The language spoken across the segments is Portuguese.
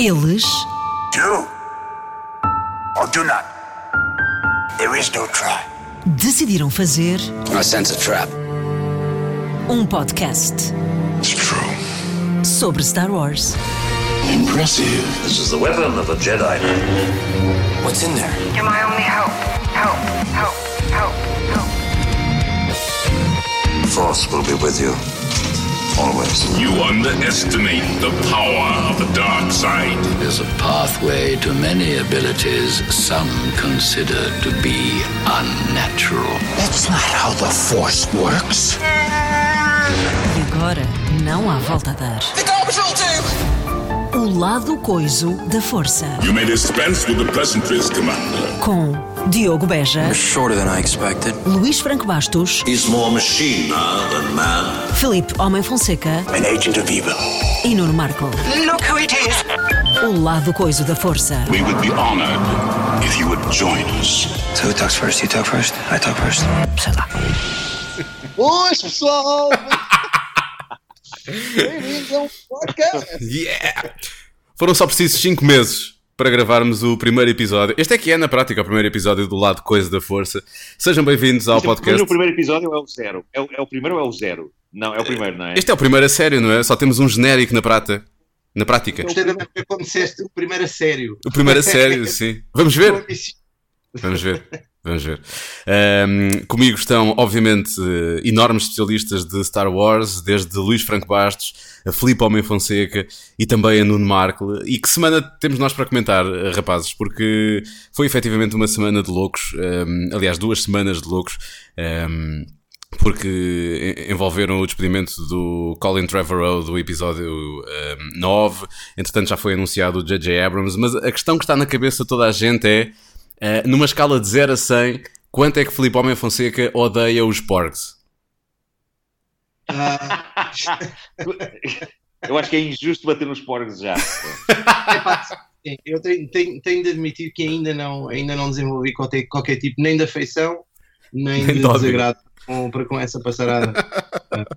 Eles Do or do not. There is no try. decidiram fazer I sense a trap. um podcast It's true. sobre Star Wars. Impressive. This is the weapon of a Jedi. What's in there? You're my only hope. Help, help, help, help. The Force will be with you. Always. You underestimate the power of the dark side. There's a pathway to many abilities some consider to be unnatural. That's not how the Force works. E agora não há volta a dar. O lado coiso da força. You may dispense with the pleasantries, Commander. Com Diogo Beja, Shorter than I expected. Luís Franco Bastos, He's more machine now than man. Felipe Homem Fonseca An agent of evil. e Nuno Marco. Look who it is. O lado coiso da força. We would be honored if you would join us. So who talks first? You talk first? I talk first. Sei lá. Boas, pessoal! Bem-vindos a um podcast! Yeah! Foram só precisos 5 meses para gravarmos o primeiro episódio. Este é que é, na prática, o primeiro episódio do lado Coisa da Força. Sejam bem-vindos ao Mas podcast. o primeiro episódio é o zero. É o, é o primeiro ou é o zero? Não, é o primeiro, não é? Este é o primeiro a sério, não é? Só temos um genérico na prata. Na prática. Gostei da maneira como disseste o primeiro a sério. O primeiro a sério, sim. Vamos ver? Vamos ver. Vamos ver. Ahm, comigo estão, obviamente, enormes especialistas de Star Wars, desde Luís Franco Bastos, a Filipe Homem Fonseca e também a Nuno Marco. E que semana temos nós para comentar, rapazes? Porque foi efetivamente uma semana de loucos, ahm, aliás, duas semanas de loucos. ahm, porque en- envolveram o despedimento do Colin Trevorrow do episódio ahm, 9, entretanto já foi anunciado o J.J. Abrams, mas a questão que está na cabeça de toda a gente é, ah, numa escala de 0 a 100, quanto é que Filipe Homem Fonseca odeia os Porgs? Ah, Eu acho que é injusto bater nos porcos já. sim, eu tenho, tenho- tenho de admitir que ainda não, ainda não desenvolvi qualquer, qualquer tipo nem de afeição, nem, Nem de desagrado com, para com essa passarada.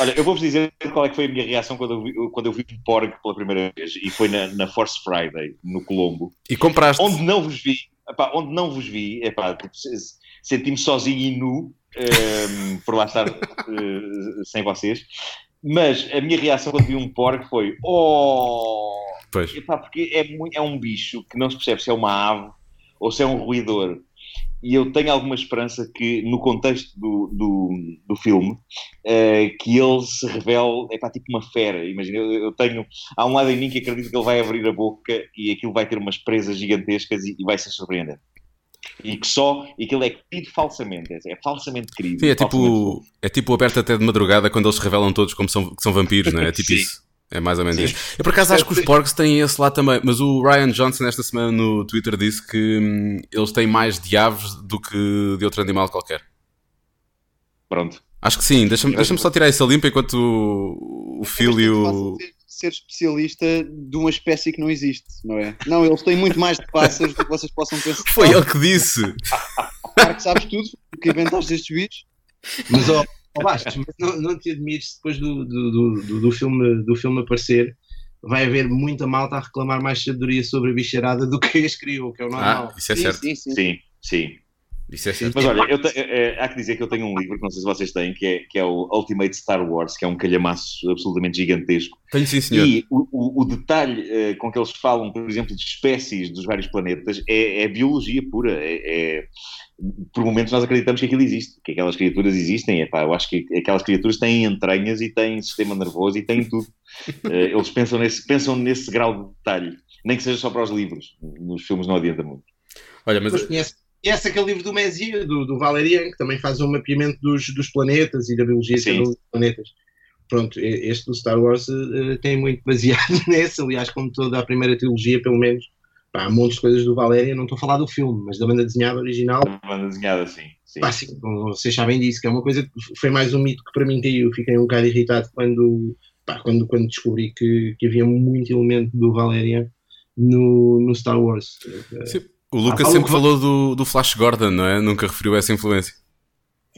Olha, eu vou-vos dizer qual é que foi a minha reação quando eu vi, quando eu vi um porco pela primeira vez. E foi na, na Force Friday, no Colombo. E compraste. Onde não vos vi, epá, onde não vos vi, epá, tipo, se- senti-me sozinho e nu ehm, por lá estar eh, sem vocês. Mas a minha reação quando vi um porco foi oh! Pois. Epá, porque é, é um bicho que não se percebe se é uma ave ou se é um ruidor. E eu tenho alguma esperança que, no contexto do, do, do filme, eh, que ele se revele, é pá, tipo uma fera. Imagina, eu, eu tenho. Há um lado em mim que acredita que ele vai abrir a boca e aquilo vai ter umas presas gigantescas e, e vai se surpreender. E que só. E que ele é querido falsamente. É, é falsamente querido. Sim, é falsamente tipo, é tipo aberto até de madrugada quando eles se revelam todos como são, que são vampiros, não é? É tipo isso. É mais ou menos Sim. isso. Eu por acaso acho que os Porgs têm esse lá também, mas o Ryan Johnson esta semana no Twitter disse que hum, eles têm mais de aves do que de outro animal qualquer. Pronto. Acho que sim, deixa-me deixa só tirar essa limpa enquanto o, o Phil e o. Ser, ser especialista de uma espécie que não existe, não é? Não, eles têm muito mais de pássaros do que vocês possam pensar. Foi ele que disse! Claro que sabes tudo, porque inventaste estes bichos. Mas, ó, ó Bastos, mas não, não te admires depois do, do, do, do- do filme, do filme aparecer. Vai haver muita malta a reclamar mais sabedoria sobre a bicharada do que as criou, que é o normal. Ah, isso é sim, certo. sim, sim. Sim, sim. Isso é certo. Mas olha, eu te- eh, há que dizer que eu tenho um livro que não sei se vocês têm, que é, que é o Ultimate Star Wars, que é um calhamaço absolutamente gigantesco. Tenho sim, senhor. E o, o- o detalhe eh, com que eles falam, por exemplo, de espécies dos vários planetas é, é biologia pura. É, é- por momentos nós acreditamos que aquilo existe, que aquelas criaturas existem. Epá, eu acho que aquelas criaturas têm entranhas e têm sistema nervoso e têm tudo. Eles pensam nesse, pensam nesse grau de detalhe, nem que seja só para os livros. Nos filmes não adianta muito. Olha, mas conhece, conhece aquele livro do Mézières, do, do Valerian, que também faz um mapeamento dos, dos planetas e da biologia Sim. um dos planetas. Pronto, e- este do Star Wars eh, tem muito baseado nesse, aliás, como toda a primeira trilogia, pelo menos. Pá, há montes de coisas do Valerian, não estou a falar do filme, mas da banda desenhada original. A banda desenhada assim. sim. Pá, sim, vocês sabem disso, que é uma coisa que foi mais um mito que para mim caiu. Fiquei um bocado irritado quando, pá, quando, quando descobri que, que havia muito elemento do Valerian no, no Star Wars. sim, o Lucas Ah, sempre falou do, do Flash Gordon, não é? Nunca referiu essa influência.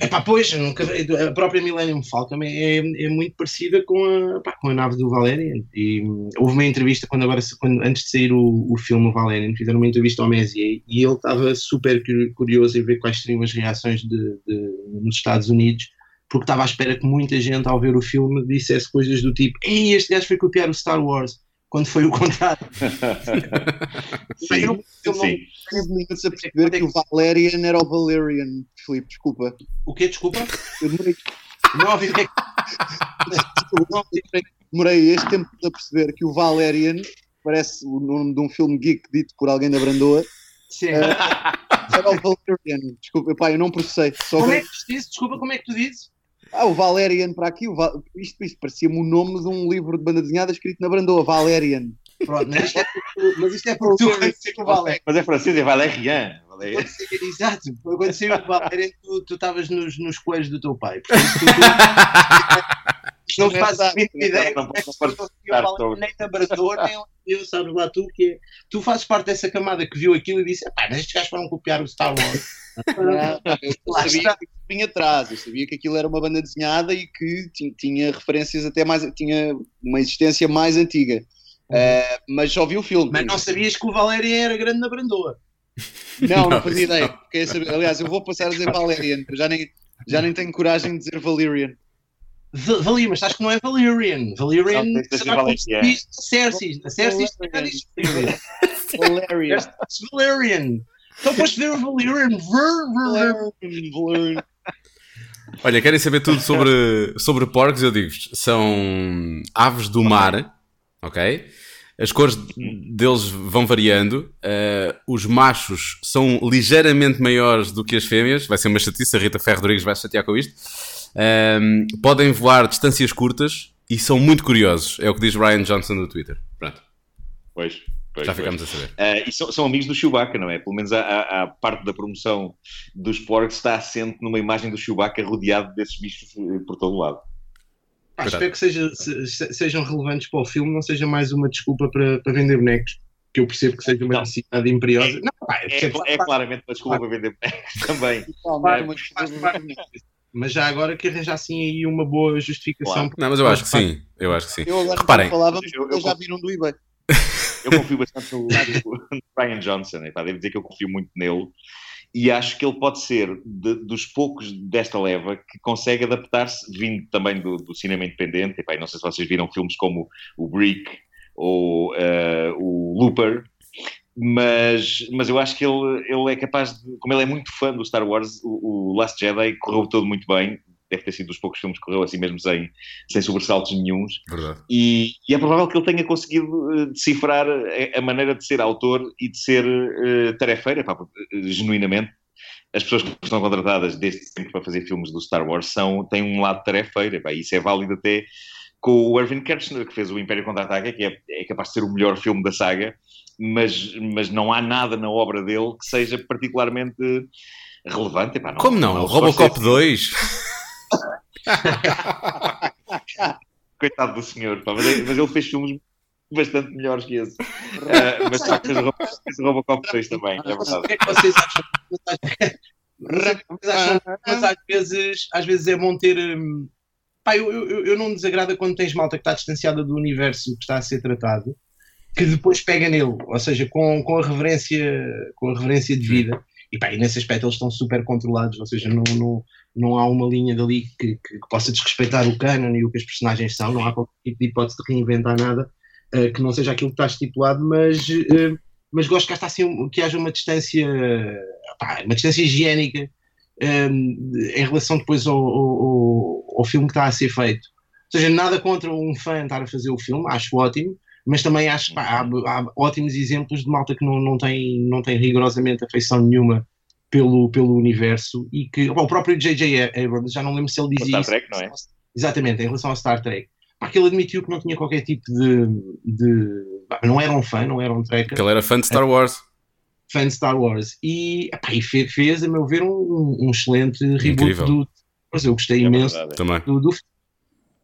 É pá, pois, nunca, a própria Millennium Falcon é, é, é muito parecida com a, pá, com a nave do Valerian. E hum, houve uma entrevista, quando agora, quando, antes de sair o, o filme Valerian, fizeram uma entrevista ao Messier e ele estava super curioso em ver quais seriam as reações de, de, nos Estados Unidos, porque estava à espera que muita gente, ao ver o filme, dissesse coisas do tipo: Ei, este gajo foi copiar o Star Wars quando foi o contrário. sim, eu, eu sim. não tive a perceber que o Valerian era o Valerian, Filipe, desculpa. O quê? Desculpa? Eu demorei. Não ouvi o que é Demorei este tempo a perceber que o Valerian parece o nome de um filme geek dito por alguém da Brandoa. Sim. Uh, era o Valerian. Desculpa, pá, eu não processei. Só como é que tu dizes? Desculpa, como é que tu dizes? Ah, o Valerian para aqui, Val... isto, isto parecia-me o nome de um livro de banda desenhada escrito na Brandoa, Valerian. Pronto, mas isto é mas isto é porque tu o Valerian. Mas é francês, é Valerian. Exato, quando saiu o Valerian, tu estavas nos, nos coelhos do teu pai. Portanto, tu, não fazes a mínima ideia como é que se nem na Brandoa, nem eu, sabes lá tu que é. Tu fazes parte dessa camada que viu aquilo e disse: pá, mas estes gajos foram copiar o Star Wars. eu sabia que vinha atrás, eu sabia que aquilo era uma banda desenhada e que tinha referências até mais, tinha uma existência mais antiga. Uh, mas só vi o filme. Mas não sabias que o Valerian era grande na Brandoa. Não, não, não fazia ideia. Aliás, eu vou passar a dizer Valerian, já nem, já nem tenho coragem de dizer Valerian. Valerian, mas acho que não é. Valerian não, será como se diz Cersei. A Cersei Valerian. Valerian. Valerian. Então podes ver o Valyrian. Olha, querem saber tudo sobre, sobre porcos? Eu digo-vos, são aves do mar, ok? As cores deles vão variando. Uh, os machos são ligeiramente maiores do que as fêmeas. Vai ser uma chatice, a Rita Ferro Rodrigues vai se chatear com isto. Uh, podem voar distâncias curtas e são muito curiosos. É o que diz Ryan Johnson no Twitter. Pronto. Pois. Pois, Já ficamos pois. a saber. Uh, e são, são, amigos do Chewbacca, não é? Pelo menos a, a, a parte da promoção dos porcos está assente numa imagem do Chewbacca rodeado desses bichos eh, por todo o lado. Ah, espero que seja, se, sejam relevantes para o filme, não seja mais uma desculpa para, para vender bonecos. Que eu percebo que seja uma não. necessidade imperiosa. É, não, pá, é, é, é, claramente uma desculpa para vender bonecos também. Mas já agora que arranjassem aí uma boa justificação. Claro. Não, mas eu acho que sim. Eu acho que sim. Eu agora Reparem. falávamos, eu, eu, já viram do eBay. Eu confio bastante no, no Ryan Johnson, e, pá, devo dizer que eu confio muito nele e acho que ele pode ser de, dos poucos desta leva que consegue adaptar-se, vindo também do, do cinema independente. E, pá, não sei se vocês viram filmes como o Brick ou uh, o Looper, mas, mas eu acho que ele, ele é capaz de, como ele é muito fã do Star Wars, o, o Last Jedi correu todo muito bem, deve ter sido dos poucos filmes que correu assim mesmo sem, sem sobressaltos nenhums. E, e, é provável que ele tenha conseguido uh, decifrar a, a, maneira de ser autor e de ser uh, tarefeira, pá, uh, genuinamente. As pessoas que estão contratadas desde sempre para fazer filmes do Star Wars são, têm um lado tarefeira, pá, isso é válido até com o Irving Kirchner, que fez o Império Contra-Ataca, que é, é capaz de ser o melhor filme da saga, mas, mas não há nada na obra dele que seja particularmente relevante. Epá, não, Como não? não Robocop 2? Coitado do senhor, pá, mas, mas, ele fez filmes bastante melhores que esse. Uh, mas só fez o Robocop 2 também, é verdade. O que é que vocês acham? Mas às vezes, às vezes é bom ter. Hum, pá, eu, eu, eu não me desagrada quando tens malta que está distanciada do universo que está a ser tratado, que depois pega nele, ou seja, com, com, a, reverência, com a reverência de vida. E, pá, e nesse aspecto eles estão super controlados, ou seja, não, não, não há uma linha dali que, que, que, possa desrespeitar o canon e o que as personagens são, não há qualquer tipo de hipótese de reinventar nada uh, que não seja aquilo que está estipulado, mas, uh, mas gosto que, assim, que haja uma distância, pá, uma distância higiênica um, eh, em relação depois ao, ao, ao, filme que está a ser feito. Ou seja, nada contra um fã estar a fazer o filme, acho ótimo, mas também acho que há, há, ótimos exemplos de malta que não, não, tem, não tem rigorosamente afeição nenhuma pelo, pelo universo e que bom, o próprio J.J. Abrams, já não lembro se ele dizia Star Trek, não é? Exatamente, em relação ao Star Trek. Pá, que ele admitiu que não tinha qualquer tipo de. de não era um fã, não era um. Que ele era fã de Star Wars. Fã de Star Wars. E, epá, e fez, fez, a meu ver, um, um excelente reboot Incrível. do. Eu gostei é imenso Também. do, do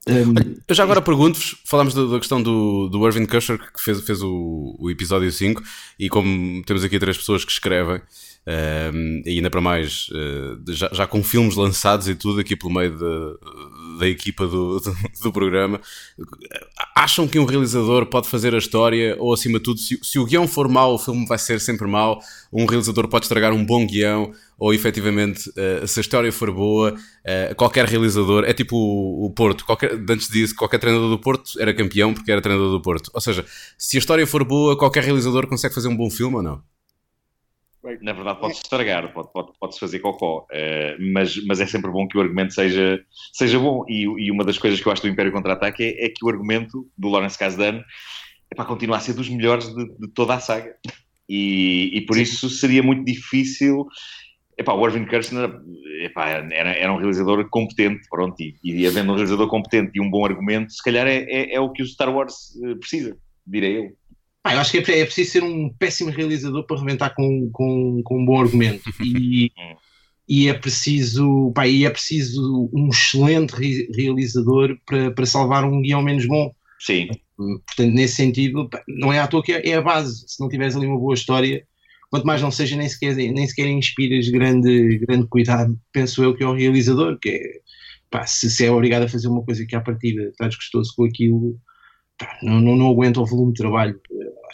um, eu já agora pergunto-vos, falámos da, da, questão do, do Irving Kusher que fez, fez o, o episódio 5 e como temos aqui três pessoas que escrevem, Um, e ainda para mais, uh, já, já, com filmes lançados e tudo aqui pelo meio de, da equipa do, do, do, programa, acham que um realizador pode fazer a história ou acima de tudo, se, se, o guião for mau, o filme vai ser sempre mau, um realizador pode estragar um bom guião ou efetivamente, uh, se a história for boa, uh, qualquer realizador, é tipo o, o Porto, qualquer, antes disso, qualquer treinador do Porto era campeão porque era treinador do Porto. Ou seja, se a história for boa, qualquer realizador consegue fazer um bom filme ou não? Na verdade, pode-se estragar, pode-se pode, pode fazer cocó, uh, mas, mas é sempre bom que o argumento seja, seja bom. E, e uma das coisas que eu acho do Império Contra-Ataque é, é, que o argumento do Lawrence Kasdan é para continuar a ser dos melhores de, de toda a saga. E, e por Sim. isso seria muito difícil. Epá, o Irving Kirchner epá, era, era um realizador competente, pronto, e, e havendo um realizador competente e um bom argumento, se calhar é, é, é o que o Star Wars eh, precisa, direi eu. Eu acho que é, é, preciso ser um péssimo realizador para arrebentar com, com, com um bom argumento. E, e, é preciso, pá, e é preciso um excelente re realizador para, para salvar um guião menos bom. Sim. Portanto, nesse sentido, não é à toa que é, é a base. Se não tiveres ali uma boa história, quanto mais não seja, nem sequer, nem sequer inspiras grande, grande cuidado, penso eu, que é o realizador, que é, pá, se, se é obrigado a fazer uma coisa que à partida está desgostoso com aquilo, não, não, não aguenta o volume de trabalho,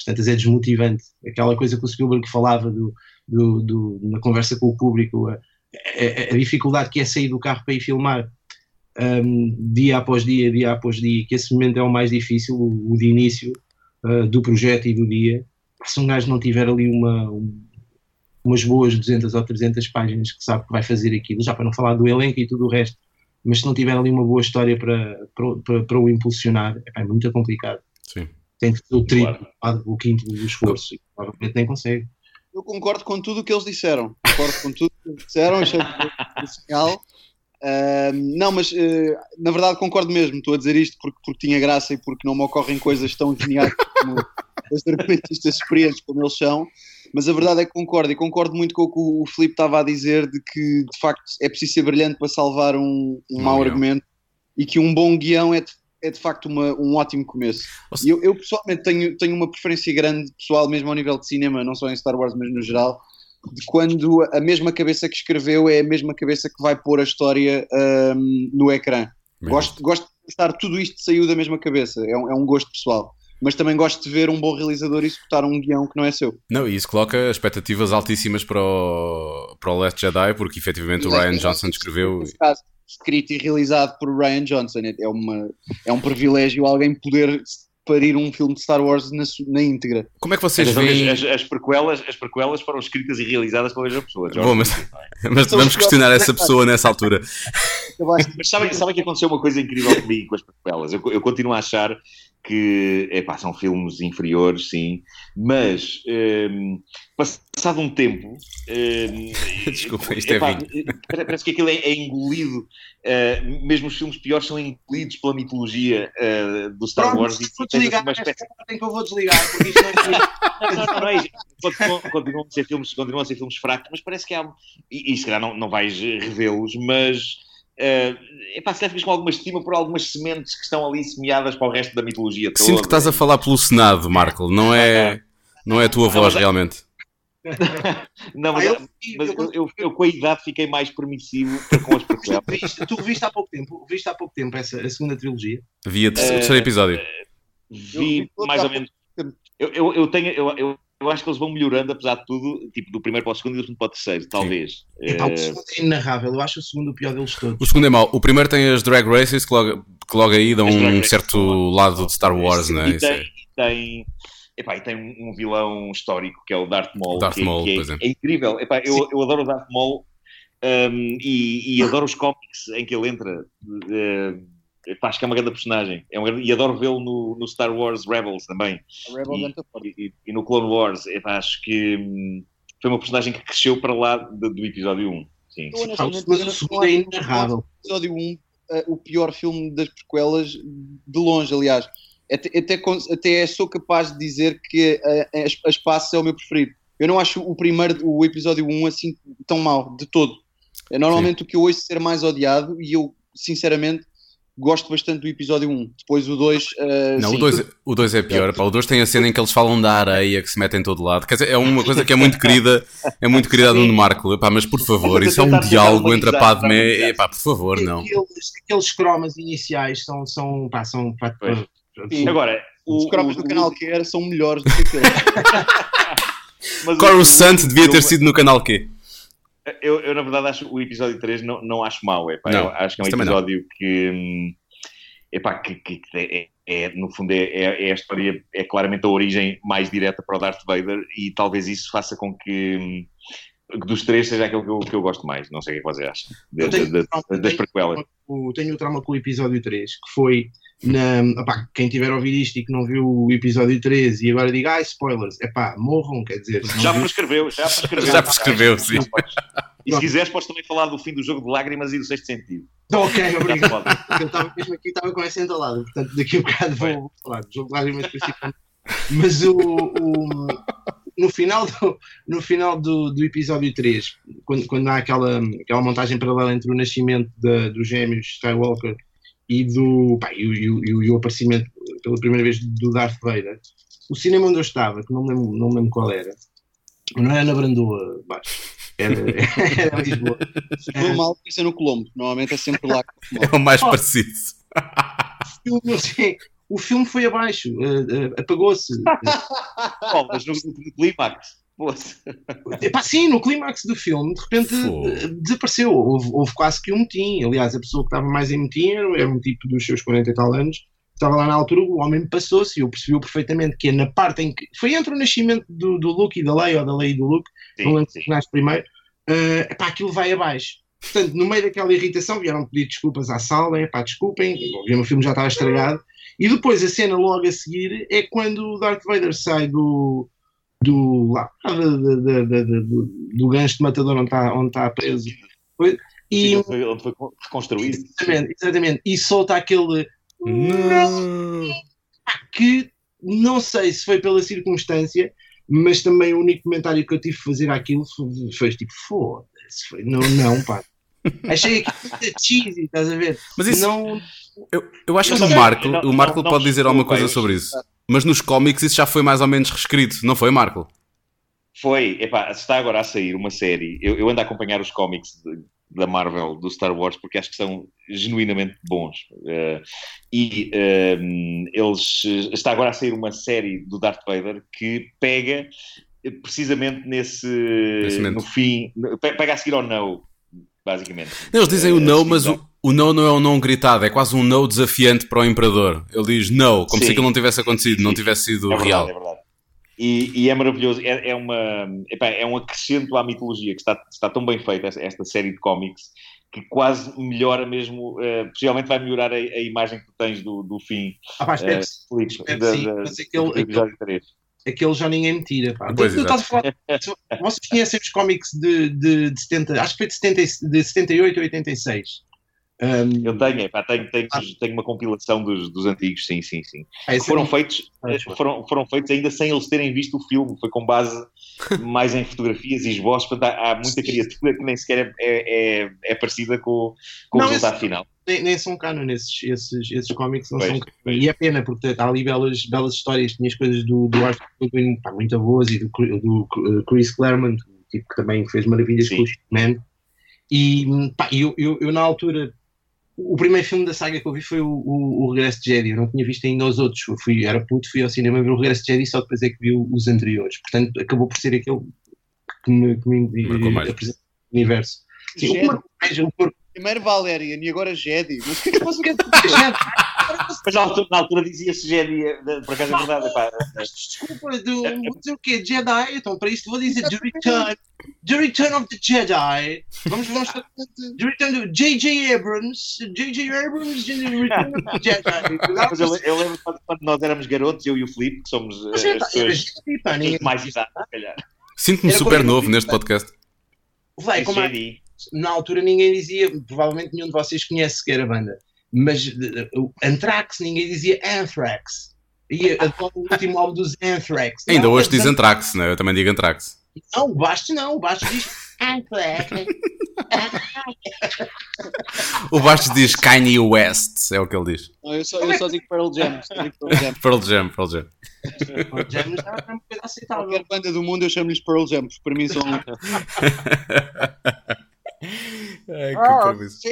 às tantas é desmotivante. Aquela coisa que o Spielberg falava do, do, do na conversa com o público, a, a, a, dificuldade que é sair do carro para ir filmar um, dia após dia, dia após dia, que esse momento é o mais difícil, o, o de início uh, do projeto e do dia. Se um gajo não tiver ali uma, um, umas boas 200 ou 300 páginas que sabe que vai fazer aquilo, já para não falar do elenco e tudo o resto, mas se não tiver ali uma boa história para, para, para, o impulsionar, é, é muito complicado. Sim. Tem que ser o triplo, claro. o quinto do esforço, e provavelmente nem consegue. Eu concordo com tudo o que eles disseram. Concordo com tudo o que eles disseram, achei genial. Uh, não, mas uh, na verdade concordo mesmo. Estou a dizer isto porque, porque tinha graça e porque não me ocorrem coisas tão geniais como os argumentistas experientes como eles são mas a verdade é que concordo, e concordo muito com o que o Filipe estava a dizer, de que de facto é preciso ser brilhante para salvar um, um mau argumento e que um bom guião é de, é de facto uma, um ótimo começo. E eu, eu, pessoalmente tenho, tenho uma preferência grande, pessoal, mesmo ao nível de cinema, não só em Star Wars, mas no geral, de quando a mesma cabeça que escreveu é a mesma cabeça que vai pôr a história um, no ecrã. Gosto, gosto de estar tudo isto saiu da mesma cabeça, é um, é um gosto pessoal mas também gosto de ver um bom realizador executar um guião que não é seu. Não, e isso coloca expectativas altíssimas para o, para o Last Jedi, porque efetivamente o Ryan Johnson escreveu. Caso, escrito e realizado por Ryan Johnson, é, uma, é um privilégio alguém poder parir um filme de Star Wars na, na íntegra. Como é que vocês veem... As, as, prequelas, as prequelas foram escritas e realizadas pela mesma pessoa. Bom, mas, mas vamos questionar essa pessoa nessa altura. mas sabem, sabem que aconteceu uma coisa incrível comigo com as prequelas? Eu, eu continuo a achar que epá, são filmes inferiores, sim, mas um, passado um tempo. Um, Desculpa, isto é epá, é Parece que aquilo é, é engolido, uh, mesmo os filmes piores são engolidos pela mitologia uh, do Star Pronto, Wars. Vou desligar, uma espécie... que eu vou desligar, porque isto não é. continuam, a ser filmes, continuam a ser filmes fracos, mas parece que há. E, e se calhar não, não vais revê-los, mas Uh, epá, se ficas com alguma estima por algumas sementes que estão ali semeadas para o resto da mitologia toda. Sinto que estás a falar pelo Senado, Marco, não é, não é a tua não, voz mas, realmente. não, mas, ah, eu, mas eu, eu, eu, com a idade fiquei mais permissivo com as prequelas. tu viste há pouco tempo, viste há pouco tempo essa, a segunda trilogia? Vi o terceiro, uh, episódio. Uh, vi mais ou menos. Eu, eu, eu tenho. Eu, eu, acho que eles vão melhorando, apesar de tudo, tipo, do primeiro para o segundo e do segundo para o terceiro, talvez. Epá, o segundo é inarrável, eu acho o segundo o pior deles todos. O segundo é mau. O primeiro tem as drag races que logo, que logo aí dão um certo lado de Star Wars, não é? E tem, tem, epá, e tem um vilão histórico que é o Darth Maul, Darth que, Maul, que é, é, é, incrível. Epá, eu, eu adoro o Darth Maul um, e, e, adoro os cómics em que ele entra. Uh, acho que é uma grande personagem. É uma, e adoro vê-lo no, no, Star Wars Rebels também. E, e, e, no Clone Wars. acho que hum, foi uma personagem que cresceu para lá do, do episódio 1. Sim. Eu, é inarrável. Episódio 1, uh, eh, o pior filme das prequelas, de longe, aliás. Até, até, até sou capaz de dizer que a, a, a Espaço é o meu preferido. Eu não acho o primeiro, o episódio 1 assim tão mau, de todo. É normalmente Sim. o que eu ouço ser mais odiado e eu, sinceramente, gosto bastante do episódio 1. Depois o 2. Uh, não, sim. o 2, o 2 é pior. Pá, o 2 tem a cena em que eles falam da areia que se mete em todo lado. Quer dizer, é uma coisa que é muito querida, é muito querida a Nuno Marco. Pá, mas por favor, isso é um diálogo entre a Padme e. Pá, por favor, não. Aqueles, aqueles cromas iniciais são. são, pá, são pá, Sim. Agora, os o, cromas o, do canal Q são melhores do que aqueles. mas o- Corus o- Sant devia ter sido no canal Q. Eu, eu, na verdade, acho o episódio 3 não, não acho mau. Epá, Não, eu acho que é um não. episódio que, hum, epá, que, que- que é, é, no fundo, é, é, é a história, é claramente a origem mais direta para o Darth Vader e talvez isso faça com que, hum, dos três seja aquele que eu, que eu gosto mais. Não sei o que é que vocês acham de- Eu tenho- de- de- das prequelas. o- tenho o trauma com o episódio 3, que foi na. opá, quem tiver a ouvir isto e que não viu o episódio 3 e agora diga, ah, spoilers, é pá, morram, quer dizer. Já viu- prescreveu, já prescreveu. Já prescreveu, sim. E se quiseres, podes também falar do fim do jogo de lágrimas e do sexto sentido. Ok, obrigado. Eu estava mesmo aqui, estava com essa entalada, portanto daqui a bocado vou, vou falar do jogo de lágrimas principalmente. Mas o, o- no final, do, no final do, do episódio 3, quando, quando há aquela, aquela montagem paralela entre o nascimento da- dos gêmeos Skywalker e, do, pá, e, o- e o- e o- e o aparecimento pela primeira vez do Darth Vader, o cinema onde eu estava, que não me lembro, não me lembro qual era, não era na Brandoa Baixo, era, era Lisboa. Se for mal, ser no Colombo. Normalmente é sempre lá que É o mais parecido. filme, assim, o filme foi abaixo, eh, eh, apagou-se. Oh, mas no, no clímax. Epá, sim, no clímax do filme, de repente Fogo. desapareceu. Houve, houve quase que um motim. Aliás, a pessoa que estava mais em motim era, era um tipo dos seus 40 e tal anos. Estava lá na altura, o homem passou-se e eu percebi perfeitamente que é na parte em que. Foi entre o nascimento do, do Luke e da Leia, ou da Leia e do Luke, não Sim, lembro nasce primeiro. eh, epá, aquilo vai abaixo. Portanto, no meio daquela irritação, vieram pedir desculpas à sala, epá, desculpem, o filme já estava estragado. E depois a cena logo a seguir é quando o Darth Vader sai do. Do. lá, da- do, do gancho de matador onde está, onde está preso. E, Sim, onde foi, onde foi reconstruído. exatamente, exatamente, e solta aquele. Não. que não sei se foi pela circunstância, mas também o único comentário que eu tive de fazer àquilo foi, foi tipo, foda-se, foi, não, não, pá. Achei aquilo muito cheesy, estás a ver? Mas isso, Não, eu, eu acho que o Marco, não, o Marco não, não pode dizer alguma coisa sobre isso. Mas nos cómics isso já foi mais ou menos reescrito, não foi, Marco? Foi, epá, está agora a sair uma série. Eu, eu ando a acompanhar os cómics de- da Marvel, do Star Wars, porque acho que são genuinamente bons. Eh, e eh, eles. Está agora a sair uma série do Darth Vader que pega precisamente nesse. Nesse no fim. pe- Pega a seguir ao no, basicamente. Eles dizem o Eh, não, a mas o, o não não é um não gritado, é quase um não desafiante para o Imperador. Ele diz não, como se Sim. aquilo não tivesse acontecido, não tivesse sido É verdade, real. é verdade. E, e é maravilhoso, é, é uma, epá, é um acrescento à mitologia que está, está tão bem feita esta, esta série de cómics que quase melhora mesmo, eh, possivelmente vai melhorar a, a imagem que tu tens do, do fim, ah, pá, espero eh, da- sim, da- mas aquele, 3. aquele já ninguém me tira, pá. Pois, Tu- tu estás a falar- vocês conhecem os cómics de, de, de 70, acho que foi de, 70, e- de 78 ou 86. Um, Eu tenho, epá, tenho, tenho, Ah. tenho uma compilação dos, dos antigos, sim, sim, sim. ah, esse Foram é- feitos, Ah, eh, desculpa. foram, foram feitos ainda sem eles terem visto o filme, foi com base mais em fotografias e esboços, portanto há, há muita criatura que nem sequer é, é, é parecida com, com Não, o resultado esse- final. nem, nem são canon esses, esses, esses cómics, não Pois, são pois. E é pena, porque há ali belas, belas histórias. Tinha as coisas do, do Arthur Goodwin, pá, muito boas, e do, do uh, Chris Claremont, tipo que também fez maravilhas Sim. com o Man. E pá, eu, eu, eu, na altura, o primeiro filme da saga que eu vi foi o, o, o Regresso de Jedi. Eu não tinha visto ainda os outros. Eu fui, era puto, fui ao cinema ver o Regresso de Jedi, só depois é que vi os anteriores. Portanto, acabou por ser aquele que me, que me apresenta o universo. Sim, o corpo, o Primeiro Valerian e agora Jedi. Mas o que é que eu faço? Mas na altura, na altura dizia-se Jedi, eh, por acaso é verdade, epá, Desculpa, do, vou dizer o quê? Jedi? Então, para isto vou dizer The Return, The Return of the Jedi. Vamos, vamos The Return do J.J. Abrams, J.J. Abrams and The Return of the Jedi. Mas eu, eu lembro quando, quando nós éramos garotos, eu e o Filipe, que somos eh, Mas as era pessoas pá, de mais idade, se calhar. Sinto-me super novo neste podcast. Vai, como é- Jedi. Na altura ninguém dizia, provavelmente nenhum de vocês conhece sequer a banda, mas o Anthrax ninguém dizia Anthrax. E adoro o último álbum dos Anthrax. Ainda Não, hoje é- diz Anthrax, né? eu também digo Anthrax. Não, o Bastos não, o Bastos diz O Bastos diz Kanye West, é o que ele diz. Não, eu, só, eu só digo Pearl Jam. Pearl Jam. Pearl Jam, Pearl Jam. Já uma coisa aceitável. Qualquer banda do mundo eu chamo-lhes Pearl Jam, porque para mim são. Ai, que preguiça.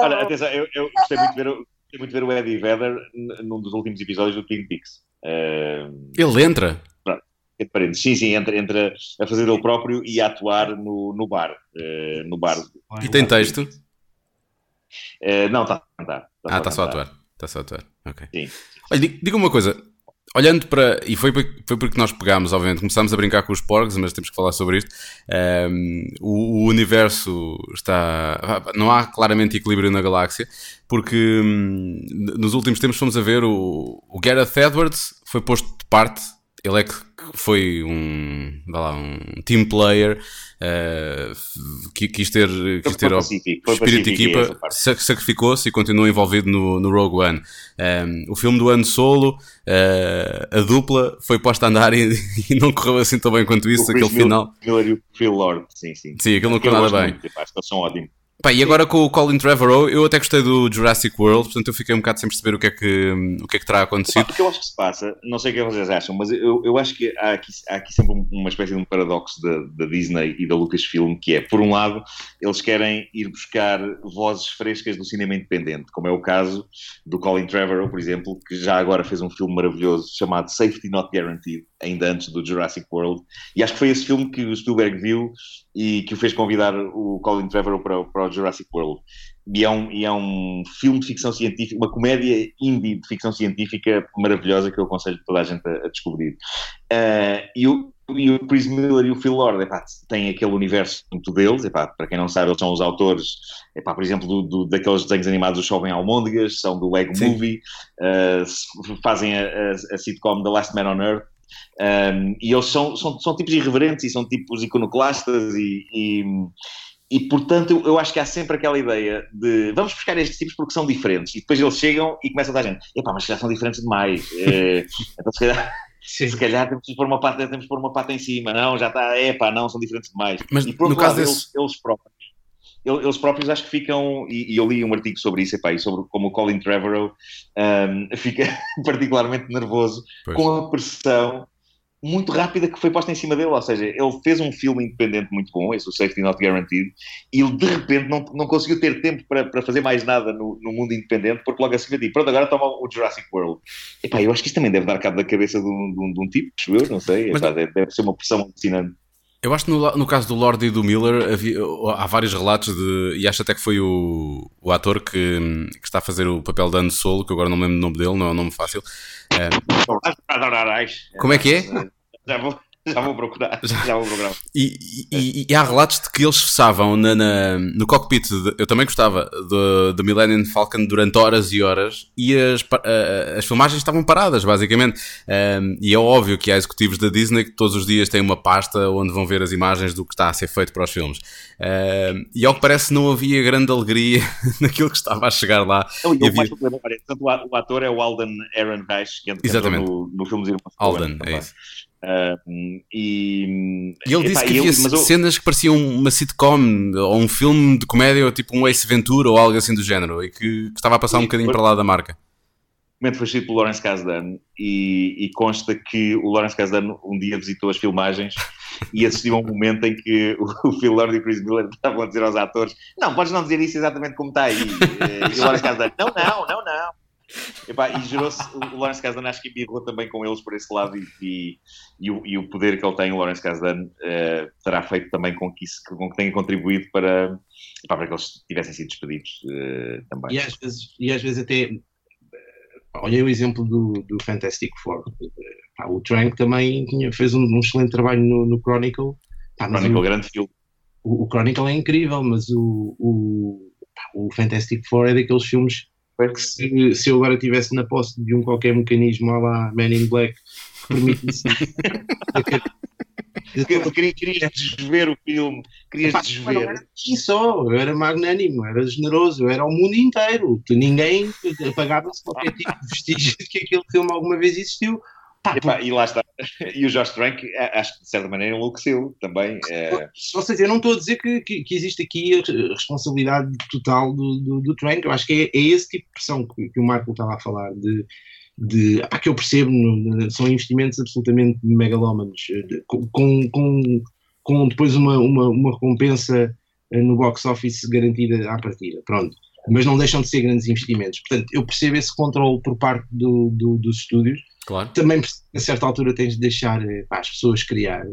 Olha, atenção, eu, eu gostei, muito de ver, o- gostei muito de ver o Eddie Vedder num dos últimos episódios do Twin Peaks. Eh, Ele entra. entre parênteses. sim, sim, entra, entra a fazer ele próprio e a atuar no, no bar. eh, no bar. E tem texto? Eh, não, está a cantar. Ah, está só a cantar. atuar. Está só a atuar. Ok. Sim. Olha, di- diga uma coisa. Olhando para. E foi, foi porque nós pegámos, obviamente, começámos a brincar com os porgs, mas temos que falar sobre isto. Ahm, o, o universo está. Não há claramente equilíbrio na galáxia, porque hum, nos últimos tempos fomos a ver o, o Gareth Edwards foi posto de parte. Ele é que foi um, vá lá, um team player eh, que quis ter, quis ter o espírito de equipa, sac- sacrificou-se e continuou envolvido no, no Rogue One. Um, o filme do ano solo, eh, a dupla foi posta a andar e, e não correu assim tão bem quanto isso, aquele final. Miller e o Phil Lord, sim, sim. Sim, aquilo não Eu correu nada bem. muito, Acho que eles são ótimos. Pá, e agora com o Colin Trevorrow, eu até gostei do Jurassic World, portanto eu fiquei um bocado sem perceber o que é que, o que, é que terá acontecido. o que eu acho que se passa, não sei o que é que vocês acham, mas eu, eu acho que há aqui, há aqui sempre um- uma espécie de um paradoxo da, da Disney e da Lucasfilm, que é, por um lado, eles querem ir buscar vozes frescas do cinema independente, como é o caso do Colin Trevorrow, por exemplo, que já agora fez um filme maravilhoso chamado Safety Not Guaranteed, ainda antes do Jurassic World, e acho que foi esse filme que o Spielberg viu e que o fez convidar o Colin Trevorrow para, o- para o Jurassic World. E é, um, e é um filme de ficção científica, uma comédia indie de ficção científica maravilhosa que eu aconselho toda a gente a, a descobrir. Ah, e, o, e o Chris Miller e o Phil Lord epá, têm aquele universo muito deles, epá, para quem não sabe, eles são os autores, epá, por exemplo, do, do- daqueles desenhos animados do Jovem Almôndegas, são do Lego Sim. Movie, se- fazem a, a, a sitcom The Last Man on Earth. Um, e eles são, são, são tipos irreverentes e são tipos iconoclastas e, e, e, portanto eu, eu acho que há sempre aquela ideia de vamos buscar estes tipos porque são diferentes. E depois eles chegam e começa a dar gente epá, mas já são diferentes demais. Eh, então se calhar, Sim. se calhar temos de pôr uma pata, temos de pôr uma pata em cima. Não, já está, epá, não, são diferentes demais. Mas e por no outro caso lado, desse- eles, eles próprios eles próprios acho que ficam, e, eu li um artigo sobre isso, epá, e sobre como o Colin Trevorrow um, fica particularmente nervoso Pois. com a pressão muito rápida que foi posta em cima dele, ou seja, ele fez um filme independente muito bom, esse o Safety Not Guaranteed, e ele de repente não, não conseguiu ter tempo para, para fazer mais nada no, no mundo independente, porque logo assim disse, pronto, agora toma o Jurassic World. Epá, eu acho que isso também deve dar cabo da cabeça de um, de um, de um tipo, eu, não sei, Mas epá, deve, deve ser uma pressão alucinante. Eu acho que no, no caso do Lord e do Miller havia- há vários relatos de. E acho até que foi o, o ator que, que está a fazer o papel de Han Solo, que agora não me lembro o nome dele, não é um nome fácil. Eh, Como é que é? Já vou, já procurar, já vou procurar. E, e- e há relatos de que eles estavam na, na- no cockpit. de- eu também gostava do, do Millennium Falcon durante horas e horas e as, a- as filmagens estavam paradas, basicamente. Um, e é óbvio que há executivos da Disney que todos os dias têm uma pasta onde vão ver as imagens do que está a ser feito para os filmes. Um, e ao que parece, não havia grande alegria naquilo que estava a chegar lá. Não, e o havia- mais problema, olha, o ator é o Alden Ehrenreich, que entrou Exatamente. no, no filme dos Irmãos Alden, é isso. Ah, e, E ele epá, disse que havia mas eu- cenas que pareciam uma sitcom ou um filme de comédia, ou tipo um Ace Ventura ou algo assim do género, e que, que estava a passar um bocadinho foi- para lá da marca. O documento foi escrito pelo Lawrence Kasdan e, e consta que o Lawrence Kasdan um dia visitou as filmagens e assistiu a um momento em que o, o Phil Lord e o Chris Miller estavam a dizer aos atores não, podes não dizer isso exatamente como está aí. E o Lawrence Kasdan, não, não, não, não. Epá, e gerou-se, o Lawrence Kasdan acho que embirrou também com eles por esse lado e, e, e o, e o poder que ele tem, o Lawrence Kasdan, eh, terá feito também com que isso com que tenha contribuído para, epá, para que eles tivessem sido despedidos eh, também. E às vezes, e às vezes até. eh, Olhei o exemplo do, do Fantastic Four. Pá, o Trank também tinha, fez um, um excelente trabalho no, no Chronicle. Pá, Chronicle, o, grande filme. o, o Chronicle é incrível, mas o, o, pá, o Fantastic Four é daqueles filmes que se, se eu agora estivesse na posse de um qualquer mecanismo à lá Man in Black que permite-me Que- queria- Querias desver o filme, querias Pá, mas não desver. era só, eu era magnânimo, era generoso, eu era o mundo inteiro. Ninguém apagava-se qualquer tipo de vestígio de que aquele filme alguma vez existiu. Epá, e lá está. E o Josh Trank, acho que de certa maneira enlouqueceu também. É... Ou seja, eu não estou a dizer que, que, que existe aqui a responsabilidade total do, do, do Trank, eu acho que é, é esse tipo de pressão que, que o Marco estava a falar, de, de que eu percebo, são investimentos absolutamente megalómanos, de, com, com, com depois uma, uma, uma recompensa eh, no box office garantida à partida. Pronto mas não deixam de ser grandes investimentos. Portanto, eu percebo esse controle por parte do, do, dos estúdios. Claro. Também, a certa altura, tens de deixar eh, pá, as pessoas criar.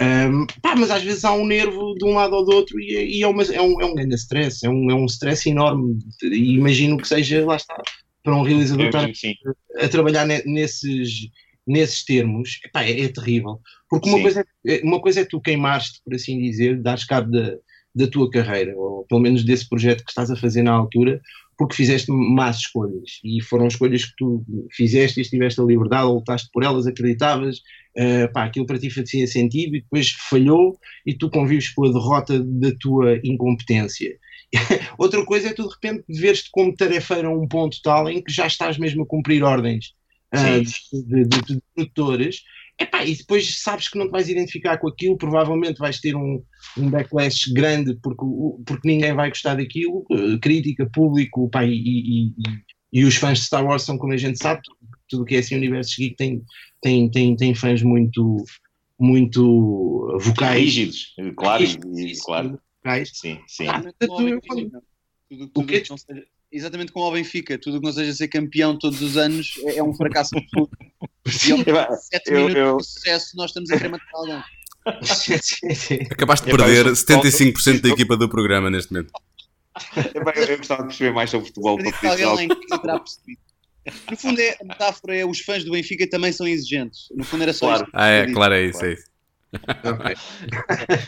Um, pá, mas às vezes há um nervo de um lado ou do outro e, é, e é, uma, é, um, é um grande stress, é um, é um stress enorme. E imagino que seja, lá está, para um realizador estar a, a, trabalhar nesses, nesses termos, epá, é, é, terrível. Porque uma coisa é, uma coisa é tu queimaste, por assim dizer, dares cabo da, da tua carreira, ou pelo menos desse projeto que estás a fazer na altura, porque fizeste más escolhas e foram escolhas que tu fizeste e tiveste a liberdade, ou lutaste por elas, acreditavas, uh, pá, aquilo para ti fazia sentido e depois falhou e tu convives com a derrota da tua incompetência. Outra coisa é tu de repente veres-te como tarefeiro a um ponto tal em que já estás mesmo a cumprir ordens uh, de, de, de, de produtores Epá, e depois sabes que não te vais identificar com aquilo, provavelmente vais ter um, um backlash grande porque, porque ninguém vai gostar daquilo, eh, crítica, público, pá, e, e, e, e, os fãs de Star Wars são como a gente sabe, tudo o que é assim universo geek tem, tem, tem, tem fãs muito, muito vocais. Rígidos, claro, rígidos, claro. Vocais. Sim, sim. Ah, tudo, tudo, o que exatamente como ao Benfica, tudo que não seja ser campeão todos os anos é, é um fracasso absoluto. E sete eu, minutos eu... de sucesso, nós estamos a querer matar alguém. Acabaste de perder 75% da equipa do programa neste momento. Eu, eu gostava de perceber mais sobre futebol. No fundo, é, a metáfora é os fãs do Benfica também são exigentes. No fundo, era só claro. Ah, é, claro, é isso, claro. é isso.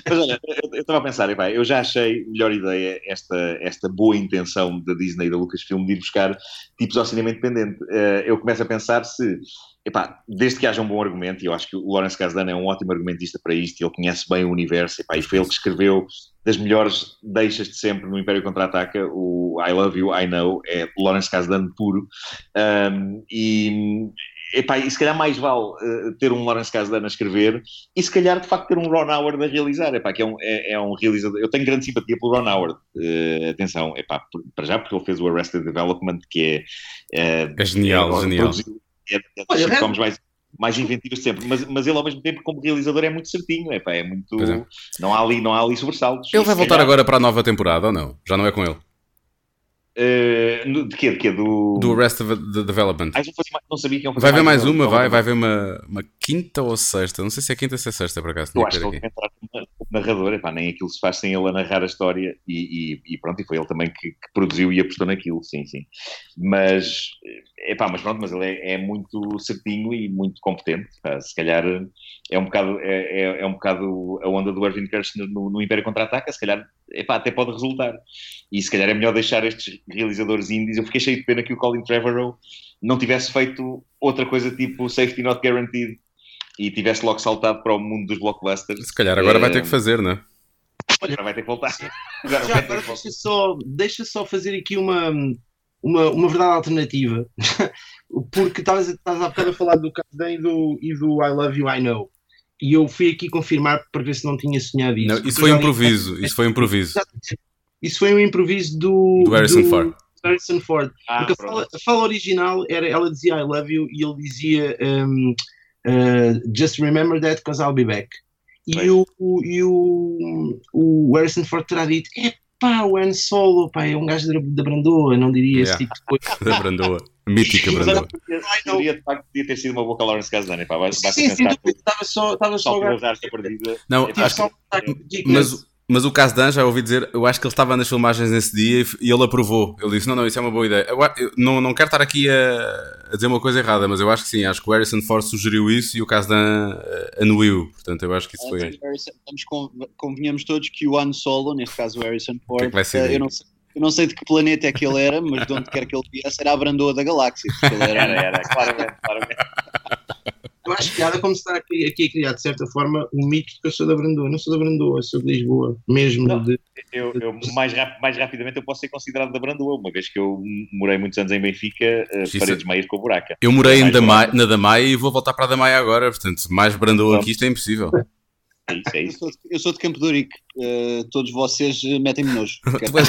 Mas olha, eu estava a pensar, eu já achei melhor ideia esta, esta boa intenção da Disney e da Lucasfilm de ir buscar tipos ao cinema independente. Eh, eu começo a pensar se, epá, desde que haja um bom argumento, e eu acho que o Lawrence Kasdan é um ótimo argumentista para isto, ele conhece bem o universo, epá, e foi ele que escreveu das melhores deixas de sempre no Império Contra-Ataca, o I Love You, I Know, é Lawrence Kasdan puro, um, e epá, e se calhar mais vale uh, ter um Lawrence Kasdan a escrever e se calhar de facto ter um Ron Howard a realizar, epá, que é um, é, é um realizador, eu tenho grande simpatia pelo Ron Howard, uh, atenção, epá, para já porque ele fez o Arrested Development que é... Uh, é genial, genial. É, é Olha, das mais, mais inventivas de sempre, mas, mas ele ao mesmo tempo como realizador é muito certinho, epá, é muito... É. Não, há ali, não há ali sobressaltos. Ele vai voltar calhar... agora para a nova temporada ou não? Já não é com ele? Uh, de quê? De quê? Do... do Rest of the Development. Ah, não sabia que Vai haver mais, uma, vai, vai haver uma, uma quinta ou sexta. Não sei se é quinta ou se é sexta, por acaso. Eu acho que entrar como narrador, epá, nem aquilo se faz sem ele a narrar a história e, e, e pronto, e foi ele também que, que, produziu e apostou naquilo, sim, sim. Mas, epá, mas pronto, mas ele é, é muito certinho e muito competente. Se calhar é um bocado, é, é, é um bocado a onda do Irving Kirchner no, no Império Contra-Ataca, se calhar epá, até pode resultar. E se calhar é melhor deixar estes realizadores indies. Eu fiquei cheio de pena que o Colin Trevorrow não tivesse feito outra coisa tipo Safety Not Guaranteed e tivesse logo saltado para o mundo dos blockbusters. Se calhar agora é... vai ter que fazer, não é? Agora vai ter que voltar. Agora, Já, agora deixa, só, deixa só fazer aqui uma, uma, uma verdade alternativa. Porque estavas há bocado a falar do Casden e do, e do I Love You, I Know. E eu fui aqui confirmar para ver se não tinha sonhado isso. Não, isso foi improviso. Isso foi improviso. Isso foi um improviso do, do Harrison do, Ford. Harrison Ford. Ah, Porque a fala, a fala, original era ela dizia I love you e ele dizia um, uh, just remember that because I'll be back. E, o, e o, o Harrison Ford terá dito: é pá, o Han Solo pá, é um gajo da Brandoa, não diria yeah. esse tipo de coisa. da Brandoa. Mítica Brandoa. Podia, podia ter sido uma boa Lawrence Kasdan. Pá, basta sim, sim, estava só, estava só, só, só Não, acho que, mas mas o caso Dan, já ouvi dizer, eu acho que ele estava nas filmagens nesse dia e ele aprovou. Ele disse: Não, não, isso é uma boa ideia. Eu, eu não, não quero estar aqui a, a, dizer uma coisa errada, mas eu acho que sim. Acho que o Harrison Ford sugeriu isso e o caso Dan uh, anuiu. Portanto, eu acho que isso foi. Estamos convenhamos todos que o Han Solo, neste caso o Harrison Ford, que é que eh, eu, não sei, eu não sei de que planeta é que ele era, mas de onde quer que ele viesse, era a brandoa da galáxia. Era... era, era, claramente, claramente. Eu acho piada como se está aqui, aqui a criar, de certa forma, um mito de que eu sou da Brandoa. Não sou da Brandoa, sou de Lisboa, mesmo. Não, de... eu, eu mais, rap, mais rapidamente eu posso ser considerado da Brandoa, uma vez que eu morei muitos anos em Benfica, uh, Isso paredes meias com buraca. Eu morei É em mais Damai- na Damaia e vou voltar para a Damaia agora, portanto, mais Brandoa que isto é impossível. É isso, é Eu isso. sou, de- eu sou de Campo de Ourique. Eh, todos vocês eh, metem-me nojo. tu, és,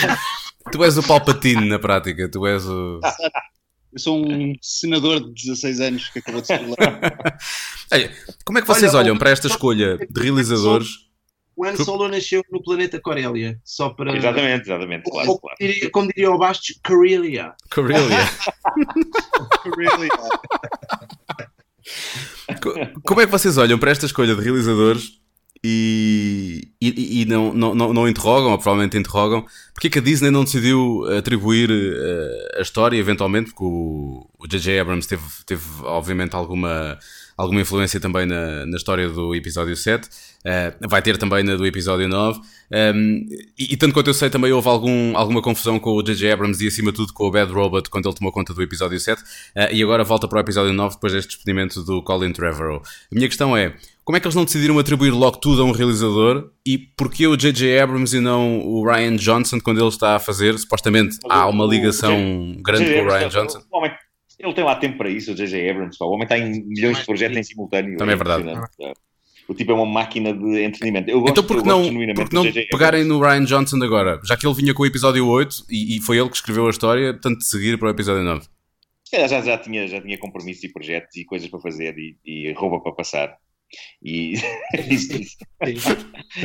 tu és o Palpatine na prática, tu és o. Eu sou um senador de 16 anos que acabou de se revelar. Olha, como é que vocês Olha, olham para esta escolha de realizadores? O Han Solo nasceu no planeta Corélia, só para. Exatamente, exatamente, claro, Ou, claro. diria- como diria o Bastos, Corelia. Corelia. really? Co- Como é que vocês olham para esta escolha de realizadores e, e, e não, não, não, interrogam, ou provavelmente interrogam, porque é que a Disney não decidiu atribuir eh, a história, eventualmente, porque o J.J. Abrams teve, teve obviamente alguma, alguma influência também na, na história do episódio 7, eh, vai ter também na do episódio 9, um, e, e tanto quanto eu sei também houve algum, alguma confusão com o J.J. Abrams e acima de tudo com o Bad Robot quando ele tomou conta do episódio 7, eh, e agora volta para o episódio 9 depois deste despedimento do Colin Trevorrow. A minha questão é, como é que eles não decidiram atribuir logo tudo a um realizador e porquê o J.J. Abrams e não o Ryan Johnson quando ele está a fazer? Supostamente Mas há uma ligação o grande com o Ryan Johnson. o homem- ele tem lá tempo para isso, o J.J. Abrams. pá. O homem está em milhões de projetos em simultâneo. Também é verdade. O tipo é uma máquina de entretenimento. Eu gosto, Então gosto não, genuinamente por que do não pegarem no Ryan Johnson agora? Já que ele vinha com o episódio 8 e, e foi ele que escreveu a história, portanto de seguir para o episódio 9. Se calhar já, já, tinha, já tinha compromissos e projetos e coisas para fazer e, e roupa para passar. E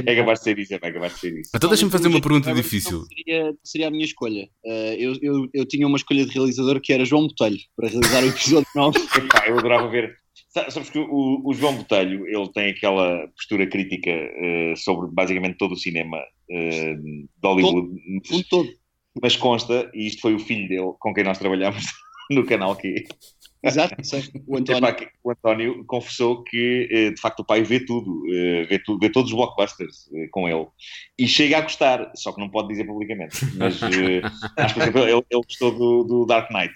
é capaz de ser isso, é capaz de ser isso. Então deixa-me fazer uma pergunta Abrams difícil. não Seria, seria a minha escolha. Eh, eu, eu, eu tinha uma escolha de realizador que era João Botelho, para realizar o episódio 9. Epá, eu adorava ver. Sa- Sabes que o, o João Botelho ele tem aquela postura crítica eh, sobre basicamente todo o cinema eh, de Hollywood, No fundo todo. mas consta, e isto foi o filho dele com quem nós trabalhámos no canal que Exato. O António. Epá, o António confessou que eh, de facto o pai vê tudo, eh, vê, tudo vê todos os blockbusters eh, com ele e chega a gostar, só que não pode dizer publicamente. Mas acho que, por exemplo, ele, ele gostou do, do Dark Knight,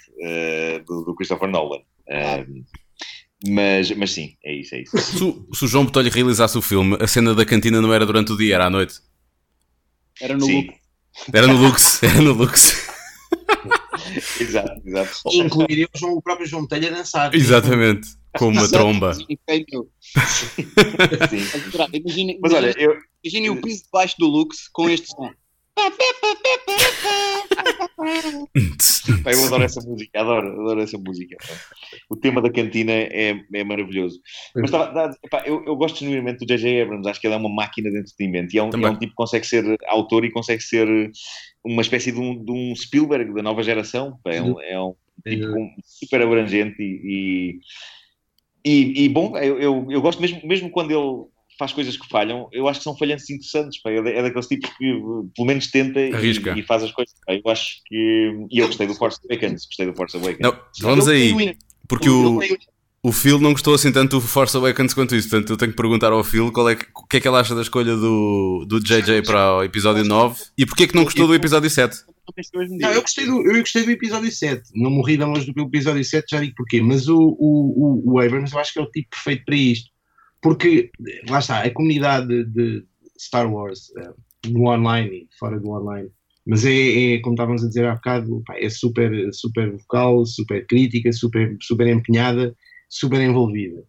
do, do Christopher Nolan. Mas, mas sim, é isso, é isso. Se, o- se o João Botelho realizasse o filme, a cena da cantina não era durante o dia, era à noite. Era no Sim, look. Era no Lux, era no Lux. exato, exato. E incluiria o, João- o próprio João Botelho a dançar. Exatamente. Com uma tromba. Sim. Imaginem Mas olha, eu, imaginem o piso de baixo do Lux com este som. Pá, eu adoro essa música, adoro, adoro essa música. pá. O tema da cantina é, é maravilhoso. Mas estava- dá- epá, eu, eu gosto genuinamente do J.J. Abrams, acho que ele é uma máquina de entretenimento e é um, é um tipo que consegue ser autor e consegue ser uma espécie de um, de um Spielberg da nova geração. pá. É um, é um tipo super abrangente e, e, e- e bom, eu, eu, eu gosto mesmo, mesmo quando ele faz coisas que falham, eu acho que são falhantes interessantes. Pá. É, é daqueles tipos que pelo menos tenta e, e faz as coisas. pá. Eu acho que. E eu gostei do Force Awakens, gostei do Force Awakens. Não, vamos aí. Porque o, o Phil não gostou assim tanto do Force Awakens quanto isso. Portanto, eu tenho que perguntar ao Phil qual é que, o que é que ele acha da escolha do, do JJ para o episódio 9 e porquê é que não gostou do episódio 7. Não, eu gostei, do, eu gostei do episódio 7. Não morri de amores do episódio 7, já digo porquê. Mas o, o, o, o Abrams eu acho que é o tipo perfeito para isto. Porque, lá está, a comunidade de, Star Wars, eh, no online e fora do online, mas é, é, como estávamos a dizer há bocado, é super, super vocal, super crítica, super, super empenhada, super envolvida.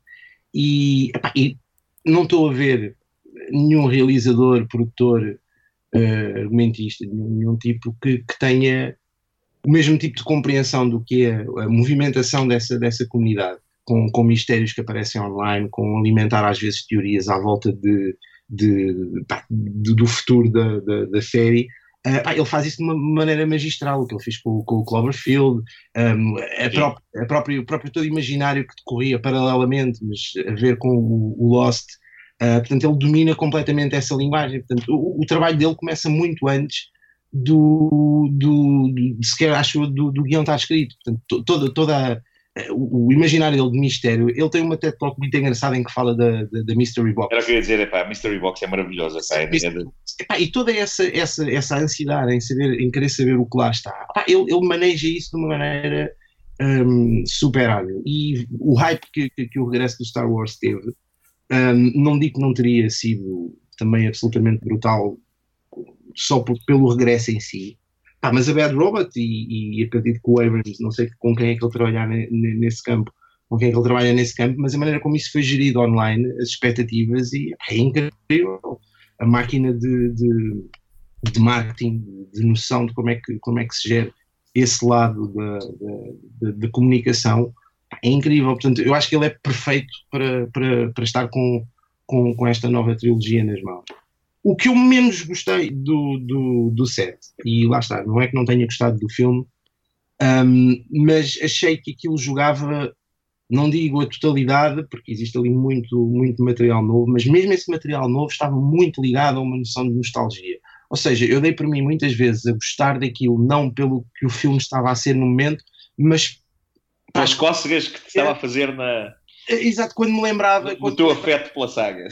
E, epá, e não estou a ver nenhum realizador, produtor, eh, argumentista, nenhum, nenhum tipo que, que tenha o mesmo tipo de compreensão do que é a movimentação dessa, dessa comunidade, com, com mistérios que aparecem online, com alimentar às vezes teorias à volta de, de, de- do futuro da, da, da série. Ah, pá, ele faz isso de uma maneira magistral, o que ele fez com, com o Cloverfield, um, a, a própria, o próprio todo imaginário que decorria paralelamente, mas a ver com o, o Lost. Ah, portanto, ele domina completamente essa linguagem. Portanto, o, o trabalho dele começa muito antes do, do, do sequer acho do, do guião estar escrito. Portanto, to- toda, toda a- o, o imaginário dele de mistério. Ele tem uma TED Talk muito engraçada em que fala da, da, da Mystery Box. Era o que eu ia dizer, epá, a Mystery Box é maravilhosa. Epá, é, Epá, e toda essa, essa, essa ansiedade em, saber, em querer saber o que lá está, Epá, ele, ele maneja isso de uma maneira um, superável. E o hype que, que, que, o regresso do Star Wars teve, um, não digo que não teria sido também absolutamente brutal só por, pelo regresso em si. Ah, mas a Bad Robot, e, e acredito que o Abrams, não sei com quem é que ele trabalhar nesse campo, com quem é que ele trabalha nesse campo, mas a maneira como isso foi gerido online, as expectativas, e é incrível. A máquina de, de, de marketing, de noção de como é que, como é que se gera esse lado da comunicação, é incrível. Portanto, eu acho que ele é perfeito para, para, para estar com, com, com esta nova trilogia nas mãos. O que eu menos gostei do, do, do set, e lá está, não é que não tenha gostado do filme, um, mas achei que aquilo jogava, não digo a totalidade, porque existe ali muito, muito material novo, mas mesmo esse material novo estava muito ligado a uma noção de nostalgia. Ou seja, eu dei por mim muitas vezes a gostar daquilo, não pelo que o filme estava a ser no momento, mas. As cócegas que te estava a fazer na, Exato, quando me lembrava. O teu afeto pela saga.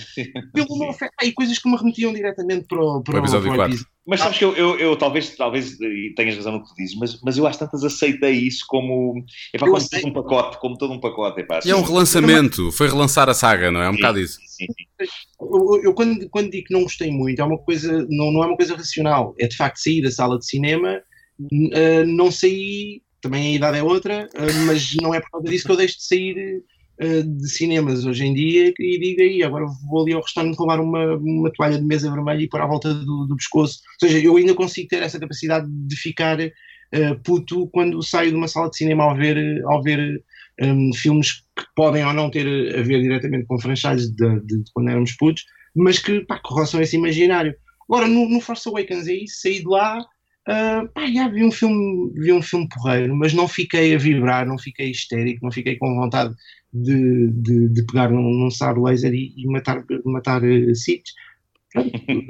Pelo meu afeto. E coisas que me remetiam diretamente para o, para o episódio para 4. Mas sabes que eu, eu, eu, talvez, talvez tenhas razão no que tu dizes, mas, mas eu às tantas aceitei isso como, epá, como todo um pacote, como todo um pacote. Epá, e é um relançamento, foi relançar a saga, não é? É um sim, bocado isso. Sim, sim. Eu, eu, quando, quando digo que não gostei muito, é uma coisa, não, não é uma coisa racional. É de facto sair da sala de cinema, uh, não sair, também a idade é outra, uh, mas não é por causa disso que eu deixo de sair de cinemas hoje em dia e diga aí, agora vou ali ao restaurante levar uma, uma toalha de mesa vermelha e pôr à volta do, do pescoço. Ou seja, eu ainda consigo ter essa capacidade de ficar uh, puto quando saio de uma sala de cinema ao ver, ao ver um, filmes que podem ou não ter a ver diretamente com franchises de, de, de, quando éramos putos, mas que, pá, que roçam esse imaginário. Agora, no, no Force Awakens isso, saí de lá Uh, pá, já vi um filme vi um filme porreiro, mas não fiquei a vibrar, não fiquei histérico, não fiquei com vontade de, de, de pegar num, num sabre laser e, e matar, matar uh.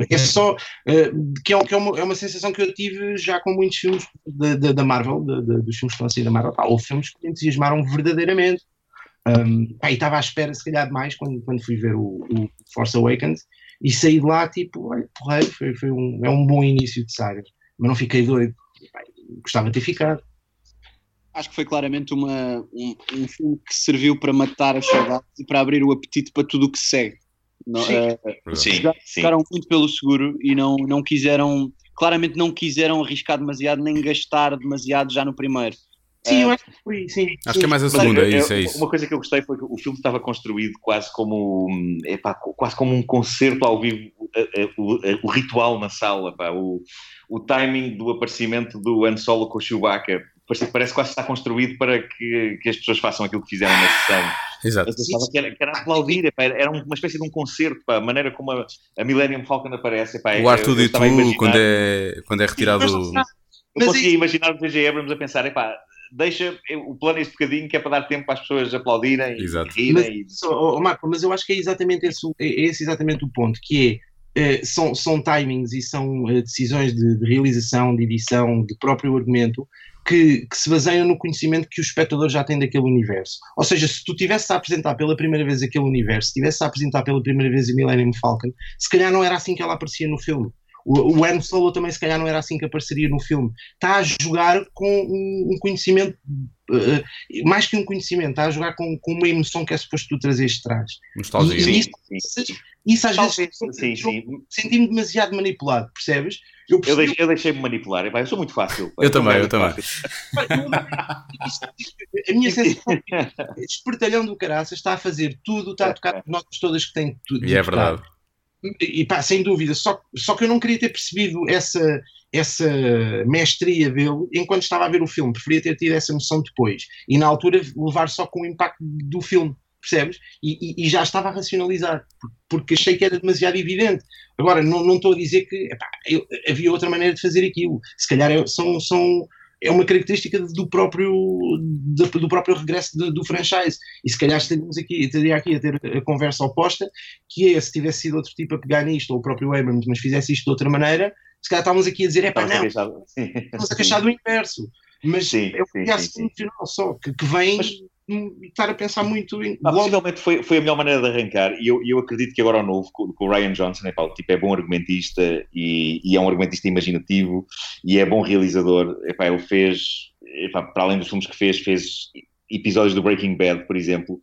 É só uh, que, é, que é, uma, é uma sensação que eu tive já com muitos filmes da Marvel, de, de, dos filmes que estão a sair da Marvel. Pá, houve filmes que me entusiasmaram verdadeiramente. Um, pá, estava à espera, se calhar, demais quando, quando fui ver o, o Force Awakens e saí de lá, tipo, olha, foi, foi um, é um bom início de saga mas não fiquei doido. Gostava de ter ficado. Acho que foi claramente uma, um, um filme que serviu para matar as saudades e para abrir o apetite para tudo o que segue. Não, sim, uh, sim, ficaram sim. muito pelo seguro e não, não quiseram, claramente não quiseram arriscar demasiado nem gastar demasiado já no primeiro. Sim, eu acho que foi, sim. Acho que é mais a segunda, é isso, é isso. Uma coisa que eu gostei foi que o filme estava construído quase como, epá, quase como um concerto ao vivo, o, o, o ritual na sala, pá, o, o timing do aparecimento do Han Solo com o Chewbacca. Parece, parece quase que está construído para que, que as pessoas façam aquilo que fizeram na sessão. Exato. Que era, que era aplaudir, epá, era uma espécie de um concerto, pá, a maneira como a, a Millennium Falcon aparece. Epá, o Arthur e tu, quando é, quando é retirado. Não conseguia imaginar o J.J. Abrams a pensar, epá, deixa o plano este bocadinho que é para dar tempo para as pessoas aplaudirem Exato. e rirem. Mas, oh, Marco, mas eu acho que é exatamente esse, é esse exatamente o ponto, que é, é são, são timings e são é, decisões de, de, realização, de edição, de próprio argumento, que, que, se baseiam no conhecimento que o espectador já tem daquele universo. Ou seja, se tu tivesse a apresentar pela primeira vez aquele universo, se tivesse a apresentar pela primeira vez a Millennium Falcon, se calhar não era assim que ela aparecia no filme. O, o Han Solo também, se calhar, não era assim que apareceria no filme. Está a jogar com um, um conhecimento, uh, mais que um conhecimento, está a jogar com, com, uma emoção que é suposto tu trazeres de trás. Nostalgia. E, isso, isso, isso, às Talvez, vezes sim, sim. senti-me demasiado manipulado, percebes? Eu, eu, deixei, eu deixei-me manipular, eu sou muito fácil. Eu, também, eu também. a minha sensação é que espertalhão do caraças está a fazer tudo, está a tocar notas todas que tem tudo. E é verdade e pá, sem dúvida, só, só que eu não queria ter percebido essa, essa mestria dele enquanto estava a ver o filme, preferia ter tido essa noção depois e na altura levar só com o impacto do filme, percebes? E, e, e já estava a racionalizar, porque achei que era demasiado evidente. Agora, não, não estou a dizer que epá, eu, havia outra maneira de fazer aquilo, se calhar é, são. são é uma característica do próprio, do, do próprio regresso de, do franchise. E se calhar estaríamos aqui, estaria aqui a ter a conversa oposta, que é se tivesse sido outro tipo a pegar nisto, ou o próprio Abrams, mas fizesse isto de outra maneira, se calhar estávamos aqui a dizer, é pá, não, estamos a queixar do inverso. Mas sim, é o que é sim, final só, que, que vem. Mas estar a pensar muito em. Ah, possivelmente foi, foi a melhor maneira de arrancar, e eu, eu acredito que agora o novo, com, com o Ryan Johnson, é, pá, tipo, é bom argumentista e, e, é um argumentista imaginativo e é bom realizador. Epá, ele fez. epá, para além dos filmes que fez, fez episódios do Breaking Bad, por exemplo.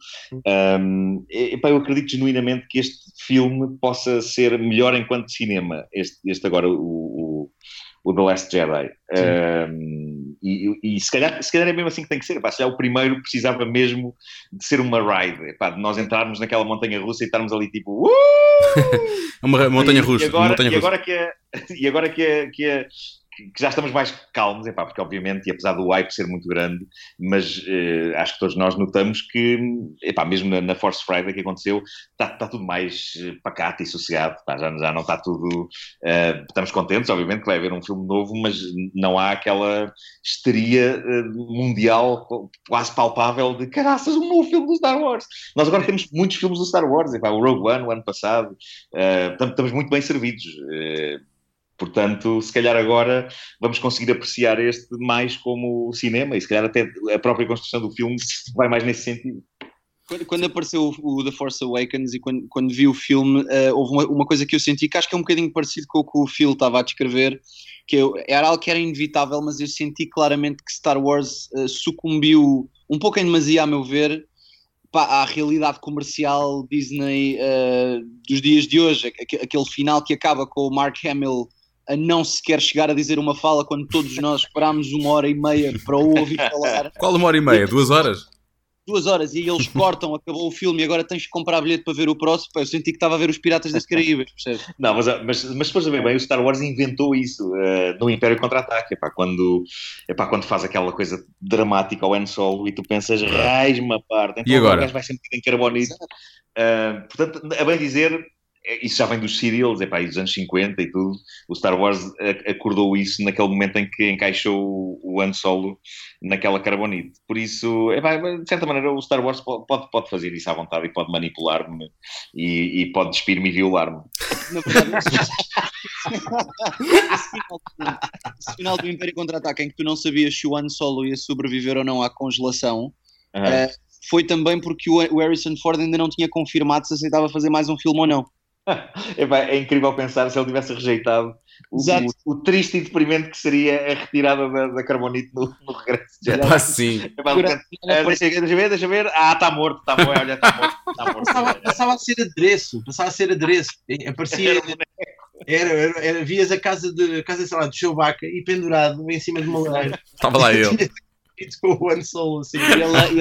Um, epá, eu acredito genuinamente que este filme possa ser melhor enquanto cinema, este, este agora, o, o, o The Last Jedi. Um, e, e se, calhar, se calhar é mesmo assim que tem que ser. Epá, se calhar o primeiro precisava mesmo de ser uma ride, epá, de nós entrarmos naquela montanha russa e estarmos ali tipo. Uh! uma montanha russa. E agora, montanha e agora que é. E agora que é, que é que já estamos mais calmos, epá, porque obviamente, e apesar do hype ser muito grande, mas eh, acho que todos nós notamos que, epá, mesmo na, na Force Friday que aconteceu, está tá tudo mais eh, pacato e sossegado, já, já não está tudo... eh, estamos contentes, obviamente, que vai haver um filme novo, mas não há aquela histeria eh, mundial quase palpável de caraças, um novo filme do Star Wars. Nós agora temos muitos filmes do Star Wars, epá, o Rogue One, o ano passado, portanto, estamos muito bem servidos. Portanto, se calhar agora vamos conseguir apreciar este mais como cinema e se calhar até a própria construção do filme vai mais nesse sentido. Quando, quando apareceu o, o The Force Awakens e quando, quando vi o filme, uh, houve uma, uma, coisa que eu senti que acho que é um bocadinho parecido com o que o Phil estava a descrever, que eu, era algo que era inevitável, mas eu senti claramente que Star Wars uh, sucumbiu um pouco em demasia, a meu ver, à realidade comercial Disney uh, dos dias de hoje. Aquele final que acaba com o Mark Hamill a não sequer chegar a dizer uma fala quando todos nós esperámos uma hora e meia para o ouvir falar. Qual uma hora e meia? Duas horas? Duas horas, e eles cortam, acabou o filme e agora tens que comprar bilhete para ver o próximo. Eu senti que estava a ver os Piratas das Caraíbas, percebes? Não, mas, mas, mas depois de ver bem, o Star Wars inventou isso uh, no Império Contra-Ataque. Quando, epá, quando faz aquela coisa dramática ao Han Solo e tu pensas, raiz-me a parte. Então e agora? o gajo vai sempre em carbonito. Uh, portanto, a bem dizer, isso já vem dos serials, epá, dos anos 50 e tudo. O Star Wars acordou isso naquele momento em que encaixou o Han Solo naquela carbonite. Por isso, epá, de certa maneira, o Star Wars pode, pode fazer isso à vontade e pode manipular-me e, e, pode despir-me e violar-me. Na verdade, esse final, esse final do Império Contra-Ataque em que tu não sabias se o Han Solo ia sobreviver ou não à congelação. Uhum. Uh, foi também porque o Harrison Ford ainda não tinha confirmado se aceitava fazer mais um filme ou não. É, incrível pensar se ele tivesse rejeitado o, o, o, triste e deprimente que seria a retirada da, da Carbonite no, no regresso de Jedi. Ah, sim. É, é, deixa, deixa, ver, deixa ver. Ah, está morto, está morto, olha, está morto. Tá morto passava, passava, a ser adereço, passava a ser adereço. Aparecia. Era, era, era, vias a casa de, a casa, sei lá, de Chewbacca e pendurado em cima de uma lareira. Estava lá ele. com o Han Solo, assim. E ele, ele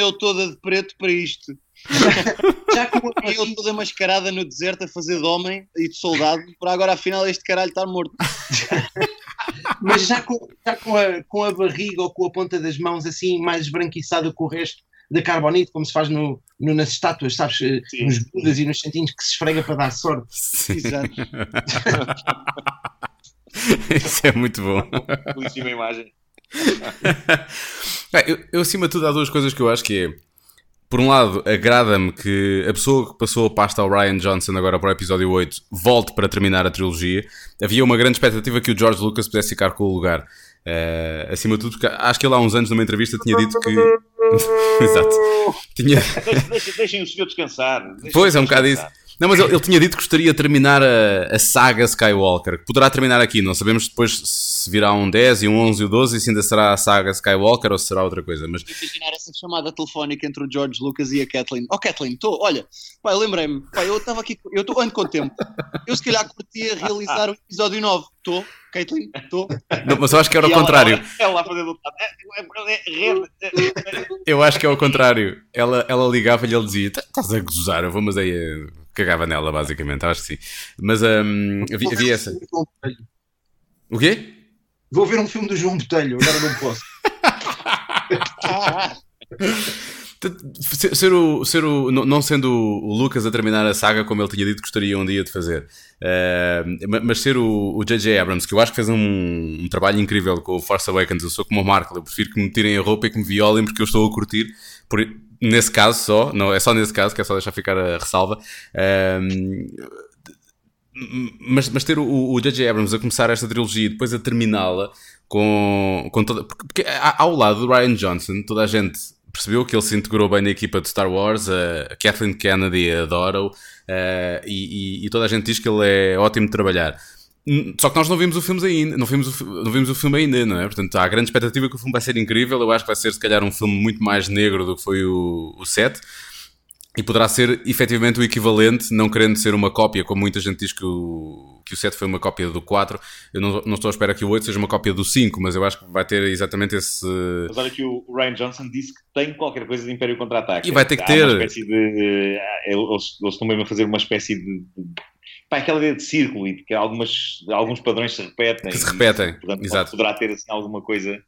eu toda de preto para isto. Já com a eu toda mascarada no deserto a fazer de homem e de soldado, para agora afinal este caralho estar morto. Mas já, com, já com, a, com a barriga ou com a ponta das mãos assim mais esbranquiçada com o resto da carbonite, como se faz no, no, nas estátuas, sabes? Sim. Nos budas e nos santinhos que se esfrega para dar sorte. Sim. Exato. Isso é muito bom. Belíssima imagem. eu, eu, acima de tudo, há duas coisas que eu acho que é. Por um lado, agrada-me que a pessoa que passou a pasta ao Ryan Johnson agora para o episódio 8 volte para terminar a trilogia. Havia uma grande expectativa que o George Lucas pudesse ficar com o lugar. Uh, acima de tudo, porque acho que ele há uns anos numa entrevista tinha dito que. Exato. Tinha... Deixem, deixem o senhor descansar. Deixem pois, é um bocado isso. Não, mas ele, ele, tinha dito que gostaria de terminar a, a, saga Skywalker, que poderá terminar aqui. Não sabemos depois se virá um 10 e um 11 e o 12 e se ainda será a saga Skywalker ou se será outra coisa. Mas... Imaginar essa chamada telefónica entre o George Lucas e a Kathleen. Oh, Kathleen, estou, olha, pai, lembrei-me, pai, eu estava aqui, eu estou ando com o tempo. Eu se calhar curtia realizar o episódio 9. Estou, Caitlin, estou. Mas eu acho que era o contrário. Ela lá fazer Eu acho que é o contrário. Ela, ela ligava-lhe e ele dizia: Estás a gozar, eu vou, mas aí cagava nela, basicamente. Acho que sim. Mas um, havia, havia essa. O quê? Vou ver um filme do João Botelho, agora não posso. ser o, ser o, não sendo o Lucas a terminar a saga como ele tinha dito que gostaria um dia de fazer, uh, mas ser o J.J. Abrams, que eu acho que fez um, um, trabalho incrível com o Force Awakens. Eu sou como o Marco, eu prefiro que me tirem a roupa e que me violem porque eu estou a curtir. Por, nesse caso só, não, é só nesse caso, que é só deixar ficar a ressalva. Uh, mas, mas ter o J.J. Abrams a começar esta trilogia e depois a terminá-la com, com toda. Porque, porque ao lado do Ryan Johnson, toda a gente percebeu que ele se integrou bem na equipa de Star Wars, a Kathleen Kennedy adora-o uh, e, e, e, toda a gente diz que ele é ótimo de trabalhar. Só que nós não vimos o filme ainda, não vimos o, não vimos o filme ainda, não é? Portanto, há grande expectativa que o filme vai ser incrível. Eu acho que vai ser, se calhar, um filme muito mais negro do que foi o, o 7. E poderá ser efetivamente o equivalente, não querendo ser uma cópia, como muita gente diz que o, que o 7 foi uma cópia do 4. Eu não, não estou à espera que o 8 seja uma cópia do 5, mas eu acho que vai ter exatamente esse. Mas olha que o Ryan Johnson disse que tem qualquer coisa de Império Contra-Ataque. E vai ter que ter. Uma espécie de, eles, eles estão mesmo a fazer uma espécie de. Pá, aquela ideia de círculo e de que algumas, alguns padrões se repetem. Que se repetem, e, portanto, exato. Poderá ter assim alguma coisa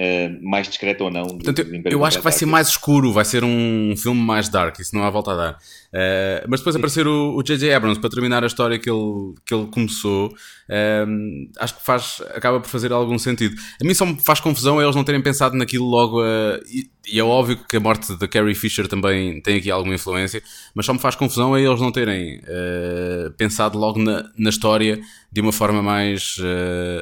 Uh, mais discreto ou não. Portanto, eu, acho que vai ser mais escuro, vai ser um filme mais dark, isso não há volta a dar. Uh, mas depois aparecer o J.J. Abrams para terminar a história que ele, que ele começou, uh, acho que faz, acaba por fazer algum sentido. A mim só me faz confusão eles não terem pensado naquilo logo. E, e, é óbvio que a morte da Carrie Fisher também tem aqui alguma influência, mas só me faz confusão é eles não terem pensado logo na, na história de uma forma mais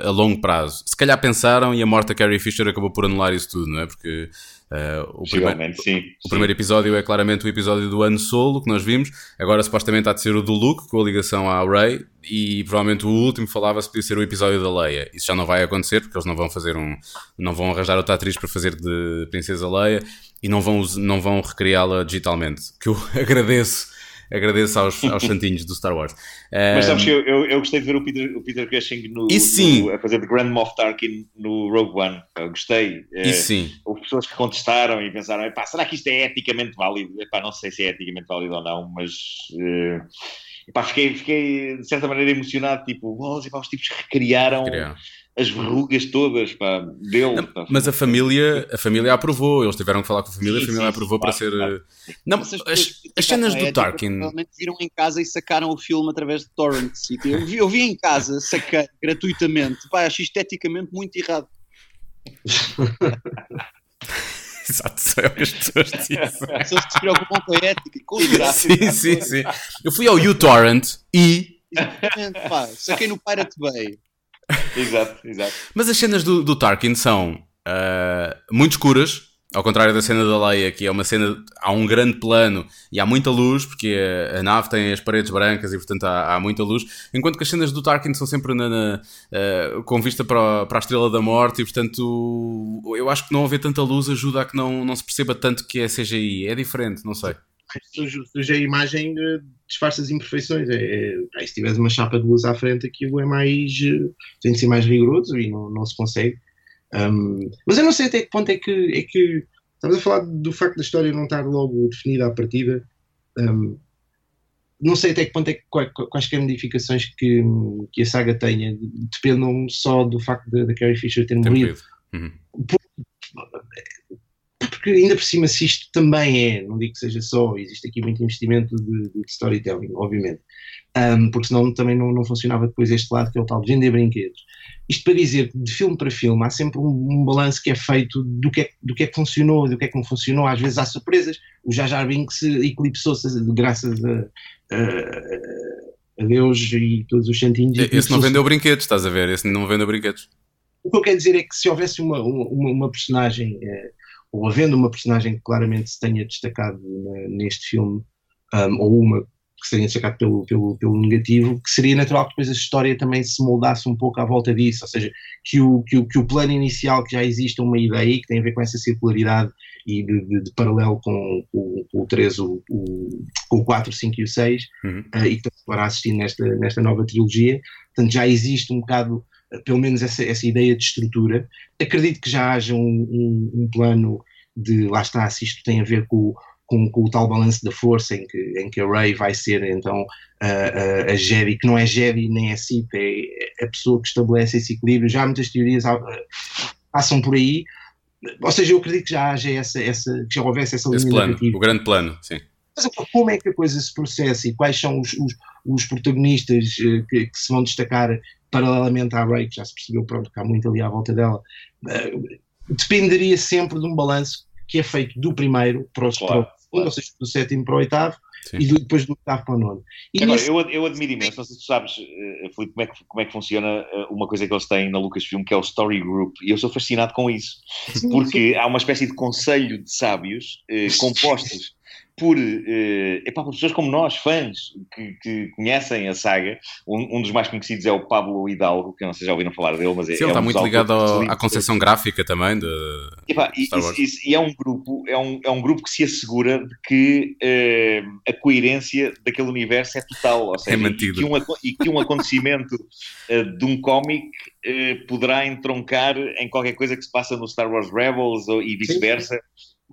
a longo prazo. Se calhar pensaram e a morte da Carrie Fisher acabou por anular isso tudo, não é? Porque uh, o, primeiro, sim, o primeiro episódio é claramente o episódio do ano solo que nós vimos, agora supostamente há de ser o do Luke, com a ligação à Rey, e provavelmente o último falava-se podia ser o episódio da Leia. Isso já não vai acontecer, porque eles não vão fazer um. não vão arranjar outra atriz para fazer de Princesa Leia e não vão, não vão recriá-la digitalmente. Que eu agradeço agradeço aos, aos santinhos do Star Wars. Mas sabes que eu, eu, eu, gostei de ver o Peter, o Peter Cushing no, no, a fazer de Grand Moff Tarkin no Rogue One. Eu gostei. Isso sim. Houve pessoas que contestaram e pensaram: será que isto é eticamente válido? Epá, não sei se é eticamente válido ou não, mas. Uh, epá, fiquei, fiquei de certa maneira emocionado. Tipo, oh, epá, os tipos recriaram. recriaram as verrugas todas pá, dele. Não, pá. Mas a família, a família aprovou, eles tiveram que falar com a família, sim, a família sim, aprovou claro, para ser. Claro. Não, as, as, as cenas do Tarkin. Provavelmente viram em casa e sacaram o filme através de torrents. Eu vi, eu vi em casa, saquei gratuitamente. Pá, acho esteticamente muito errado. Exato, é o que as pessoas pessoas se preocupam com a ética, com o Sim, sim, sim. Eu fui ao uTorrent e. Exatamente, pá, saquei no Pirate Bay. exato, exato. Mas as cenas do, do Tarkin são uh, muito escuras, ao contrário da cena da Leia, que é uma cena. Há um grande plano e há muita luz, porque a, a nave tem as paredes brancas e, portanto, há, há, muita luz. Enquanto que as cenas do Tarkin são sempre na, na, uh, com vista para, para a Estrela da Morte, e, portanto, eu acho que não haver tanta luz ajuda a que não, não se perceba tanto que é CGI. É diferente, não sei. Surge a imagem disfarça as imperfeições. É, é, se tiveres uma chapa de luz à frente, aquilo é mais. Eh, tem de ser mais rigoroso e não, não se consegue. Um, mas eu não sei até que ponto é que, é que. Estamos a falar do facto da história não estar logo definida à partida. Um, não sei até que ponto é que quaisquer modificações que, que a saga tenha dependam só do facto da Carrie Fisher ter morrido. Uhum. Por, porque ainda por cima, se isto também é, não digo que seja só, existe aqui muito investimento de, de storytelling, obviamente, um, porque senão também não, não, funcionava depois este lado que é o tal de vender brinquedos. Isto para dizer que de filme para filme há sempre um, um balanço que é feito do que é, do que é que funcionou, do que é que não funcionou, às vezes há surpresas, o Jar Jar Binks eclipsou-se graças a, a, a, Deus e todos os santinhos. Esse não vendeu brinquedos, estás a ver, esse não vendeu brinquedos. O que eu quero dizer é que se houvesse uma, uma, uma personagem... Eh, ou havendo uma personagem que claramente se tenha destacado neste filme, um, ou uma que se tenha destacado pelo, pelo, pelo negativo, que seria natural que depois a história também se moldasse um pouco à volta disso, ou seja, que o, que o, que o plano inicial que já existe uma ideia que tem a ver com essa circularidade e de, de, de paralelo com, com, com, o 3, o, o, com o 4, o 5 e o 6, uhum. uh, e que estamos a assistir nesta, nesta nova trilogia, portanto já existe um bocado pelo menos essa, essa ideia de estrutura. Acredito que já haja um, um, um plano de, lá está, se isto tem a ver com, com, com, o tal balanço da força em que, em que a Rey vai ser então a, a, a Jedi, que não é Jedi nem é Sith, é, é a pessoa que estabelece esse equilíbrio. Já há muitas teorias passam por aí, ou seja, eu acredito que já haja essa, essa que já houvesse essa esse plano, o grande plano, sim. Mas como é que a coisa se processa e quais são os, os, os protagonistas eh, que, que, se vão destacar paralelamente à Ray, que já se percebeu pronto, que há muito ali à volta dela, uh, dependeria sempre de um balanço que é feito do primeiro para o, claro, segundo, ou seja, do sétimo para o oitavo, Sim. e depois do oitavo para o nono. E Agora, nesse... eu, eu admiro imenso, não sei se tu sabes, uh, Filipe, como é, que, como é que funciona uma coisa que eles têm na Lucasfilm, que é o Story Group, e eu sou fascinado com isso, sim, porque sim. há uma espécie de conselho de sábios uh, compostos por, uh, epá, por pessoas como nós, fãs, que, que conhecem a saga. Um, um, dos mais conhecidos é o Pablo Hidalgo, que não sei se já ouviram falar dele, mas Sim, é. ele é está um muito ligado ao, à concepção gráfica também de. Epá, e, e, e, é um grupo, é um, é um grupo que se assegura de que uh, a coerência daquele universo é total, ou seja, é e, que um, e que um acontecimento uh, de um cómic poderá entroncar em qualquer coisa que se passa no Star Wars Rebels ou, e vice-versa.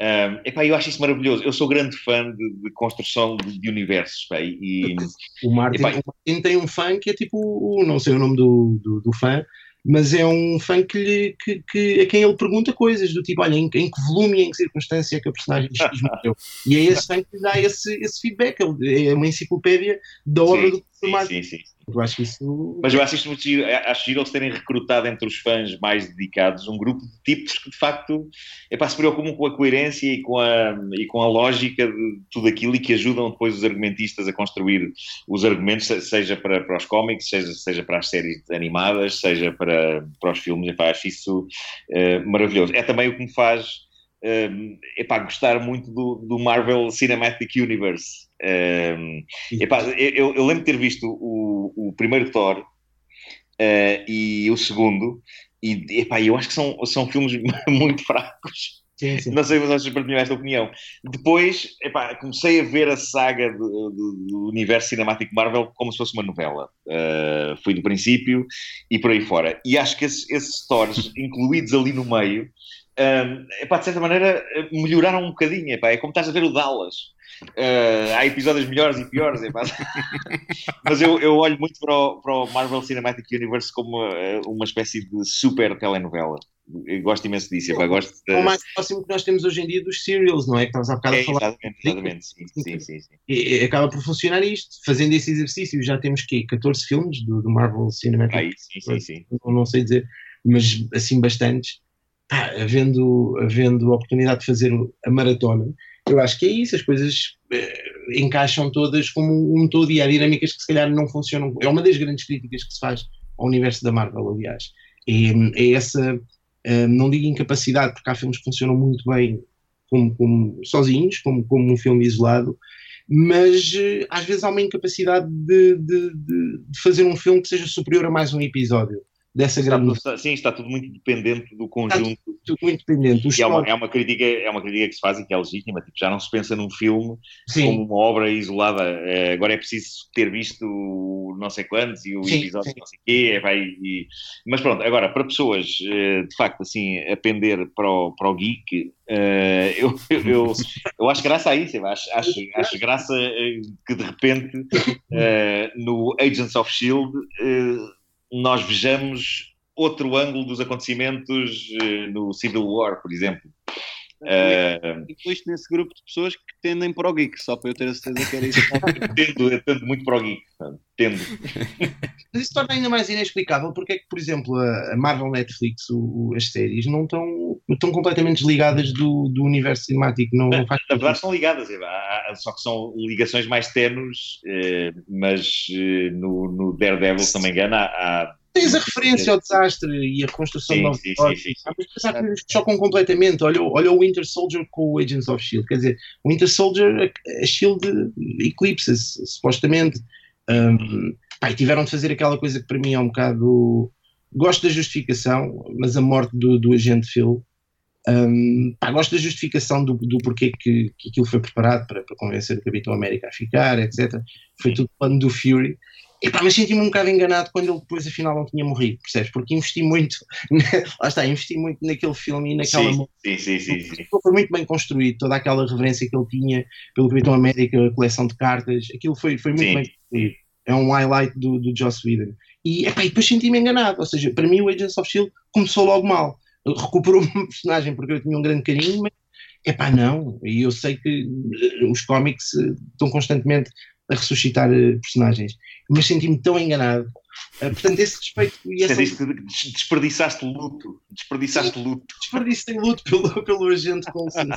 Um, epá, eu acho isso maravilhoso. Eu sou grande fã de, de construção de, de universos. Pá, e, o, Martin, epá, o, Martin, tem um fã que é tipo, o, não sei o nome do, do, do fã, mas é um fã que, lhe, que, que, a quem ele pergunta coisas do tipo, olha, em, em que volume e em que circunstância é que a personagem X morreu? e é esse fã que lhe dá esse, esse feedback. É uma enciclopédia da obra sim, do Martin. Sim, sim, sim. Eu acho isso. Mas eu acho isto muito giro. Acho giro eles terem recrutado entre os fãs mais dedicados um grupo de tipos que de facto epá, se preocupam com a coerência e com a, e com a lógica de tudo aquilo e que ajudam depois os argumentistas a construir os argumentos, seja para, para os cómics, seja, seja para as séries animadas, seja para, para os filmes. Epá, acho isso uh, maravilhoso. É também o que me faz. Um, epá, gostar muito do, do Marvel Cinematic Universe. Um, epá, eu, eu, lembro de ter visto o, o primeiro Thor uh, e o segundo, e epá, eu acho que são, são filmes muito fracos. Sim, sim. Não sei se vocês partilham esta opinião. Depois, epá, comecei a ver a saga do, do, do, universo cinemático Marvel como se fosse uma novela. Uh, fui do princípio e por aí fora. E acho que esses, esses Thors incluídos ali no meio um, epá, de certa maneira, melhoraram um bocadinho. Epá. É como estás a ver o Dallas. Uh, há episódios melhores e piores, epá. mas eu, eu olho muito para o, para o Marvel Cinematic Universe como uma, uma espécie de super telenovela. Eu gosto imenso disso. Epá. Gosto de... É o mais próximo que nós temos hoje em dia dos serials, não é? Que estás há bocado é, a falar. Exatamente, exatamente. Sim, sim, sim, sim. E, acaba por funcionar isto. Fazendo esse exercício, já temos que 14 filmes do, do Marvel Cinematic Universe. sim, sim, sim. Não, não sei dizer, mas assim bastantes pá, havendo, havendo a oportunidade de fazer a maratona, eu acho que é isso, as coisas eh, encaixam todas como um todo e há dinâmicas que se calhar não funcionam. É uma das grandes críticas que se faz ao universo da Marvel, aliás. É, é essa, eh, não digo incapacidade, porque há filmes que funcionam muito bem como, como sozinhos, como, como um filme isolado, mas eh, às vezes há uma incapacidade de, de, de, de fazer um filme que seja superior a mais um episódio dessa está grande. Tudo, sim, está tudo muito dependente do conjunto. Tudo, tudo, muito dependente. E é uma, é, uma crítica, é uma crítica que se faz e que é legítima. Tipo, já não se pensa num filme sim. como uma obra isolada. É, agora é preciso ter visto não sei quantos e o sim, episódio sim. não sei o quê. É, vai, e... Mas pronto, agora, para pessoas eh, de facto assim, a pender para o, para o geek, Uh, eu, eu, eu, acho graça a isso, acho, acho, acho graça que de repente uh, no Agents of Shield uh, nós vejamos outro ângulo dos acontecimentos uh, no Civil War, por exemplo. Uh, Incluíste nesse grupo de pessoas que tendem para o geek, só para eu ter a certeza que era isso. tendo, eu tendo muito para o geek. Tendo. Mas isso torna ainda mais inexplicável porque é que, por exemplo, a Marvel Netflix, o, as séries, não estão, estão completamente desligadas do, do universo cinemático. Não, na, faz na verdade, são ligadas, só que são ligações mais tenues, eh, mas eh, no, no Daredevil, se não me engano, há, há Tens a referência ao desastre e a construção sim, de sim, sim, Mas pensar que eles chocam completamente. Olha, olha o Winter Soldier com o Agents of S.H.I.E.L.D. Quer dizer, o Winter Soldier, a, a S.H.I.E.L.D. eclipsa-se, supostamente. Um, pá, e tiveram de fazer aquela coisa que para mim é um bocado... Gosto da justificação, mas a morte do, do agente Phil... Um, pá, gosto da justificação do, do porquê que, que aquilo foi preparado para, para convencer o Capitão América a ficar, etc. Foi tudo plano do Fury. Epá, mas senti-me um bocado enganado quando ele depois afinal não tinha morrido, percebes? Porque investi muito, lá está, investi muito naquele filme e naquela. Sim, sim, sim, sim, sim. Foi muito bem construído, toda aquela reverência que ele tinha pelo Capitão América, a coleção de cartas, aquilo foi, foi muito Sim. bem construído. É um highlight do, do Joss Whedon. E, epá, e depois senti-me enganado, ou seja, para mim o Agents of Shield começou logo mal. Recuperou uma personagem porque eu tinha um grande carinho, mas epá, não. E eu sei que eh, os cómics eh, estão constantemente a ressuscitar eh, personagens. Mas senti-me tão enganado. Uh, portanto, esse respeito e Você essa... disse que desperdiçaste luto. Desperdiçaste luto. desperdicei luto pelo, pelo agente Coulson.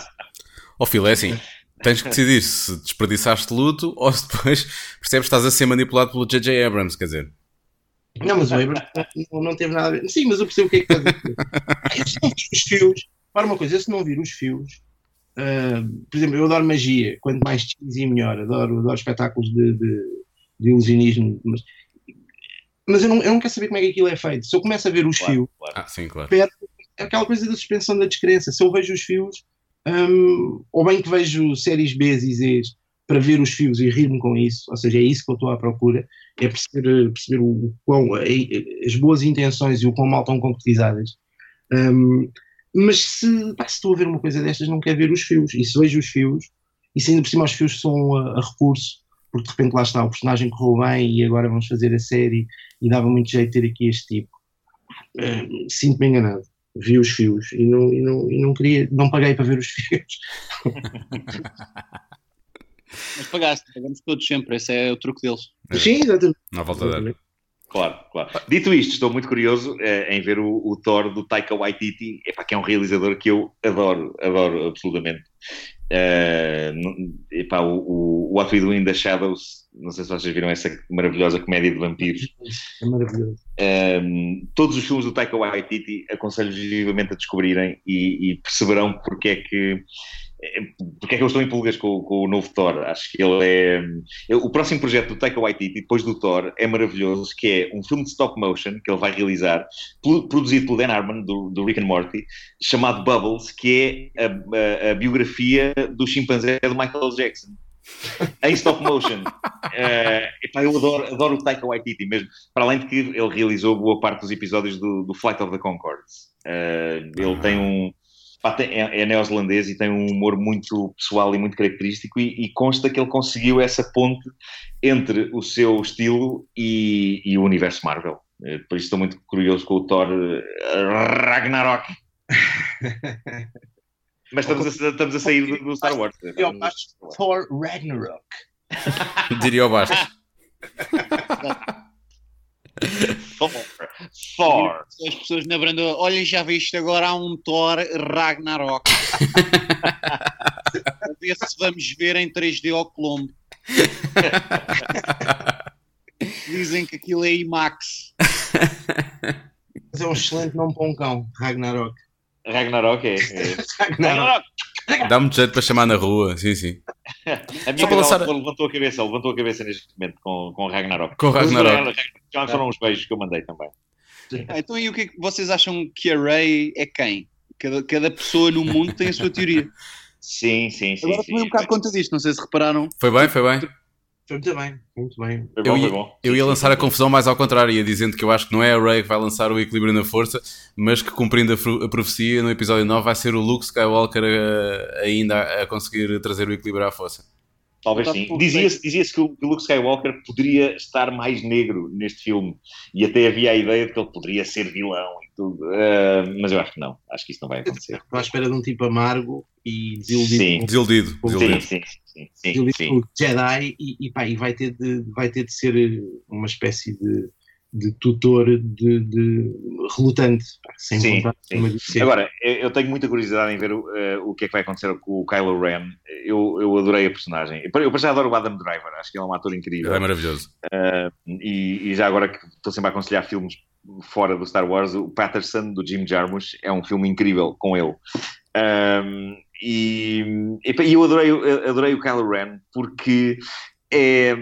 Ó Phil, é assim. Tens que decidir se desperdiçaste luto ou se depois percebes que estás a ser manipulado pelo J.J. Abrams, quer dizer. Não, mas o Abrams não, não teve nada a ver. Sim, mas eu percebo o que é que estás a dizer. Se não vir os fios, para uma coisa, eu se não vir os fios, uh, por exemplo, eu adoro magia, quanto mais cheesy melhor, adoro, adoro espetáculos de, de, de ilusionismo, mas, mas eu, não, eu não quero saber como é que aquilo é feito. Se eu começo a ver os Claro, fios, claro. Ah, sim, claro. perto aquela coisa da suspensão da descrença. Se eu vejo os fios, hum, ou bem que vejo séries B e Zs para ver os fios e rir-me com isso, ou seja, é isso que eu estou à procura, é perceber, perceber o quão, a- as boas intenções e o quão mal estão concretizadas. Hum, mas se, pá, se estou a ver uma coisa destas, não quero ver os fios. E se vejo os fios, e se ainda por cima os fios são a, a recurso, porque de repente lá está, o personagem correu bem e agora vamos fazer a série e dava muito jeito ter aqui este tipo. Hum, Sinto-me enganado. Vi os fios e não, e, não, e não queria, não paguei para ver os fios. Mas pagaste, pagamos todos sempre, esse é o truque deles. Sim, exatamente. Não há volta a dar. Claro, claro. Dito isto, estou muito curioso eh, em ver o, o Thor do Taika Waititi, epá, que é um realizador que eu adoro, adoro absolutamente. Eh, epá, o, o What We Do in the Shadows, não sei se vocês viram essa maravilhosa comédia de vampiros. É maravilhoso. Um, todos os filmes do Taika Waititi aconselho vivamente a descobrirem e, e perceberão porque é que porque é que eu estou em pulgas com, com o novo Thor. Acho que ele é. eu- O próximo projeto do Taika Waititi, depois do Thor, é maravilhoso, que é um filme de stop motion que ele vai realizar, produzido pelo Dan Harmon, do, do Rick and Morty, chamado Bubbles, que é a, a- a biografia do chimpanzé do Michael Jackson. em stop motion. Eh, epá, eu adoro, adoro o Taika Waititi mesmo. Para além de que ele realizou boa parte dos episódios do, do Flight of the Conchords. Eh, ele Ah. tem um. Pá, tem- é, é neozelandês e tem um humor muito pessoal e muito característico, e, e consta que ele conseguiu essa ponte entre o seu estilo e, e o universo Marvel. Eh, por isso estou muito curioso com o Thor eh, Ragnarok. Mas estamos a, estamos a sair do, do Star Wars. Eu acho Thor Ragnarok. Diria o Bastos. Thor. Thor. As pessoas na Branda, olha, já viste agora há um Thor Ragnarok. a ver se vamos ver em 3D ao Colombo. Dizem que aquilo é IMAX. Mas é um excelente nome para um cão, Ragnarok. Ragnarok é. é. Ragnarok. Dá muito jeito para chamar na rua, sim, sim. A minha Só para lançar- levantou a cabeça, levantou a cabeça neste momento com, com Ragnarok. Com Ragnarok. Mas, Já foram uns beijos que eu mandei também. Ah, então, e o que é que vocês acham que a Ray é quem? Cada, cada pessoa no mundo tem a sua teoria. Sim, sim, sim. Agora tomei um bocado conta disto, não sei se repararam. Foi bem, foi bem. Foi muito bem, muito bem. Foi bom, Eu foi ia, bom. eu ia lançar a confusão mais ao contrário, ia dizendo que eu acho que não é a Rey que vai lançar o equilíbrio na força, mas que cumprindo a, a profecia no episódio 9 vai ser o Luke Skywalker a- ainda a, a conseguir trazer o equilíbrio à força. Talvez Está sim. Dizia-se dizia que o Luke Skywalker poderia estar mais negro neste filme. E até havia a ideia de que ele poderia ser vilão e tudo. Ah, mas eu acho que não. Acho que isso não vai acontecer. Estou à espera de um tipo amargo e desiludido, Sim. com- Desiludido, Sim, desiludido. sim, sim. sim, sim. Jedi e, e, pá, e vai, ter de, vai ter de ser uma espécie de, de tutor de, de relutante, sem Sim, sim. Agora, eu tenho muita curiosidade em ver o, eh, o que é que vai acontecer com o Kylo Ren. Eu, eu adorei a personagem. Eu, eu já adoro o Adam Driver, acho que ele é um ator incrível. Ele é maravilhoso. E, e já agora que estou sempre a aconselhar filmes fora do Star Wars, o Patterson, do Jim Jarmusch, é um filme incrível com ele. Um, e, e eu adorei, eu adorei o Kylo Ren porque é,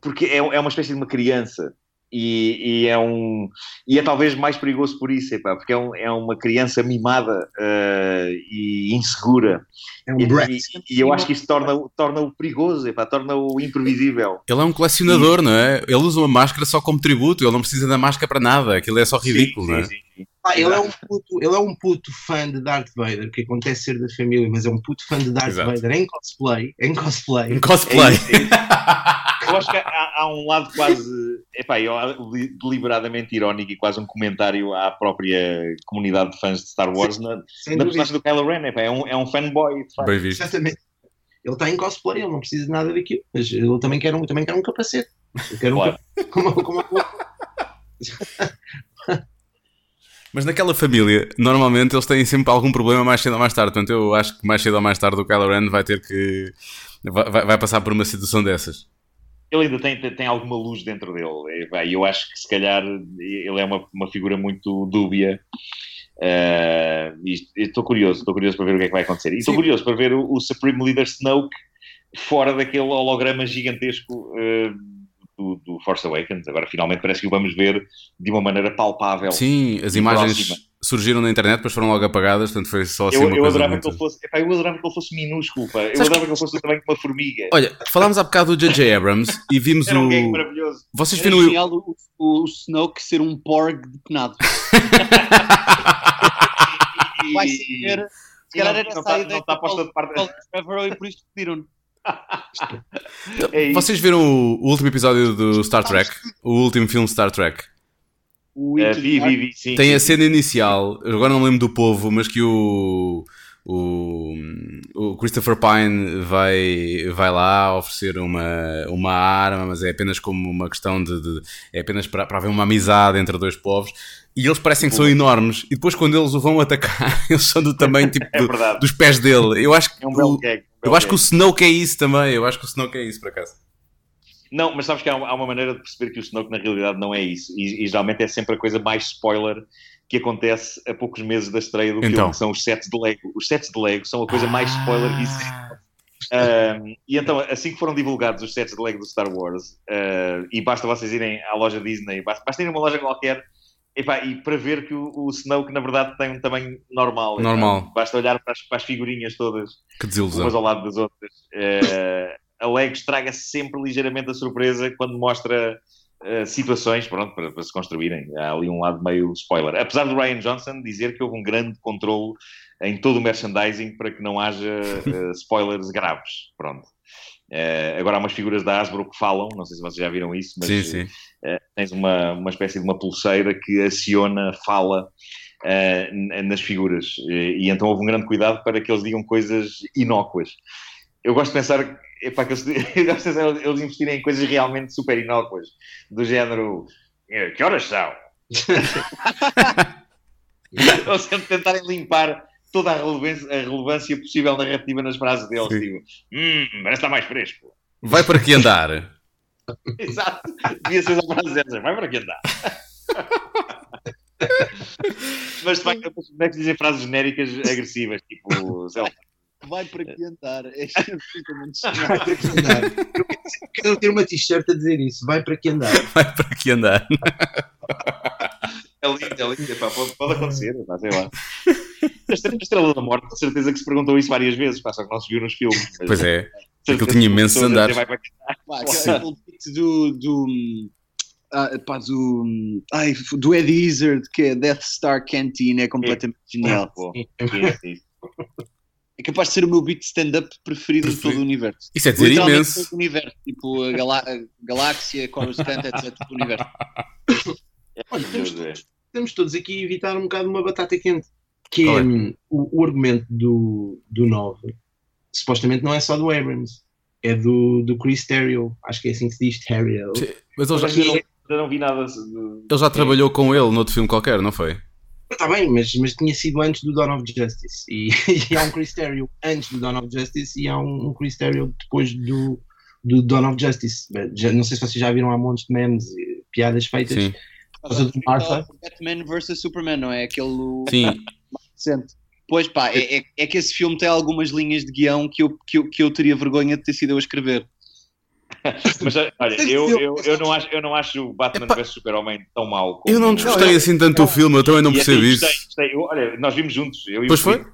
porque é, é uma espécie de uma criança. E, e é um e é talvez mais perigoso por isso, epá, porque é, um- é uma criança mimada eh, e insegura. é um E, e- e eu acho que isso torna-o torna perigoso, epá, torna-o imprevisível. Ele é um colecionador, não é? Ele usa uma máscara só como tributo, ele não precisa da máscara para nada, aquilo é só ridículo, Sim, não é? sim, sim. Pá, ele, é um puto, ele é um puto fã de Darth Vader, que acontece ser da família, mas é um puto fã de Darth Exato. Vader em cosplay. Em cosplay. Um cosplay. É. Eu acho que há, há um lado quase, epá, eu, li- deliberadamente irónico e quase um comentário à própria comunidade de fãs de Star Wars na, Sem na dúvida. personagem do Kylo Ren. epá, é, um, é um fanboy, de facto. Bem visto. Exatamente. Ele está em cosplay, ele não precisa de nada daquilo, mas ele também quer um, também quer um capacete. Eu quero um Claro. capacete. Como, como, Mas naquela família, normalmente eles têm sempre algum problema mais cedo ou mais tarde. Portanto, eu acho que mais cedo ou mais tarde o Kylo Ren vai ter que. vai- vai passar por uma situação dessas. Ele ainda tem, tem, alguma luz dentro dele. E, pá, eu acho que se calhar ele é uma, uma figura muito dúbia. Uh, estou curioso, estou curioso para ver o que é que vai acontecer. E estou curioso para ver o, o, Supreme Leader Snoke fora daquele holograma gigantesco uh, do, do, Force Awakens. Agora finalmente parece que o vamos ver de uma maneira palpável. Sim, as imagens próxima. Surgiram na internet, depois foram logo apagadas, portanto foi só assim eu, uma eu coisa adorava muito... que ele fosse, epá, eu adorava que ele fosse minúsculo, pá. eu adorava que... que ele fosse também como uma formiga. Olha, falámos há bocado do J.J. Abrams e vimos Era um o... game maravilhoso. Vocês Era viram genial o, o, o Snoke ser um porg de penado. Vai ser. Se calhar era essa tá- a ideia não tá posta de parte- do Trevor e por É isso. Vocês viram o, o último episódio do Star Trek? O último filme Star Trek? O Uh, Into vi, vi, vi, sim. Tem sim, a sim. cena inicial, agora não lembro do povo, mas que o, o, o Christopher Pine vai, vai lá oferecer uma, uma arma, mas é apenas como uma questão de. de- é apenas para, para haver uma amizade entre dois povos. E eles parecem que são enormes, e depois quando eles o vão atacar, eles são do tamanho tipo, É do- dos pés dele. Eu acho que, É um o, gag. um eu acho que o. Snoke é isso também. Eu acho que o Snoke é isso, por acaso. Não, mas sabes que há uma, há uma maneira de perceber que o Snoke na realidade não é isso. E, e geralmente é sempre a coisa mais spoiler que acontece a poucos meses da estreia do Então. filme, que são os sets de Lego. Os sets de Lego são a coisa mais spoiler que existe. Ah. Um, e então, assim que foram divulgados os sets de Lego do Star Wars, uh, e basta vocês irem à loja Disney, basta, basta irem a uma loja qualquer, epá, e para ver que o, o Snoke, na verdade, tem um tamanho normal. epá. Normal. Basta olhar para as, para as figurinhas todas, Que desilusão. umas ao lado das outras. Uh, a Lego estraga sempre ligeiramente a surpresa quando mostra uh, situações, pronto, para, para se construírem. Há ali um lado meio spoiler. Apesar do Ryan Johnson dizer que houve um grande controle em todo o merchandising para que não haja uh, spoilers graves. Pronto. Uh, agora há umas figuras da Hasbro que falam, não sei se vocês já viram isso, mas Sim, sim. uh, tens uma, uma espécie de uma pulseira que aciona, fala uh, nas figuras. E então houve um grande cuidado para que eles digam coisas inócuas. Eu gosto de pensar epá, que eles, eles investirem em coisas realmente super inócuas, do género "Eh, que horas são? Ou sempre tentarem limpar toda a relevância, a relevância possível narrativa nas frases deles, Sim. tipo, hum, parece estar mais fresco. Vai para que andar? Exato. Devia ser a frase dessa. Vai para aqui andar. Mas de facto, como é que dizem frases genéricas agressivas, tipo, sei lá, Vai para que andar. É absolutamente Vai para que andar. Eu quero ter uma t-shirt a dizer isso. Vai para que andar. Vai para que andar? é lindo, é lindo, epá, pode, pode acontecer, epá, sei lá. A Estrela, a Estrela da Morte, com certeza que se perguntou isso várias vezes, pá, só que não se viu nos filmes. mas- Pois é. Aquilo tinha que imensos andares. Vai para aqui andar. Pá, aquele beat do. do ah, pá, do, ai, do Ed Izzard, que é Death Star Canteen, é completamente genial. Pô, Sim. isso, isso. É capaz de ser o meu beat de stand-up preferido de Preferido. todo o universo. Isso é dizer Literalmente imenso. todo o universo. Tipo, a, galá a galáxia, Coruscant, etc. Todo o universo. Olha, temos, todos, temos todos aqui a evitar um bocado uma batata quente. Que é, é? hum, o, o argumento do, do 9. Supostamente não é só do Abrams. É do, do Chris Terrio. Acho que é assim que se diz, Terrio. Mas ele já, eu não, eu não vi nada. de- ele já trabalhou com ele noutro filme qualquer, não foi? Está bem, mas, mas tinha sido antes do Dawn of Justice. E, e há um Chris Terrio antes do Dawn of Justice e há um, um Chris Terrio depois do, do Dawn of Justice. Já, não sei se vocês já viram há montes de memes, e piadas feitas. Sim. Por causa do Martha. Batman vs Superman, não é? Aquele Sim. recente. Pois pá, é, é, é que esse filme tem algumas linhas de guião que eu, que, eu, que eu teria vergonha de ter sido eu a escrever. Mas olha, eu, eu, eu, não acho, eu não acho o Batman vs Super-Homem tão mau. como- Eu não desgostei eu- assim tanto do filme, eu também não percebo assim, isso. gostei, gostei. Eu- olha, nós vimos juntos. Eu e o Pois foi?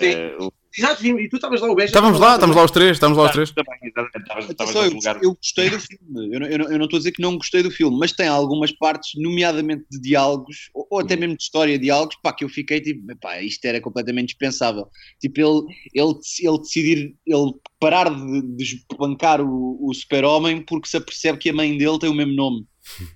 Eh, o- Exato, e tu estavas lá, o Beja. Estávamos lá, estamos lá os três, estamos lá os três. Estavas- estavas Atenção, a eu, gostei do filme. Eu não, eu não- eu não estou a dizer que não gostei do filme, mas tem algumas partes, nomeadamente de diálogos, ou, ou até mesmo de história, diálogos, pá, que eu fiquei tipo, pá, isto era completamente dispensável. Tipo, ele, ele, ele decidir, ele parar de, de espancar o, o super-homem porque se apercebe que a mãe dele tem o mesmo nome.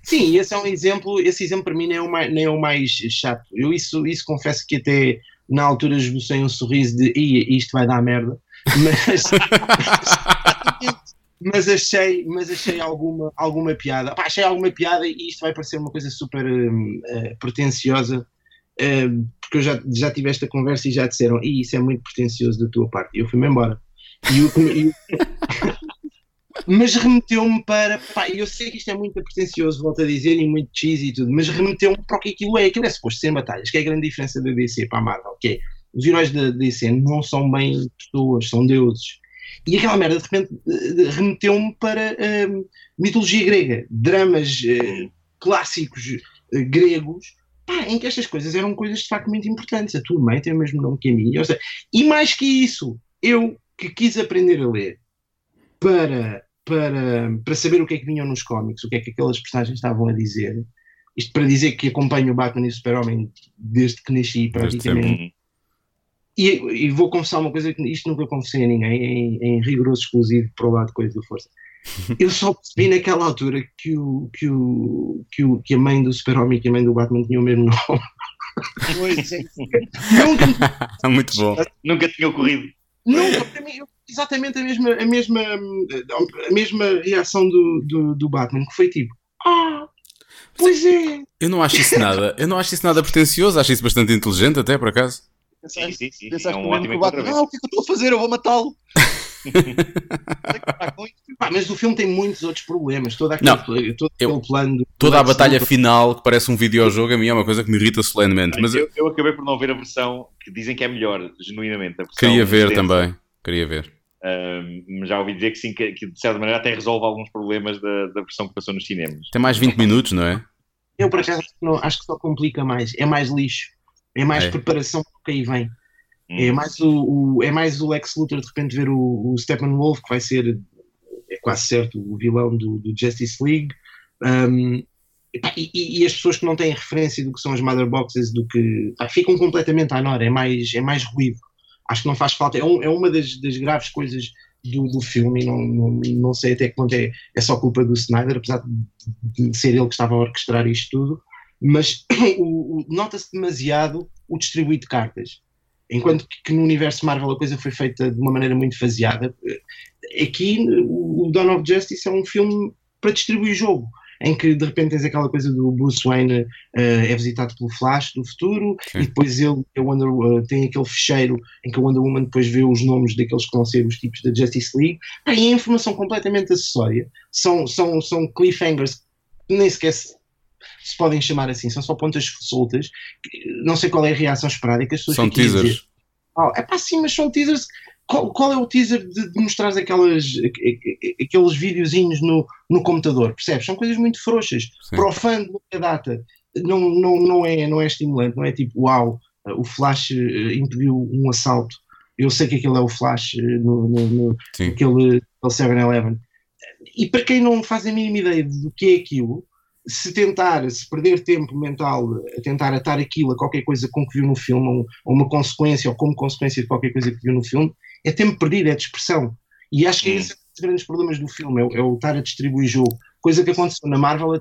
Sim, esse é um exemplo, esse exemplo para mim nem é o mais, nem é o mais chato. Eu isso, isso confesso que até na altura esbocei um sorriso de "Ih, isto vai dar merda, mas, mas achei, mas achei alguma, alguma piada. Pá, achei alguma piada e isto vai parecer uma coisa super eh, pretenciosa, eh, porque eu já, já tive esta conversa e já disseram, "Ih, isso é muito pretencioso da tua parte. E eu fui-me embora. E o, e o- mas remeteu-me para. Pá, eu sei que isto é muito pretencioso, volto a dizer, e muito cheesy e tudo, mas remeteu-me para o que aquilo é. Aquilo é suposto ser batalhas, que é a grande diferença da DC para a Marvel, que é os heróis da DC não são bem pessoas, são deuses. E aquela merda de repente eh, remeteu-me para uh, mitologia grega, dramas uh, clássicos uh, gregos, em que estas coisas eram coisas de facto muito importantes. A tua mãe tem o mesmo nome que a minha. E mais que isso, eu que quis aprender a ler para, para, para saber o que é que vinham nos cómics, o que é que aquelas personagens estavam a dizer. Isto para dizer que acompanho o Batman e o Super-Homem desde que nasci, praticamente. E, e, vou confessar uma coisa que isto nunca confessei a ninguém, em, em rigoroso exclusivo para o lado de coisa do Força. Eu só percebi naquela altura que, o, que, o, que, o, que a mãe do Super-Homem e que a mãe do Batman tinham o mesmo nome. Pois é. Nunca... Muito bom. Nunca tinha ocorrido. Nunca, para mim, exatamente a mesma, a mesma, a mesma reação do, do, do Batman, que foi tipo, ah, pois é. Eu não acho isso nada, eu não acho isso nada pretencioso, acho isso bastante inteligente até, por acaso. Sim, sim, sim. Pensaste é um ótimo que o Batman, ah, o que é que eu estou a fazer? Eu vou matá-lo. Pá, mas o filme tem muitos outros problemas. Todo aquele, Não, todo eu- plano. do- Toda a do batalha Luthor. final que parece um videojogo a mim é uma coisa que me irrita solenemente, mas eu eu, eu acabei por não ver a versão que dizem que é melhor, genuinamente. Queria ver também, queria ver. Ahm, já ouvi dizer que sim, que, que de certa maneira até resolve alguns problemas da, da versão que passou nos cinemas. Tem mais 20 minutos, não é? Eu, por acaso, não, acho que só complica mais. É mais lixo. É mais É. preparação para o que aí vem. Hum. É mais o, o- é mais o Lex Luthor de repente ver o, o Steppenwolf, que vai ser, é quase certo, o vilão do, do Justice League. Um, e, e- e as pessoas que não têm referência do que são as Mother Boxes, do que pá, ficam completamente à nora, é mais, é mais ruído. Acho que não faz falta, é, um- é uma das, das graves coisas do, do filme, não, não, não sei até que ponto é, é só culpa do Snyder, apesar de, ser ele que estava a orquestrar isto tudo, mas nota-se demasiado o distribuir de cartas. Enquanto que, no universo Marvel a coisa foi feita de uma maneira muito faseada, aqui o Dawn of Justice é um filme para distribuir jogo, em que de repente tens aquela coisa do Bruce Wayne eh, é visitado pelo Flash do futuro, Sim. e depois ele Wonder, eh, tem aquele fecheiro em que a Wonder Woman depois vê os nomes daqueles que vão ser os tipos da Justice League. E é informação completamente acessória, são, são, são cliffhangers que nem sequer se, se podem chamar assim, são só pontas soltas. Não sei qual é a reação esperada, que as pessoas São dizer, teasers. Oh, é pá, sim, mas são teasers. Qual, qual é o teaser de, de mostrar aquelas, aqu- aqu- aqueles videozinhos no, no computador? Percebes? São coisas muito frouxas. Sim. Para o fã de longa data, não, não, não, é, não é estimulante. Não é tipo, uau, o Flash eh, impediu um assalto. Eu sei que aquele é o Flash eh, no, no, no, aquele, aquele 7-Eleven. E para quem não faz a mínima ideia do que é aquilo, se tentar, se perder tempo mental a tentar atar aquilo a qualquer coisa com que viu no filme, ou uma consequência, ou como consequência de qualquer coisa que viu no filme, é tempo perdido, é dispersão. E acho que Hum. esse é um dos grandes problemas do filme, é, o- é o estar a distribuir jogo. Coisa que aconteceu na Marvel,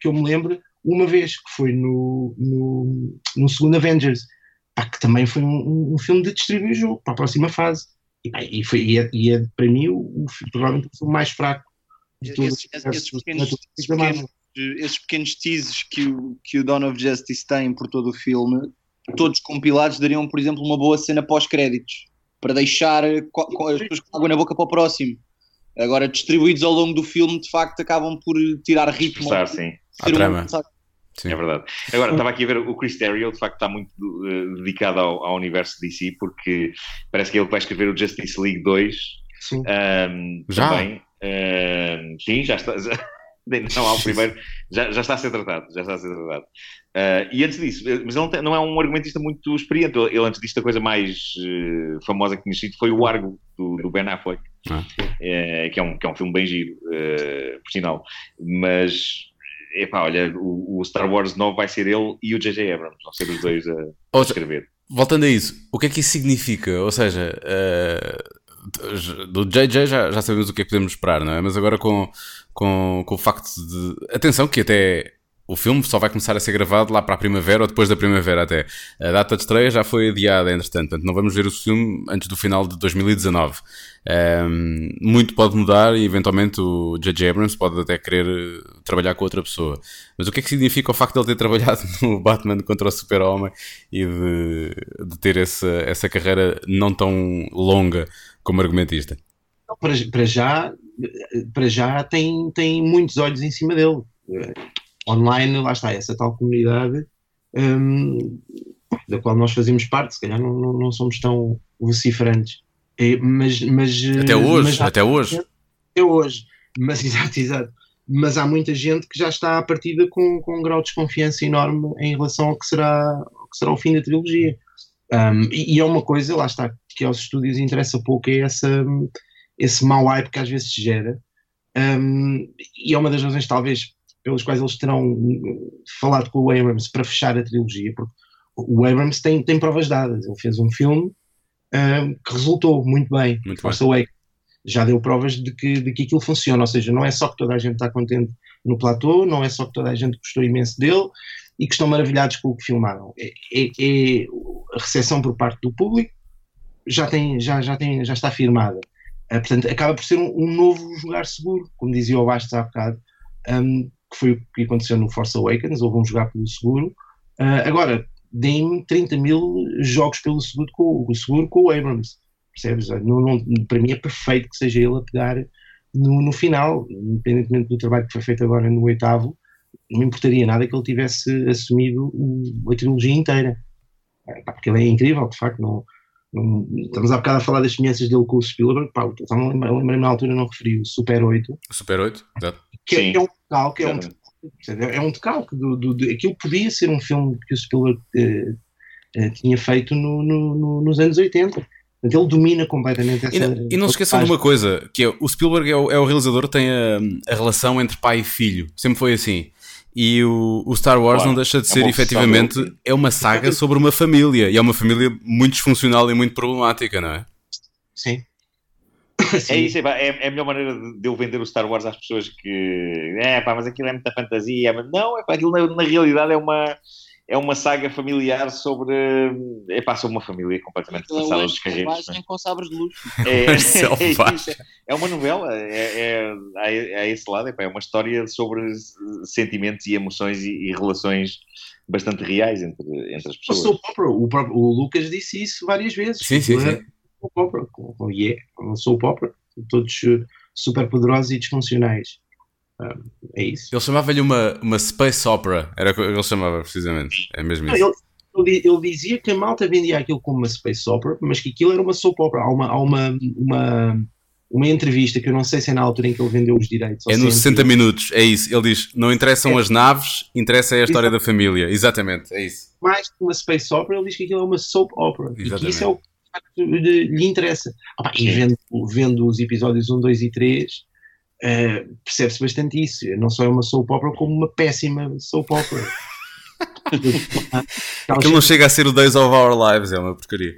que eu me lembro, uma vez, que foi no, no, no segundo Avengers, pá, que também foi um, um- filme de distribuir jogo para a próxima fase. E, pá, e foi, e é, e é, para mim, o, o, provavelmente o filme mais fraco de todos Esses, pequenos- esses pequenos teases que o, que o Dawn of Justice tem por todo o filme, todos compilados, dariam, por exemplo, uma boa cena pós-créditos para deixar co- as pessoas com água na boca para o próximo. Agora, distribuídos ao longo do filme, de facto, acabam por tirar ritmo. Expressar, sim. Trama. Sim. É verdade. Agora, estava aqui a ver o Chris Terrio, de facto está muito eh, dedicado ao, ao universo DC, porque parece que é ele vai escrever o Justice League 2. Sim. Ahm, Já? Também. Sim, já está. Já, não há o primeiro, já, já está a ser tratado. Já está a ser tratado. Ah, e antes disso, mas ele não, tem- não é um argumentista muito experiente. Ele, ele, antes disto, a coisa mais eh, famosa que tinha sido foi o Argo, do, do Ben Affleck, Ah. eh, que, é um, que é um filme bem giro, eh, por sinal. Mas, epá, olha, o, o Star Wars 9 vai ser ele e o J.J. Abrams, vão ser os dois a, a escrever. voltando a isso, o que é que isso significa? Ou seja, do JJ já, já sabemos o que é que podemos esperar, não é? Mas agora com, com, com o facto de. Atenção, que até o filme só vai começar a ser gravado lá para a primavera ou depois da primavera até. A data de estreia já foi adiada, entretanto, portanto não vamos ver o filme antes do final de 2019. Um, muito pode mudar e eventualmente o J.J. Abrams pode até querer eh, trabalhar com outra pessoa. Mas o que é que significa o facto de ele ter trabalhado no Batman contra o Super-Homem e de, de ter essa, essa carreira não tão longa como argumentista? Para, para já, para já tem, tem muitos olhos em cima dele. Online, lá está, essa tal comunidade um, da qual nós fazemos parte, se calhar não, não, não somos tão vociferantes. É, mas, mas, até hoje, mas até hoje. Até hoje, mas exato, exato. Mas há muita gente que já está à partida com, com um grau de desconfiança enorme em relação ao que será, ao que será o fim da trilogia. Um, e, e, é uma coisa, lá está, que aos estúdios interessa pouco, é essa, esse mau hype que às vezes se gera. Um, e é uma das razões, talvez, pelas quais eles terão falado com o Abrams para fechar a trilogia, porque o Abrams tem, tem provas dadas. Ele fez um filme um, que resultou muito bem, muito Force Awakens. Já deu provas de que, de que aquilo funciona, ou seja, não é só que toda a gente está contente no platô, não é só que toda a gente gostou imenso dele e que estão maravilhados com o que filmaram. É, é, é a recepção por parte do público já, tem, já, já, tem, já está firmada. Uh, portanto, acaba por ser um, um, novo jogar seguro, como dizia o Bastos há bocado, um, que foi o que aconteceu no Force Awakens, houve um jogar pelo seguro. Uh, agora, deem-me 30 mil jogos pelo seguro com, o seguro com o Abrams, percebes? Não, não, para mim é perfeito que seja ele a pegar no, no final, independentemente do trabalho que foi feito agora no oitavo, não me importaria nada que ele tivesse assumido o, a trilogia inteira. Porque ele é incrível, de facto, não, estamos há bocado a falar das semelhanças dele com o Spielberg, pá, então lembrei-me na altura não referi o Super 8. O Super 8, exato. Que é, é um decalque, é um, é um decalque do, do, do, aquilo podia ser um filme que o Spielberg eh, eh, tinha feito no, no, no, nos anos 80. Ele domina completamente essa. E não, e não se esqueçam de uma coisa: que é, o Spielberg é o, é o realizador que tem a, a, relação entre pai e filho. Sempre foi assim. E o, o Star Wars claro, não deixa de é ser, é efetivamente, é uma saga sobre uma família. E é uma família muito disfuncional e muito problemática, não é? Sim. É isso, é, é, a melhor maneira de eu vender o Star Wars às pessoas que. É pá, mas aquilo é muita fantasia. Não, é pá, aquilo na, na realidade é uma é uma saga familiar sobre. É pá, sobre uma família completamente passada dos carreiros. É com sabres de luz. É, é, é, uma novela, é, é, é, esse lado, é, pá, é uma história sobre sentimentos e emoções e, e relações bastante reais entre, entre as pessoas. O, o, próprio, o Lucas disse isso várias vezes. Sim, sim, sim. O com, yeah, sou opera, todos super poderosos e disfuncionais é isso. Ele chamava-lhe uma, uma space opera, era o que ele chamava precisamente. É mesmo isso. Não, ele, ele, dizia que a malta vendia aquilo como uma space opera, mas que aquilo era uma soap opera. Há uma, há uma, uma, uma entrevista que eu não sei se é na altura em que ele vendeu os direitos. É nos 60 minutos, é isso. Ele diz: não interessam é. as naves, interessa é a história Exatamente. da família. Exatamente, é isso. Mais que uma space opera, ele diz que aquilo é uma soap opera. Exatamente. E que isso é o que lhe interessa. Ah, e vendo, vendo os episódios 1, 2 e 3 uh, percebe-se bastante isso. Não só é uma soap opera, como uma péssima soap opera. Aquilo não chega a ser o Days of Our Lives, é uma porcaria.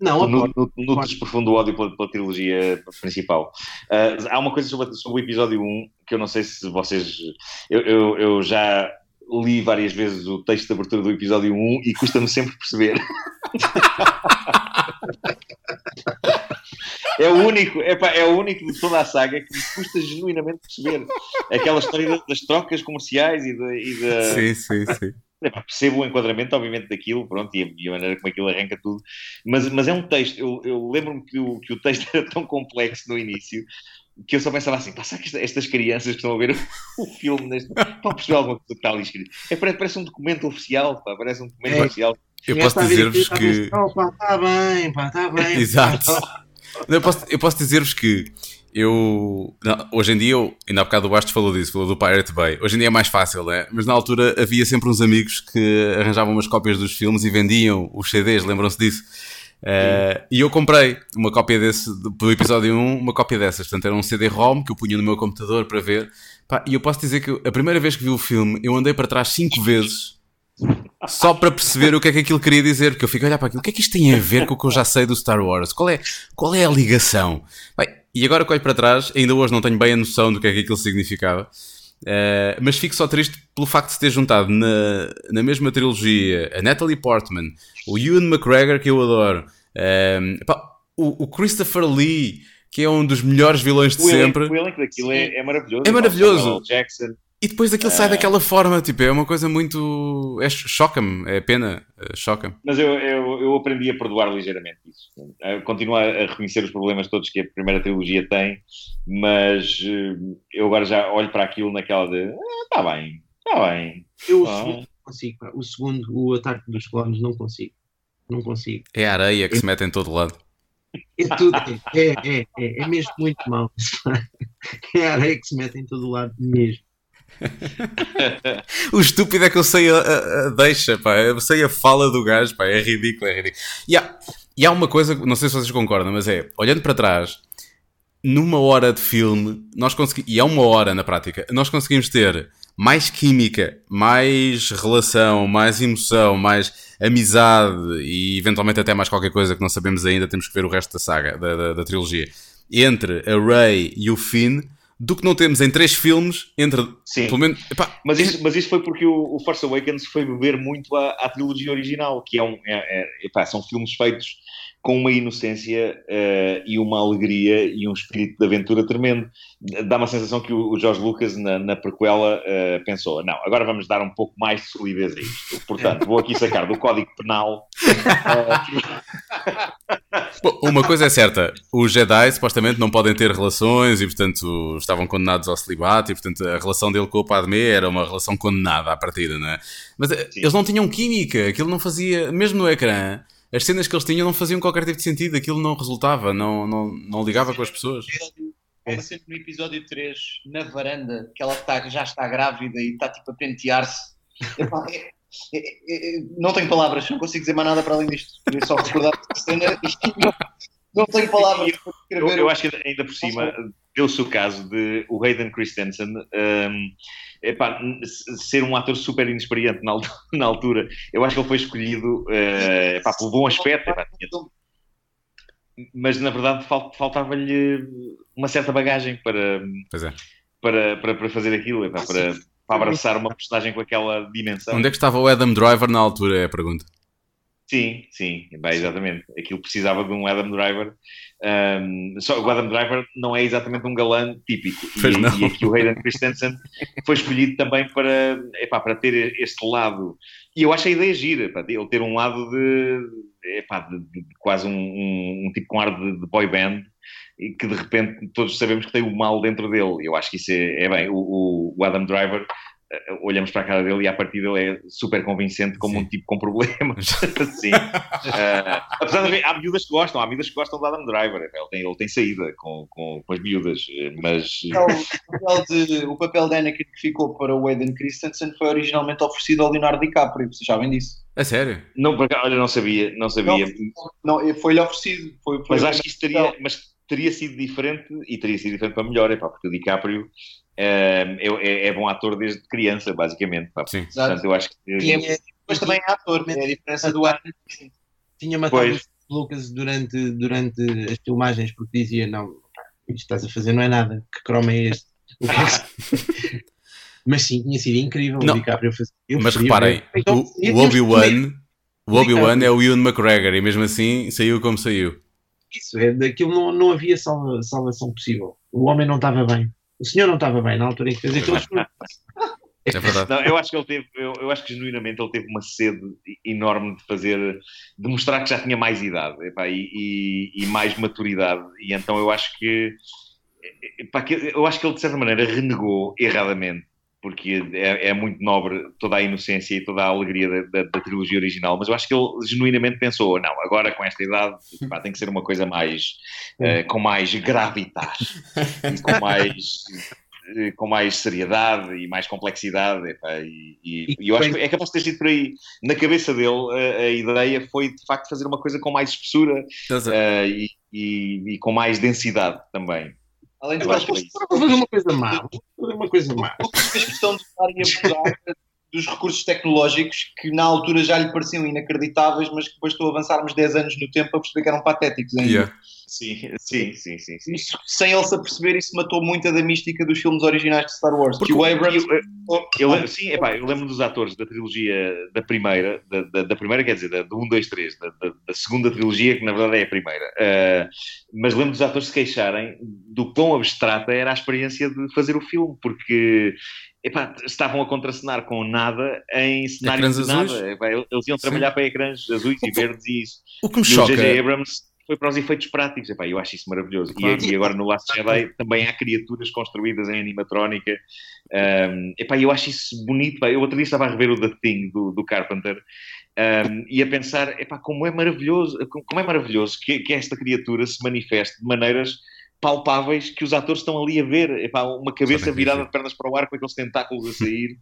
Não, no, no, no profundo ódio pela, pela, trilogia principal. Uh, há uma coisa sobre, sobre, o episódio 1 que eu não sei se vocês. Eu, eu, eu já li várias vezes o texto de abertura do episódio 1 e custa-me sempre perceber. É o único, epá, é o único de toda a saga que me custa genuinamente perceber. Aquela história das trocas comerciais e da. E. Sim, sim, sim. Epá, percebo o enquadramento, obviamente, daquilo, pronto, e a, e a, maneira como aquilo arranca tudo, mas, mas é um texto. Eu, eu lembro-me que o, que o texto era tão complexo no início que eu só pensava assim, pá, que estas crianças que estão a ver o, filme neste... estão a perceber alguma coisa que está ali escrito. É, parece, parece um documento oficial, pá, parece um documento é. oficial. Eu posso dizer-vos que. Está bem, pá, está bem. Exato. Eu posso, eu posso dizer-vos que eu. Não, hoje em dia, eu, ainda há bocado o Bastos falou disso, falou do Pirate Bay. Hoje em dia é mais fácil, né? Mas na altura havia sempre uns amigos que arranjavam umas cópias dos filmes e vendiam os CDs, lembram-se disso? Uh, e eu comprei uma cópia desse, do episódio 1, uma cópia dessas. Portanto, era um CD-ROM que eu punha no meu computador para ver. Pá, e eu posso dizer que a primeira vez que vi o filme, eu andei para trás cinco vezes só para perceber o que é que aquilo queria dizer, porque eu fico a olhar para aquilo, o que é que isto tem a ver com o que eu já sei do Star Wars? Qual é, qual é a ligação? Bem, e agora que olho para trás, ainda hoje não tenho bem a noção do que é que aquilo significava, uh, mas fico só triste pelo facto de ter juntado na, na mesma trilogia a Natalie Portman, o Ewan McGregor, que eu adoro, uh, pá, o, o Christopher Lee, que é um dos melhores vilões de o sempre. o elenco daquilo é, é, maravilhoso. É maravilhoso. Jackson. E depois aquilo sai daquela forma, tipo, é uma coisa muito. É, choca-me, é pena, é, choca-me. Mas eu, eu, eu aprendi a perdoar ligeiramente isso. Eh, Continuo a reconhecer os problemas todos que a primeira trilogia tem, mas eh, eu agora já olho para aquilo naquela de. Está bem, está bem. Eu o Ah. segundo não consigo. pá. O segundo, o ataque dos clones, não consigo. Não consigo. É a areia que se mete em todo lado. É tudo. É, é, é, é mesmo muito mal. É a areia que se mete em todo o lado mesmo. O estúpido é que eu sei a, a- a deixa, pá. Eu sei a fala do gajo, pá. É ridículo, é ridículo. E há, e há uma coisa, não sei se vocês concordam, mas é, olhando para trás, numa hora de filme, nós conseguimos, e é uma hora na prática, nós conseguimos ter mais química, mais relação, mais emoção, mais amizade e eventualmente até mais qualquer coisa que não sabemos ainda, temos que ver o resto da saga, da, da, da trilogia, entre a Rey e o Finn, do que não temos em três filmes entre, Sim. pelo menos, epá, Mas isso, mas isso foi porque o, o Force Awakens foi beber muito à, à trilogia original, que é um, é, é- epá, são filmes feitos com uma inocência eh, e uma alegria e um espírito de aventura tremendo. Dá uma sensação que o, o George Lucas, na, na prequela, eh, pensou: não, agora vamos dar um pouco mais de solidez a isto. Portanto, vou aqui sacar do Código Penal. Bom, uma coisa é certa, os Jedi supostamente não podem ter relações e, portanto, estavam condenados ao celibato e, portanto, a relação dele com o Padmé era uma relação condenada à partida, não é? Mas eh, eles não tinham química, aquilo não fazia, mesmo no ecrã, as cenas que eles tinham não faziam qualquer tipo de sentido, aquilo não resultava, não, não, não ligava com as pessoas. Há uma cena no episódio 3, na varanda, que ela está- já está grávida e está tipo a pentear-se. É- é- é- é- não tenho palavras, não consigo dizer mais nada para além disto. Queria só recordar esta cena e não, não tenho palavras para Eu, descrever. eu acho que ainda por cima deu-se o caso de o Hayden Christensen um, epá, ser um ator super inexperiente na, al- na altura. Eu acho que ele foi escolhido eh, epá, pelo bom aspecto, epá, tinha- mas na verdade fal- faltava-lhe uma certa bagagem para, é. para, para, para fazer aquilo, epá, para, para abraçar uma personagem com aquela dimensão. Onde é que estava o Adam Driver na altura, é a pergunta. Sim, sim, bem, exatamente. Aquilo precisava de um Adam Driver. Um, só o Adam Driver não é exatamente um galã típico. Pois E, não. e aqui o Hayden Christensen foi escolhido também para, epá, para ter este lado. E eu acho a ideia gira, ele ter um lado de, epá, de, de- de quase um, um- um tipo com ar de, de boy band e que de repente todos sabemos que tem o mal dentro dele. Eu acho que isso é, é bem. O, o- Adam Driver, olhamos para a cara dele e a partir dele é super convincente como um tipo com problemas. Sim. Eh, apesar de haver, há miúdas que gostam, há miúdas que gostam do Adam Driver. Ele tem, ele tem saída com, com, com as miúdas, mas. O papel, de, o papel de Anakin que ficou para o Hayden Christensen foi originalmente oferecido ao Leonardo DiCaprio, vocês sabem disso? A sério? Não, olha, não sabia, não sabia. Não, não, foi-lhe oferecido. Foi, foi Mas acho que isso teria, mas teria sido diferente e teria sido diferente para melhor, epá, porque o DiCaprio é, é, é bom ator desde criança, basicamente. Pá. Sim. Portanto, eu acho que. E é- mas também é ator, é a diferença do Anakin. Tinha matado Pois. o Lucas durante, durante as filmagens porque dizia: Não, isto que estás a fazer não é nada, que croma é este? Mas sim, tinha sido incrível Não. o DiCaprio fazer. eu Mas reparem. Então, o, eu o tinha Obi-Wan o Obi-Wan é o Ewan McGregor e mesmo assim saiu como saiu. Isso, é, daquilo não, não havia salva- salvação possível. O homem não estava bem. O senhor não estava bem na altura em que fez aquilo. É verdade. Não, eu acho que ele teve, eu, eu acho que genuinamente ele teve uma sede enorme de fazer, de mostrar que já tinha mais idade epá, e, e- e mais maturidade. E então eu acho que, epá, que- eu acho que ele de certa maneira renegou erradamente, porque é, é muito nobre toda a inocência e toda a alegria da, da- da trilogia original, mas eu acho que ele genuinamente pensou, não, agora com esta idade epá, tem que ser uma coisa mais, eh, com mais gravitas, e com mais eh, com mais seriedade e mais complexidade. epá, e, e- e eu acho que é capaz de ter sido por aí. Na cabeça dele, a, a ideia foi de facto fazer uma coisa com mais espessura e, e- e com mais densidade também. Além de é isso. Vou fazer uma coisa má. Fazer uma coisa má. fez questão de estarem a abusar dos recursos tecnológicos que na altura já lhe pareciam inacreditáveis, mas que bastou avançarmos 10 anos no tempo para perceber que eram patéticos ainda. Yeah. Sim, sim, sim, sim. sim. Isso, sem ele se aperceber, isso matou muita da mística dos filmes originais de Star Wars. Porque que o Abrams. eu, eu lembro- sim, epá, eu lembro dos atores da trilogia da primeira, da, da, da primeira, quer dizer, da, do 1, 2, 3, da, da, da segunda trilogia, que na verdade é a primeira. Ah, mas lembro dos atores se queixarem do quão abstrata era a experiência de fazer o filme, porque epá, estavam a contracenar com nada em cenários de nada. Epá, eles iam trabalhar para ecrãs azuis e verdes e isso. O que me E o choca. J.J. Abrams foi para os efeitos práticos. Epá, eu acho isso maravilhoso. Claro. E, e agora no Last Jedi também há criaturas construídas em animatrónica. Um, epá, eu acho isso bonito. pá. Eu outro dia estava a rever o The Thing do, do Carpenter um, e a pensar, epá, como é maravilhoso, como é maravilhoso que, que esta criatura se manifeste de maneiras palpáveis que os atores estão ali a ver. Epá, uma cabeça virada de pernas para o ar com aqueles tentáculos a sair.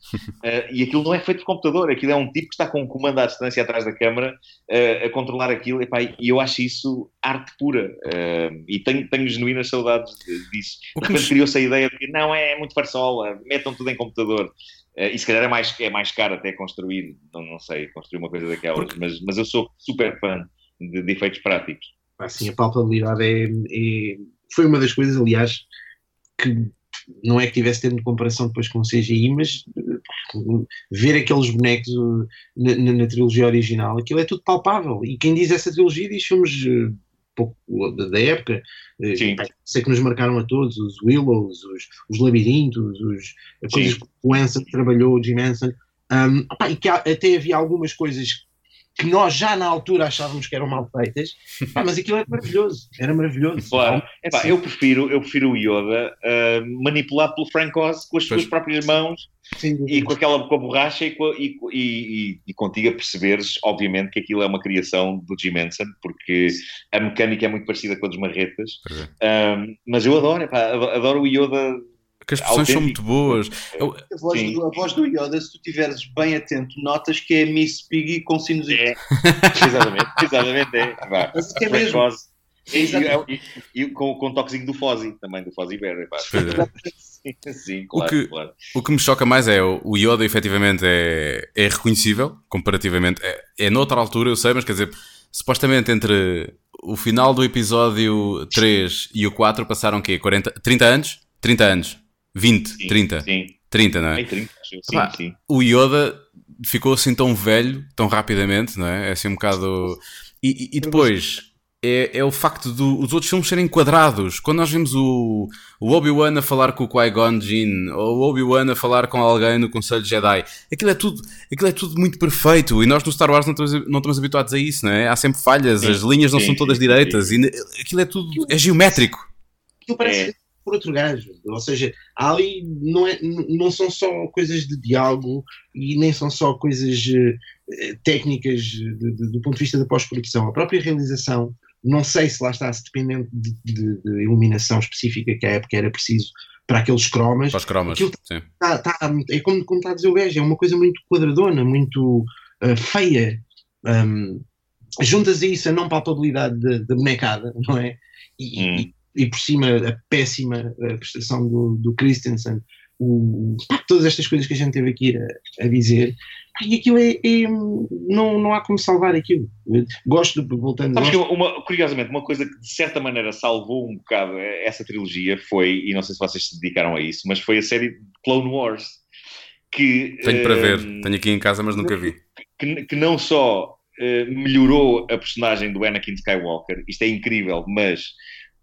Uh, e aquilo não é feito por computador, aquilo é um tipo que está com um comando à distância atrás da câmara uh, a controlar aquilo, epá, e eu acho isso arte pura. Uh, e tenho, tenho genuínas saudades de- disso. De repente criou-se a ideia de que não, é muito farsola, metam tudo em computador. Uh, e se calhar é mais, é mais caro até construir, não, não sei, construir uma coisa daquelas, mas, mas eu sou super fã de, de efeitos práticos. Assim, a palpabilidade é, é- foi uma das coisas, aliás, que não é que tivesse tendo comparação depois com o CGI, mas eh, ver aqueles bonecos eh, na, na- na trilogia original, aquilo é tudo palpável. E quem diz essa trilogia diz filmes eh, pouco da, época, Sim. sei que nos marcaram a todos, os Willows, os, os Labirintos, os, as coisas que o Anson trabalhou, o Jim Anson, um, opá, e que há- até havia algumas coisas que nós já na altura achávamos que eram mal feitas, pá, mas aquilo era maravilhoso, era maravilhoso. Claro. Epá, Sim. eu, prefiro, eu prefiro o Yoda uh, manipulado pelo Frank Oz com as suas Pois. próprias mãos dúvida. e com aquela com a borracha e, com a- e, e, e, e contigo a perceberes, obviamente, que aquilo é uma criação do Jim Henson, porque a mecânica é muito parecida com a dos marretas. É. Um, mas eu adoro, epá, adoro, adoro o Yoda. Que as expressões são muito boas. Eu- A voz, do, a voz do Yoda, se tu estiveres bem atento, notas que é Miss Piggy com sinusite. É, exatamente, exatamente. É. Mas é mesmo. E, e- e com, com o toquezinho do Fozzy, também do Fozzy Bear. é. Sim, sim, O claro, que- claro. O que me choca mais é o o Yoda, efetivamente, é, é reconhecível, comparativamente. É, é noutra altura, eu sei, mas quer dizer, supostamente entre o final do episódio 3 e o 4 passaram o quê? 40, 30 anos? 30 anos. 20, Sim, 30. Sim, 30, não é? Bem 30, acho eu. sim, Epá, sim. o Yoda ficou assim tão velho, tão rapidamente, não é? É assim um bocado. E, e- e depois é, é o facto dos outros filmes serem quadrados. Quando nós vemos o, o Obi-Wan a falar com o Qui-Gon Jinn, ou o Obi-Wan a falar com alguém no Conselho Jedi, aquilo é tudo, aquilo é tudo muito perfeito. E nós no Star Wars não estamos, não estamos habituados a isso, não é? Há sempre falhas, Sim, as linhas não sim, são todas direitas, sim. e aquilo é tudo. é geométrico. Aquilo parece É. por outro gajo. Ou seja, ali não, é, não são só coisas de diálogo e nem são só coisas eh, técnicas de- de- do ponto de vista da pós-produção. A própria realização, não sei se lá está, se dependendo de, de- de iluminação específica que à época era preciso para aqueles cromas, Para os cromas. Sim. tá, tá, é como, como está a dizer o gajo, é uma coisa muito quadradona, muito ah, feia. Um, juntas a isso a não palpabilidade da da bonecada, não é? E, Hum. E- por cima a péssima prestação do, do Christensen, o, todas estas coisas que a gente teve aqui a, a dizer, e aquilo é, é- não, não há como salvar aquilo. Eu Gosto, de- voltando, Sabes gosto- uma, curiosamente, uma coisa que de certa maneira salvou um bocado essa trilogia foi, e não sei se vocês se dedicaram a isso, mas foi a série Clone Wars. Que, Tenho para ver. hum, Tenho aqui em casa, mas nunca vi. que, que não só eh, melhorou a personagem do Anakin Skywalker, isto é incrível, mas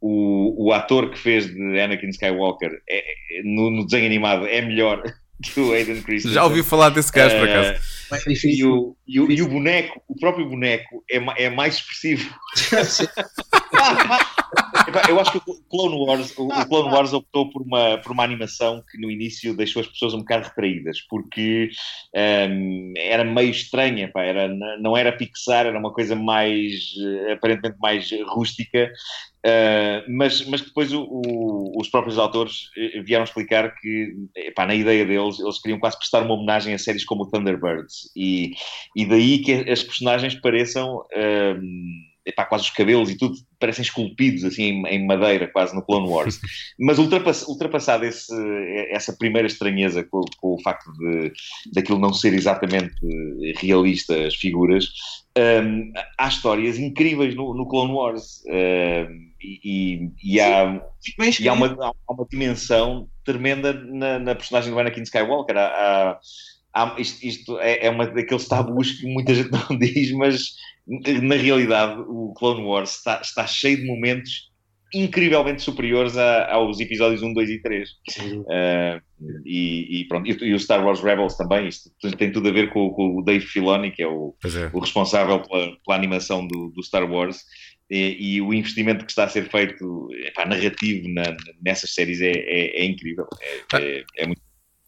o, o ator que fez de Anakin Skywalker é- é- no, no desenho animado é melhor que o Aiden Christensen. Já ouvi falar desse gajo, por Eh, acaso. é E o, e, o, e o boneco, o próprio boneco, é, é mais expressivo. Eu acho que o Clone Wars, o Clone Wars optou por uma, por uma animação que no início deixou as pessoas um bocado retraídas, porque ehm, era meio estranha, pá, era, não era Pixar, era uma coisa mais, eh, aparentemente mais rústica, eh, mas, mas depois o- o- os próprios autores eh, vieram explicar que, na ideia deles, eles queriam quase prestar uma homenagem a séries como o Thunderbirds, e, e daí que as personagens pareçam... ehm, epá, quase os cabelos e tudo parecem esculpidos assim em, madeira, quase no Clone Wars. Mas ultrapass, ultrapassado esse, essa primeira estranheza com, com o facto de daquilo não ser exatamente realista as figuras, hum, há histórias incríveis no, no Clone Wars. hum, e, e- há, Bem e há, uma, há uma dimensão tremenda na, na personagem do Anakin Skywalker. Há, há- há- isto isto é, é uma daqueles tabus que muita gente não diz, mas na realidade o Clone Wars está, está cheio de momentos incrivelmente superiores a, aos episódios 1, 2 e 3. Uh, e, e, pronto, e, e, o Star Wars Rebels também, isto tem tudo a ver com, com o Dave Filoni, que é o, é. o responsável pela, pela, animação do, do Star Wars. E, e, o investimento que está a ser feito epá, narrativo na, nessas séries é, é, é incrível. É, é, é muito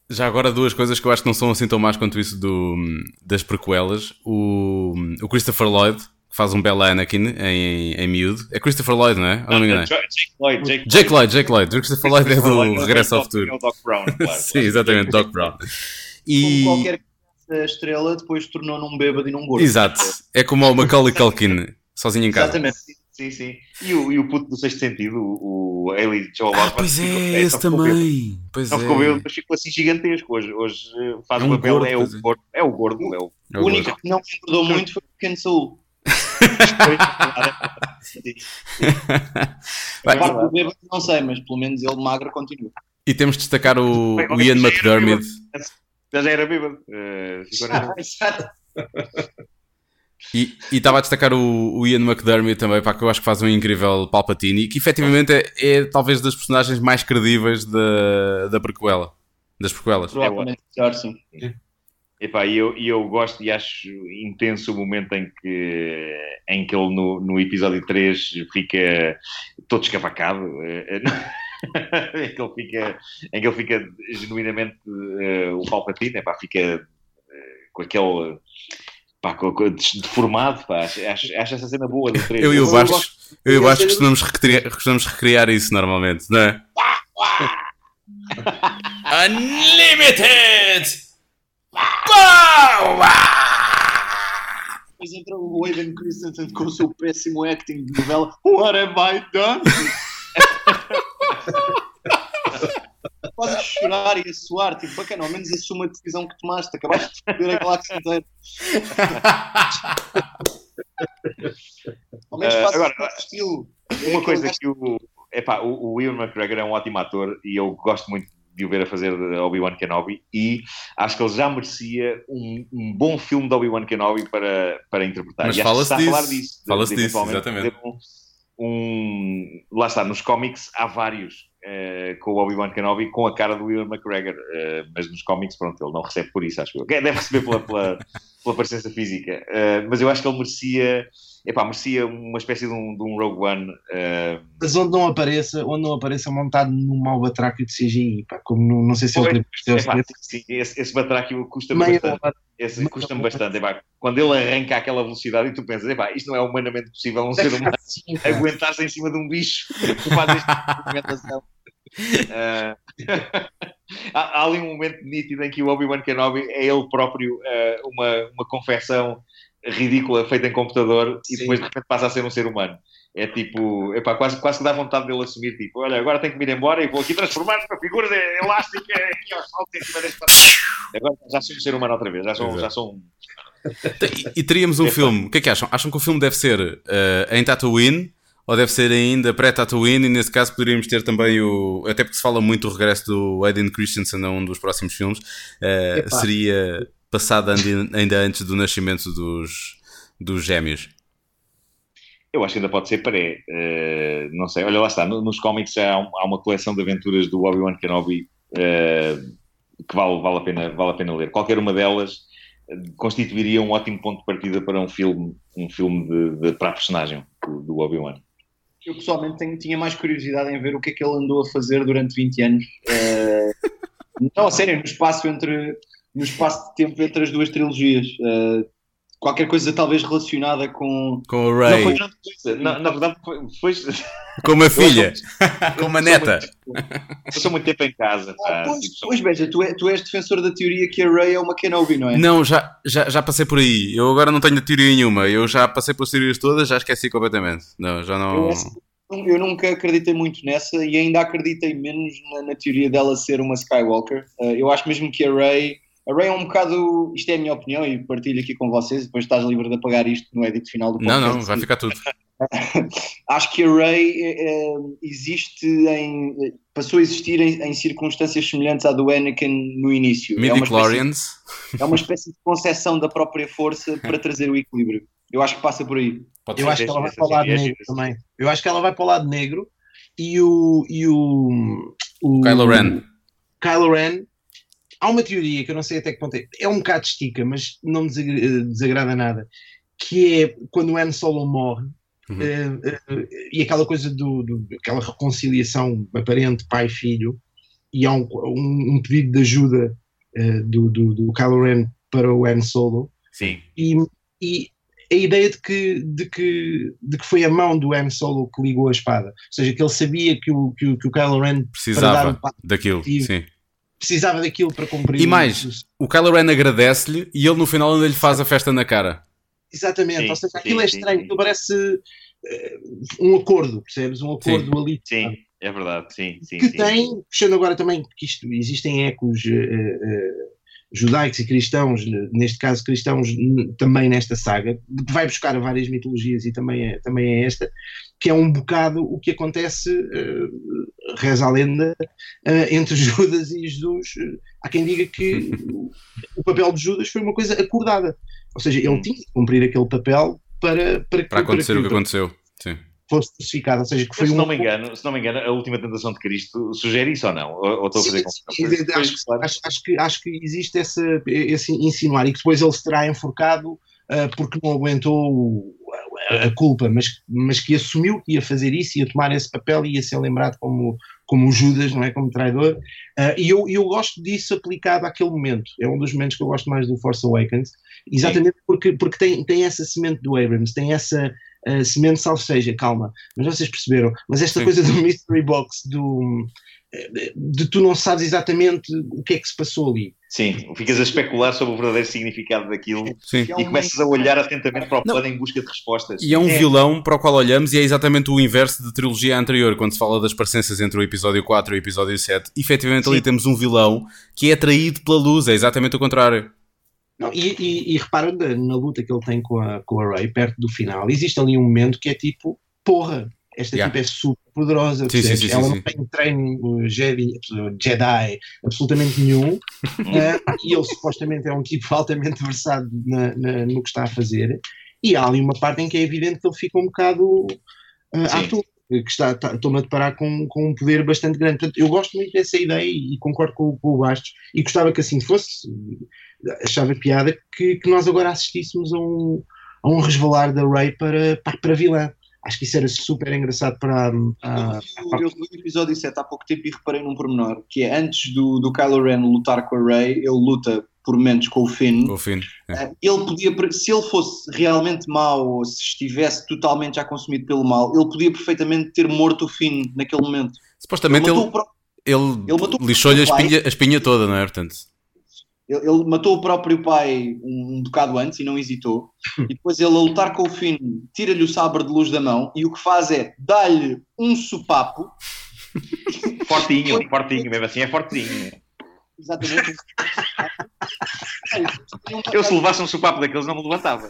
já agora duas coisas que eu acho que não são assim tão más quanto isso do, das prequelas. O, o Christopher Lloyd, que faz um belo Anakin em, em miúdo. É Christopher Lloyd, não é? Não, não me engano. Jake Lloyd. Jake, Jake Lloyd, Jake Lloyd. O Christopher Lloyd é do Regresso ao Futuro. É o Doc Brown, claro. Sim, exatamente, Doc Brown. E... Como qualquer estrela, depois tornou num bêbado e num gordo. Exato. É como o Macaulay Culkin, sozinho em casa. Exatamente. Sim, sim. E o, e o puto do sexto sentido, o, o Ailey Joel ah, Pois é, ficou, é, esse também. Pois não é. ficou bem, mas ficou assim gigantesco. Hoje, hoje faz É o um papel, gordo, é, o é. gordo, é o gordo. É o, É O o único gordo. que não engordou muito foi o Ken Saul. Vai, A parte do bêbado não sei, mas pelo menos ele magro continua. E temos de destacar o, Bem, o Ian McDermott. Já já era bêbado. Eh, ficou na- Exato. E e estava a destacar o, o Ian McDermott também, pá, que eu acho que faz um incrível Palpatine e que efetivamente é, é talvez das personagens mais credíveis da, da prequela. Das prequelas. Provavelmente melhor, sim. Epá, e eu, e eu gosto e acho intenso o momento em que, em que ele no, no episódio 3 fica todo escavacado. eh, eh, em, que ele fica, em que ele fica genuinamente eh, o Palpatine, epá, fica eh, com aquele pá, deformado. Pá, acho, acho, essa cena boa do 3. Eu e o Eu Bastos, eu e o eu Bastos costumamos recriar, costumamos recriar isso normalmente, não é? Unlimited! Depois entra o Hayden Christensen com o seu péssimo acting de novela. What have I done? Quase a chorar e a suar, tipo, bacana, ao menos assuma a decisão que tomaste, acabaste de perder a galáxia inteira. Ao menos faça agora, esse estilo. Uma coisa que o, epá, o, o Ewan McGregor é um ótimo ator e eu gosto muito de o ver a fazer de Obi-Wan Kenobi e acho que ele já merecia um, um bom filme de Obi-Wan Kenobi para, para interpretar. Mas e acho que fala-se está a falar disso. Fala-se disso, exatamente. fazer Um, um- lá está, nos cómics há vários eh, com o Obi-Wan Kenobi com a cara do Ewan McGregor, eh, mas nos cómics, pronto, ele não recebe por isso, acho eu. Deve receber pela, pela, pela presença física, eh, mas eu acho que ele merecia, epá, merecia uma espécie de um, de um Rogue One. eh, Mas onde não apareça, onde não apareça montado num mau batraco de CGI, pá, como não, não sei se é o epá, sim, esse, esse batráquio custa-me bastante. hora. Esse custa-me bastante. epá. Quando ele arranca àquela velocidade e tu pensas, epá, isto não é humanamente possível um ser humano aguentar-se em cima de um bicho que faz esta movimentação. Ah, há, há ali um momento nítido em que o Obi-Wan Kenobi é ele próprio ah, uma, uma confecção ridícula feita em computador e Sim. depois de repente passa a ser um ser humano. É tipo, epá, quase, quase que dá vontade dele assumir, tipo, olha, agora tenho que me ir embora e vou aqui transformar-me numa figura de elástica aqui aos saltos em cima deste Agora já sou um ser humano outra vez, já sou, Exato. já sou um. E, e teríamos um filme. O que é que acham? Acham que o filme deve ser eh, em Tatooine ou deve ser ainda pré-Tatooine? E nesse caso poderíamos ter também o. Até porque se fala muito do regresso do Aiden Christensen a um dos próximos filmes. Epá. seria passado ande- ainda antes do nascimento dos, dos gêmeos. Eu acho que ainda pode ser pré. eh, não sei, olha lá está, no- nos cómics há, um- há uma coleção de aventuras do Obi-Wan Kenobi eh, que vale, vale, a pena, vale a pena ler. Qualquer uma delas eh, constituiria um ótimo ponto de partida para um filme, um filme de, de- para a personagem do, do Obi-Wan. Eu pessoalmente tenho- tinha mais curiosidade em ver o que é que ele andou a fazer durante 20 anos. Eh, não, a sério, no espaço entre no espaço de tempo entre as duas trilogias. Eh, qualquer coisa talvez relacionada com. Com o Não Ray, foi grande coisa. Na, na verdade, foi, foi- com uma filha, com uma neta. Passou muito tempo em casa. Ah, pois, tipo, pois, Beja, tu, é- tu és defensor da teoria que a Ray é uma Kenobi, não é? Não, já, já, já passei por aí. Eu agora não tenho teoria nenhuma. Eu já passei pelas teorias todas, já esqueci completamente. Não, já não. Eu, nunca acreditei muito nessa e ainda acreditei menos na, na teoria dela ser uma Skywalker. Eh, eu acho mesmo que a Ray. A Ray é um bocado. Isto é a minha opinião e partilho aqui com vocês. Depois estás livre de apagar isto no edit final do Não, podcast. não, vai ficar tudo. Acho que a Ray eh, existe em. passou a existir em, em circunstâncias semelhantes à do Anakin no início. É uma, espécie, é uma espécie de concepção da própria força para trazer o equilíbrio. Eu acho que passa por aí. Pode Eu acho que ela vai para o lado negro também. Eu acho que ela vai para o lado negro e o, e o, o Kylo Ren. Kylo Ren, há uma teoria que eu não sei até que ponto é, é um bocado estica, mas não me desagra- desagrada nada, que é quando o Han Solo morre, Uhum. eh, eh, e aquela coisa do, do- aquela reconciliação aparente pai-filho, e há um, um- um pedido de ajuda eh, do, do, do Kylo Ren para o Han Solo, Sim. e, e a ideia de que, de, que, de que foi a mão do Han Solo que ligou a espada, ou seja, que ele sabia que o, que o, que o Kylo Ren Precisava passo daquilo. Sim. Precisava daquilo para cumprir E mais, os- o Kylo Ren agradece-lhe e ele no final ainda lhe faz a festa na cara. Exatamente, Sim, ou seja, sim, aquilo é sim, estranho, sim. aquilo parece eh, um acordo, percebes? Um acordo ali Sim, é verdade. Sim, sim, que sim. tem, puxando agora também, porque isto, existem ecos eh, eh, judaicos e cristãos, eh, neste caso cristãos também nesta saga, que vai buscar várias mitologias e também é, também é esta, que é um bocado o que acontece, eh, reza a lenda, eh, entre Judas e Jesus. Há quem diga que o papel de Judas foi uma coisa acordada, ou seja, ele tinha que cumprir aquele papel para, para, Para acontecer para o que aconteceu. Sim. Fosse crucificado, ou seja, que foi se um não me engano, se não me engano, a última tentação de Cristo sugere isso ou não? Ou, ou estou a fazer confusão? acho, claro. que, acho que existe essa, esse insinuar e que depois ele se terá enforcado ah, porque não aguentou a, a culpa, mas, mas que assumiu que ia fazer isso, ia tomar esse papel e ia ser lembrado como, como Judas, não é? Como traidor. Ah, e eu, eu gosto disso aplicado àquele momento. É um dos momentos que eu gosto mais do Force Awakens, exatamente porque, porque tem, tem essa semente do Abrams, tem essa ah, semente, salvo seja, calma, mas vocês perceberam. Mas esta Sim. coisa do Mystery Box, do de tu não sabes exatamente o que é que se passou ali. Sim, ficas a especular sobre o verdadeiro significado daquilo Sim. e começas a olhar atentamente para o plano em busca de respostas. E é um vilão para o qual olhamos e é exatamente o inverso da trilogia anterior, quando se fala das parecenças entre o episódio 4 e o episódio 7. Efetivamente ali Sim. temos um vilão que é atraído pela luz, é exatamente o contrário. Não, e, e, e repara na, na luta que ele tem com a, com a Ray, perto do final, existe ali um momento que é tipo, porra, esta Yeah. tipo é super poderosa, Sim, sim, sim, ela não tem treino uh, Jedi, Jedi absolutamente nenhum, uh, e ele supostamente é um tipo altamente versado na- na- no que está a fazer, e há ali uma parte em que é evidente que ele fica um bocado uh, à toa, que está, está- estou-me a deparar com, com um poder bastante grande. Portanto, eu gosto muito dessa ideia e, e concordo com, com o Bastos, e gostava que assim fosse, achava piada que, que nós agora assistíssemos a um, a um resvalar da Ray para, para, para vilã. Acho que isso era super engraçado para. a- Eu, eu vi o episódio 7 há pouco tempo e reparei num pormenor, que é antes do, do Kylo Ren lutar com a Rey, ele luta por momentos com o Finn. O fim. É. Eh, Ele podia, se ele fosse realmente mau ou se estivesse totalmente já consumido pelo mal, ele podia perfeitamente ter morto o Finn naquele momento. Supostamente Ele ele, ele, ele lixou-lhe a espinha, a espinha toda, não é? Portanto, Ele, ele matou o próprio pai um, um bocado antes e não hesitou. e depois ele, a lutar com o Finn, tira-lhe o sabre de luz da mão e o que faz é dar-lhe um sopapo. Fortinho, fortinho, mesmo assim é fortinho. Exatamente. Eu se levasse um sopapo daqueles não me levantava.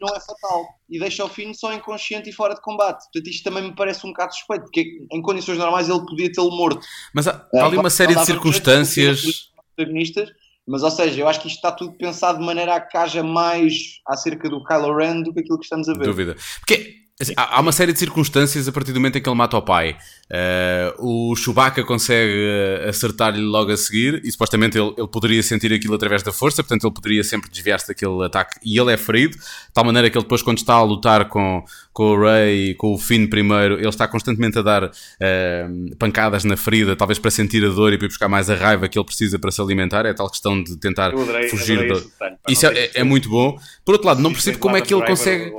não é fatal e deixa o Finn só inconsciente e fora de combate. Portanto, isto também me parece um bocado suspeito, porque em condições normais ele podia tê-lo morto. mas há, há ali uma série de circunstâncias. Protagonistas, mas ou seja, eu acho que isto está tudo pensado de maneira a que haja mais acerca do Kylo Ren do que aquilo que estamos a ver. Dúvida. Porque assim, há uma série de circunstâncias a partir do momento em que ele mata o pai. Eh, o Chewbacca consegue eh, acertar-lhe logo a seguir e supostamente ele, ele poderia sentir aquilo através da força, portanto ele poderia sempre desviar-se daquele ataque e ele é ferido, de tal maneira que ele depois quando está a lutar com, com o Rey e com o Finn primeiro, ele está constantemente a dar eh, pancadas na ferida, talvez para sentir a dor e para buscar mais a raiva que ele precisa para se alimentar, é tal questão de tentar adorei, fugir adorei pá, Isso é, é- é muito bom. Por outro lado, não percebo vem como é que ele consegue...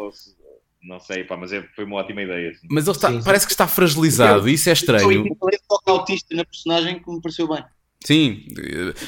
Não sei, pá, mas é- foi uma ótima ideia. assim. Mas ele está, Sim, sim. parece que está fragilizado, e isso é estranho. Ele toca autista na personagem que me pareceu bem. Sim,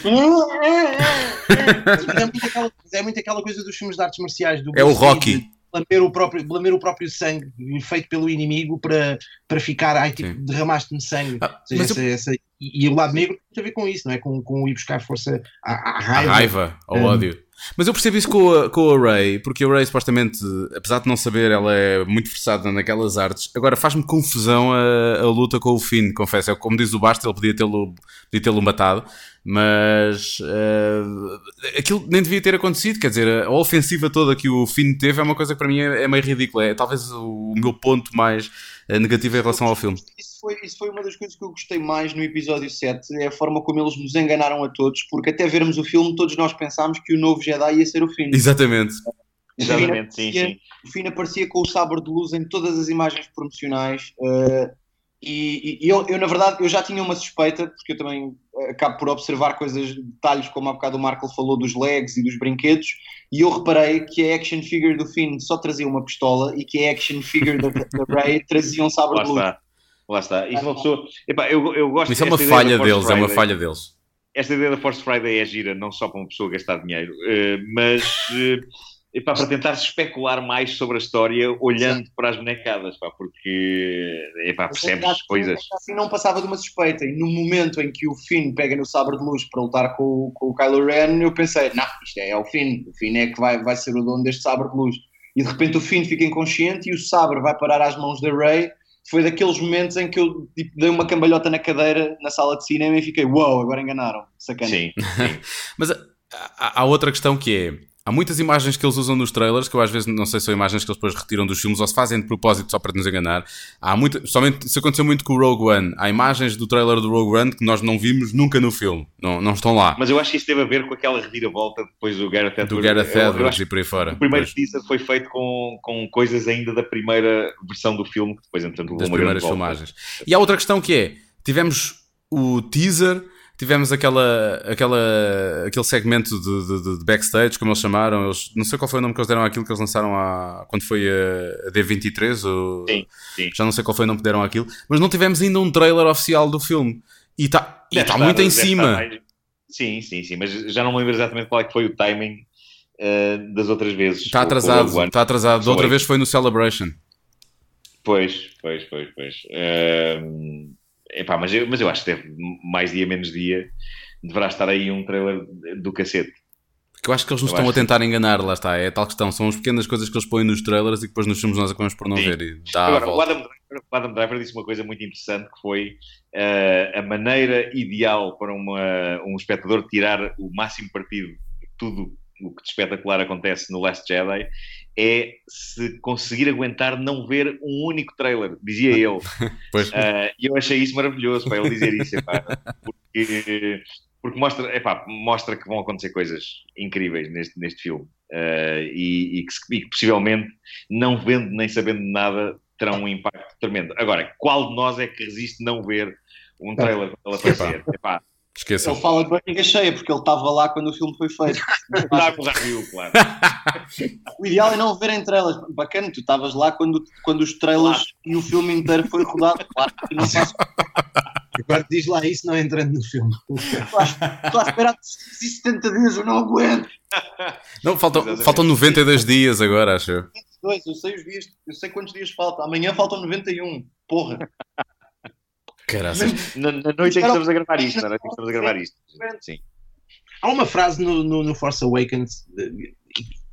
é muito, aquela, mas é muito aquela coisa dos filmes de artes marciais. Do é o Rocky. de Lamber o, próprio, o próprio sangue feito pelo inimigo para, para ficar, ai, tipo, Sim. derramaste-me sangue. Ah, seja, mas eu- essa- essa- e, e o lado negro a ver com isso, não é? Com, com ir buscar força à, à raiva. A raiva, ao Um, ódio. Mas eu percebo isso com a, com a Ray, porque a Ray supostamente, apesar de não saber, ela é muito versada naquelas artes. Agora faz-me confusão a, a luta com o Finn, confesso. É como diz o Basta, ele podia tê-lo podia tê-lo matado, mas eh, aquilo nem devia ter acontecido. Quer dizer, a ofensiva toda que o Finn teve é uma coisa que para mim é, é meio ridícula. É talvez o meu ponto mais eh, negativo em relação ao filme. Isso foi, isso foi uma das coisas que eu gostei mais no episódio 7, é a forma como eles nos enganaram a todos, porque até vermos o filme todos nós pensámos que o novo Jedi ia ser o Finn. Exatamente. Exatamente, sim, aparecia- sim. O Finn aparecia com o sabre de luz em todas as imagens promocionais. eh, e e eu, eu, na verdade, eu já tinha uma suspeita, porque eu também acabo por observar coisas, detalhes, como há bocado o Marco falou dos legs e dos brinquedos, e eu reparei que a action figure do Finn só trazia uma pistola e que a action figure da, da Rey trazia um sabre de luz. está. Lá está. Isso uma pessoa. Epá, eu, eu gosto Isso é uma esta ideia falha da Force deles, é uma Friday- falha deles. Esta ideia da Force Friday é gira, não só para uma pessoa gastar dinheiro, eh, mas eh, epá, para tentar especular mais sobre a história olhando para as bonecadas, pá, porque epá, Mas percebes assim- coisas. Assim não passava de uma suspeita. E no momento em que o Finn pega no sabre de luz para lutar com, o- com o Kylo Ren, eu pensei, não, isto é, o Finn. O Finn é que vai, vai ser o dono deste sabre de luz. E de repente o Finn fica inconsciente e o sabre vai parar às mãos da Rey. Foi daqueles momentos em que eu tipo, dei uma cambalhota na cadeira na sala de cinema e fiquei, uau, wow, agora enganaram. Sacana. Sim, Mas há, há- há outra questão que é. Há muitas imagens que eles usam nos trailers que eu às vezes não sei se são imagens que eles depois retiram dos filmes ou se fazem de propósito só para nos enganar. Há muita, somente, isso aconteceu muito com o Rogue One. Há imagens do trailer do Rogue One que nós não vimos nunca no filme. Não, não estão lá. Mas eu acho que isso teve a ver com aquela reviravolta depois do Gareth Do Edwards. Gareth Eu- eu Edwards e por aí fora. O primeiro Pois, teaser foi feito com, com coisas ainda da primeira versão do filme, que depois, entretanto, levou das uma primeiras filmagens. E há outra questão que é: tivemos o teaser, tivemos aquela, aquela, aquele segmento de, de- de- backstage, como eles chamaram. Eles, não sei qual foi o nome que eles deram àquilo que eles lançaram há, quando foi a, a D23. Ou, Sim, sim. Já não sei qual foi o nome que deram àquilo, mas não tivemos ainda um trailer oficial do filme. E está tá estar- muito em cima. mais- Sim, sim, sim, mas já não me lembro exatamente qual é que foi o timing eh, das outras vezes. Está atrasado, está atrasado. Da outra vez foi no Celebration. Pois, pois, pois, pois. Ehm, epá, mas, eu, mas eu acho que deve, mais dia menos dia, deverá estar aí um trailer do cacete. Que eu acho que eles nos Eu estão a acho que- tentar enganar, lá está. É a tal questão. São as pequenas coisas que eles põem nos trailers e que depois nos filmes nós acabamos por não Sim. ver. E dá a Agora, o volta. Adam, Driver, o Adam Driver disse uma coisa muito interessante que foi eh, a maneira ideal para uma, um espectador tirar o máximo partido de tudo o que de espetacular acontece no Last Jedi é se conseguir aguentar não ver um único trailer, dizia ele. Pois. Eh, E eu achei isso maravilhoso para ele dizer isso, epá, porque, porque mostra, epá, mostra que vão acontecer coisas incríveis neste, neste filme Eh, e, e que, e que possivelmente, não vendo nem sabendo de nada, terão um impacto tremendo. Agora, qual de nós é que resiste não ver um trailer quando ele aparecer? Epá, Esqueçam. Ele fala de barriga cheia, porque ele estava lá quando o filme foi feito. Claro. O ideal é não verem trailers. Bacana, tu estavas lá quando, quando os trailers e o filme inteiro foi rodado. Claro que não faço. Agora diz lá isso não entrando no filme. Estou a esperar 70 dias, eu não aguento. Não, faltam, Exatamente. faltam 92 dias agora, acho eu. Eu sei os dias, eu sei quantos dias falta. Amanhã faltam 91. Porra. Caraças. Na, na noite em que estamos a gravar isto, na noite em que estamos a gravar isto. Sim. Há uma frase no, no, no Force Awakens, de-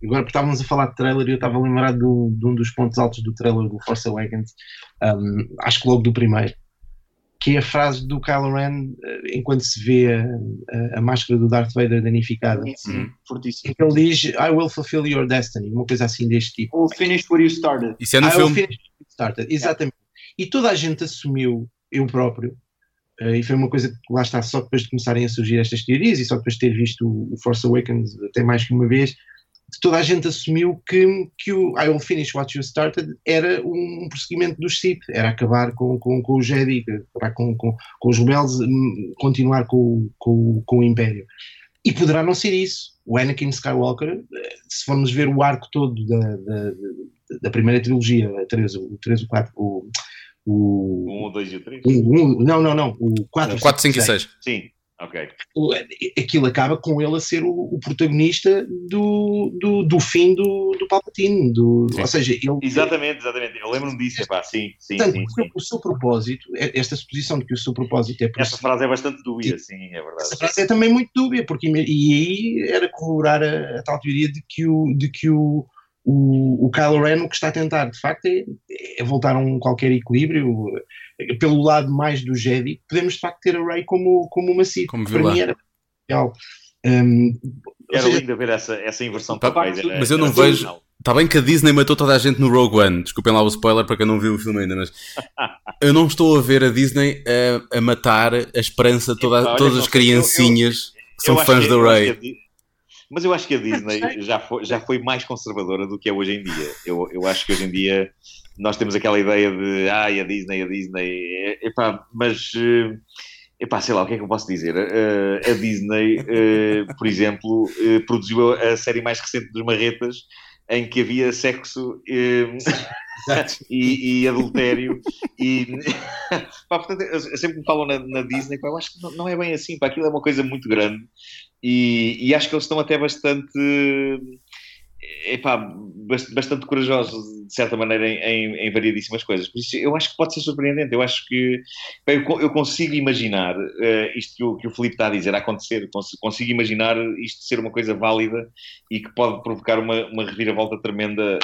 agora porque estávamos a falar de trailer e eu estava a lembrar do- de um dos pontos altos do trailer do Force Awakens, um, acho que logo do primeiro, que é a frase do Kylo Ren eh, enquanto se vê a, a- a máscara do Darth Vader danificada. Sim, Uhum. fortíssimo. Em que ele diz I will fulfill your destiny, uma coisa assim deste tipo. Ou finish where you started. Isso é no I will filme. finish what you started. Exatamente. E toda a gente assumiu, eu próprio, eh, e foi uma coisa que lá está, só depois de começarem a surgir estas teorias e só depois de ter visto o, Force Awakens até mais que uma vez, toda a gente assumiu que, que o I will finish what you started era um prosseguimento dos Sith, era acabar com, com, com o Jedi, acabar com, com, com os rebeldes, hum, continuar com, com, com o Império. E poderá não ser isso. O Anakin Skywalker, eh, se formos ver o arco todo da, da, da- primeira trilogia, a 3, o 3, o 4, o, o, Um, o dois e o três. o- o- não, não, não, o 4, O 4, 5 e 6. Sim. Ok. o- aquilo acaba com ele a ser o, o protagonista do, do, do fim do, do Palpatine. Do, ou seja, ele, Exatamente, exatamente. Eu lembro-me disso, epá, sim, sim, Portanto, sim. o, seu, o seu propósito, é- esta suposição de que o seu propósito é Essa prosseguir, frase é bastante dúbia, sim, é verdade. essa frase é também muito dúbia, porque e aí era corroborar a, a tal teoria de que o, de que o, o, o Kylo Ren o que está a tentar, de facto, é, é voltar a um qualquer equilíbrio. eh, Pelo lado mais do Jedi, podemos de facto ter a Rey como, como uma Sith. Como que para vilã. mim era real. Um, Era seja, lindo ver essa, essa inversão Tá, papéis. era- mas eu não vejo. Está bem que a Disney matou toda a gente no Rogue One. Desculpem lá o spoiler para quem não viu o filme ainda, mas eu não estou a ver a Disney a, a matar a esperança de toda, todas as criancinhas que são Eu acho fãs que- da eu Mas eu acho que a Disney já foi, já foi mais conservadora do que é hoje em dia. Eu, eu acho que hoje em dia nós temos aquela ideia de ai, a Disney, a Disney. Epá, mas eh, epá, sei lá, o que é que eu posso dizer? Eh, a Disney, eh, por exemplo, produziu a, série mais recente dos Marretas em que havia sexo eh, e, e adultério e pá, portanto, sempre me falam na, na Disney, pá, eu acho que não, não é bem assim, pá, aquilo é uma coisa muito grande e, e acho que eles estão até bastante epá, bast- bastante corajosos de certa maneira em, em- em variadíssimas coisas, por isso eu acho que pode ser surpreendente, eu acho que pá, eu, eu consigo imaginar eh, isto que o, que o Filipe está a dizer a acontecer, Cons- consigo imaginar isto ser uma coisa válida e que pode provocar uma, uma reviravolta tremenda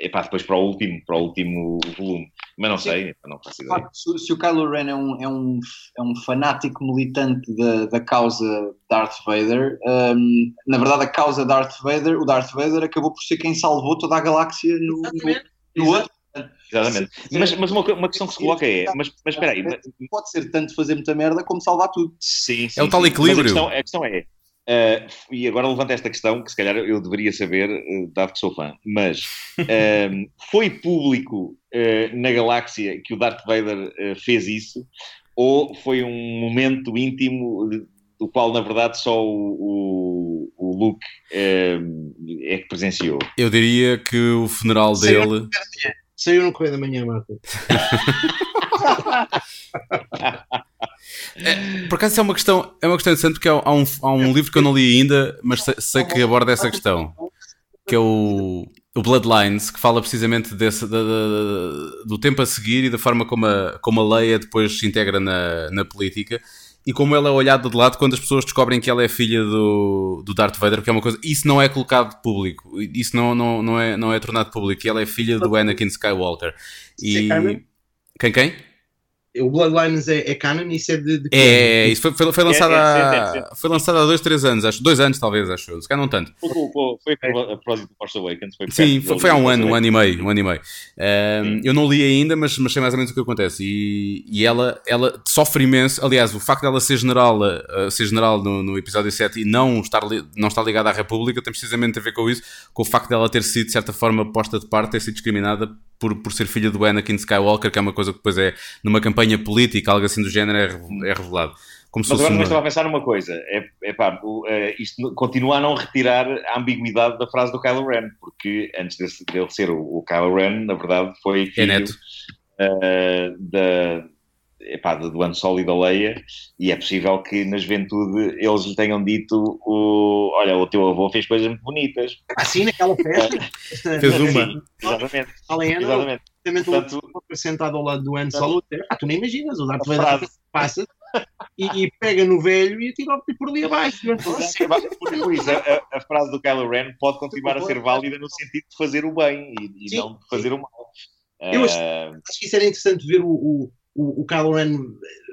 eh, epá, depois para o último, para o último volume, mas não sei, não faço De ideia. se, se o Kylo Ren é um, é um, é um fanático militante da, da causa Darth Vader, hum, na verdade a causa Darth Vader, o Darth Vader acabou por ser quem salvou toda a galáxia no, no, no outro. Exatamente. Mas, mas uma, uma questão que se coloca é, mas, mas espera aí, mas- Pode ser tanto fazer muita merda como salvar tudo. Sim, sim, É o tal sim. equilíbrio. Mas a questão, a questão é, eh, e agora levanta esta questão que se calhar eu deveria saber, eh, dado que sou fã, mas eh, foi público eh, na galáxia que o Darth Vader fez isso, ou foi um momento íntimo do qual na verdade só o, o, o Luke é que presenciou? Eu diria que o funeral Saiu dele. Saiu no Correio da Manhã, Marco. Por acaso é uma questão, é uma questão interessante porque há, há um, há um livro que eu não li ainda, mas sei, sei que aborda essa questão, que é o, o Bloodlines, que fala precisamente desse, da- da- do tempo a seguir e da forma como a, como a Leia depois se integra na, na política e como ela é olhada de lado quando as pessoas descobrem que ela é filha do, do Darth Vader, porque é uma coisa, isso não é colocado público, isso não, não, não, é, não é tornado público, e ela é filha do Anakin Skywalker. E... É? Quem, quem? O Bloodlines é, é canon e isso é de, de que É, ano? isso foi, foi, foi lançado É, é há, recente, é foi lançado há dois, três anos, acho, dois anos talvez, acho, se calhar não tanto. Foi, foi, foi, a propósito do Force Awakens. Foi Sim, foi, foi há um ano, um ano e meio, um ano e meio. Um, eu não li ainda, mas, mas sei mais ou menos o que acontece. E, e ela, ela sofre imenso. Aliás, o facto dela ser general, uh, ser general no, no episódio 7 e não estar, li- não estar ligada à República tem precisamente a ver com isso, com o facto dela ter sido, de certa forma, posta de parte, ter sido discriminada por, por ser filha do Anakin Skywalker, que é uma coisa que depois é, numa campanha política, algo assim do género, é, é revelado. Como Mas agora uma... estava a pensar numa coisa: é, é pá, eh, isto continua a não retirar a ambiguidade da frase do Kylo Ren, porque antes desse- dele ser o, o Kylo Ren, na verdade, foi É filho neto. eh, da, epá, do do Han Solo e da Leia, e é possível que na juventude eles lhe tenham dito: o, Olha, o teu avô fez coisas muito bonitas. Assim, naquela festa, esta- Fez uma. Exatamente. a Leena, exatamente. Portanto- sentado ao lado do Han Solo, ah, tu nem imaginas, o Darth Vader passa e, e pega no velho e atira por ali abaixo. Isso, a, a- a frase do Kylo Ren pode continuar a ser válida no sentido de fazer o bem e, e Sim, não de fazer o mal. Eu acho- Ah, acho que isso era interessante ver o, o, o, o Kylo Ren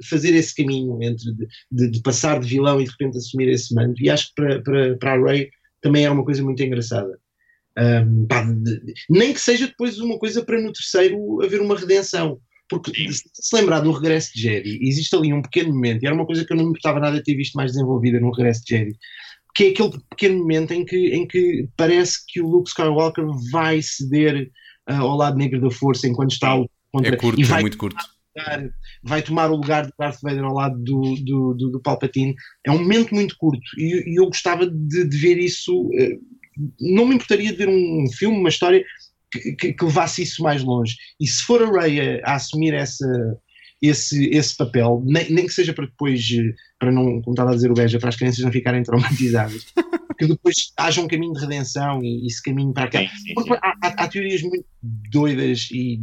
fazer esse caminho entre de, de- de passar de vilão e de repente assumir esse manto. E acho que para, para, para a Rey também era uma coisa muito engraçada. Ahm, pá, de- nem que seja depois uma coisa para no terceiro haver uma redenção. Porque se lembrar do regresso de Jedi, existe ali um pequeno momento, e era uma coisa que eu não me importava nada de ter visto mais desenvolvida no regresso de Jedi, que é aquele pequeno momento em que, em que parece que o Luke Skywalker vai ceder ah, ao lado negro da força enquanto está a lutar contra, É curto, e é vai muito curto. Lugar- vai tomar o lugar de Darth Vader ao lado do, do, do, do Palpatine. É um momento muito curto e, e eu gostava de, de ver isso. eh, Não me importaria de ver um filme, uma história que, que- que levasse isso mais longe. E se for a Rey a, a assumir essa, esse, esse papel, nem, nem que seja para depois, eh, para não, como estava a dizer o Beja, para as crianças não ficarem traumatizadas, que depois haja um caminho de redenção e esse caminho para cá. Sim, sim, Porque há, há- há teorias muito doidas e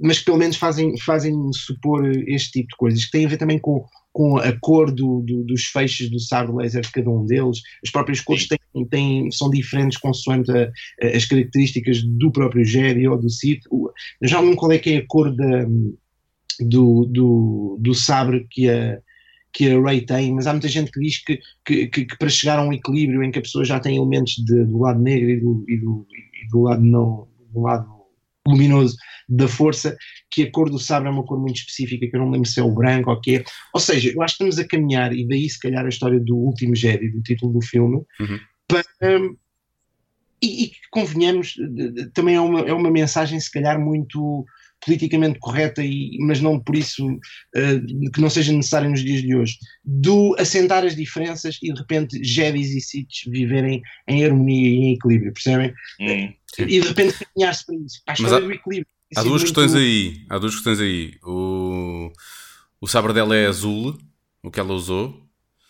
mas que pelo menos fazem, fazem supor este tipo de coisas, que têm a ver também com, com a cor do, do- dos feixes do sabre laser de cada um deles. As próprias cores têm, têm- são diferentes consoante a- a- as características do próprio Jedi ou do Sith. Já não qual é que é a cor da, do, do, do sabre que a, que a Rey tem, mas há muita gente que diz que, que, que- que para chegar a um equilíbrio em que a pessoa já tem elementos de- do lado negro e do, e do, e do lado não do lado luminoso da força, que a cor do sabre é uma cor muito específica, que eu não lembro se é o branco ou o que é. Ou seja, eu acho que estamos a caminhar, e daí se calhar a história do último Jedi, do título do filme, Uhum. para, hum, e, e que convenhamos, também é uma, é uma mensagem se calhar muito politicamente correta, e, mas não por isso eh, que não seja necessário nos dias de hoje, do assentar as diferenças e de repente Jedis e Siths viverem em harmonia e em equilíbrio, percebem? Hum. E de repente caminhar-se para isso, para a Mas história há- do equilíbrio. Há é duas muito- questões aí. Há duas questões aí. O, o sabre dela é azul, o que ela usou.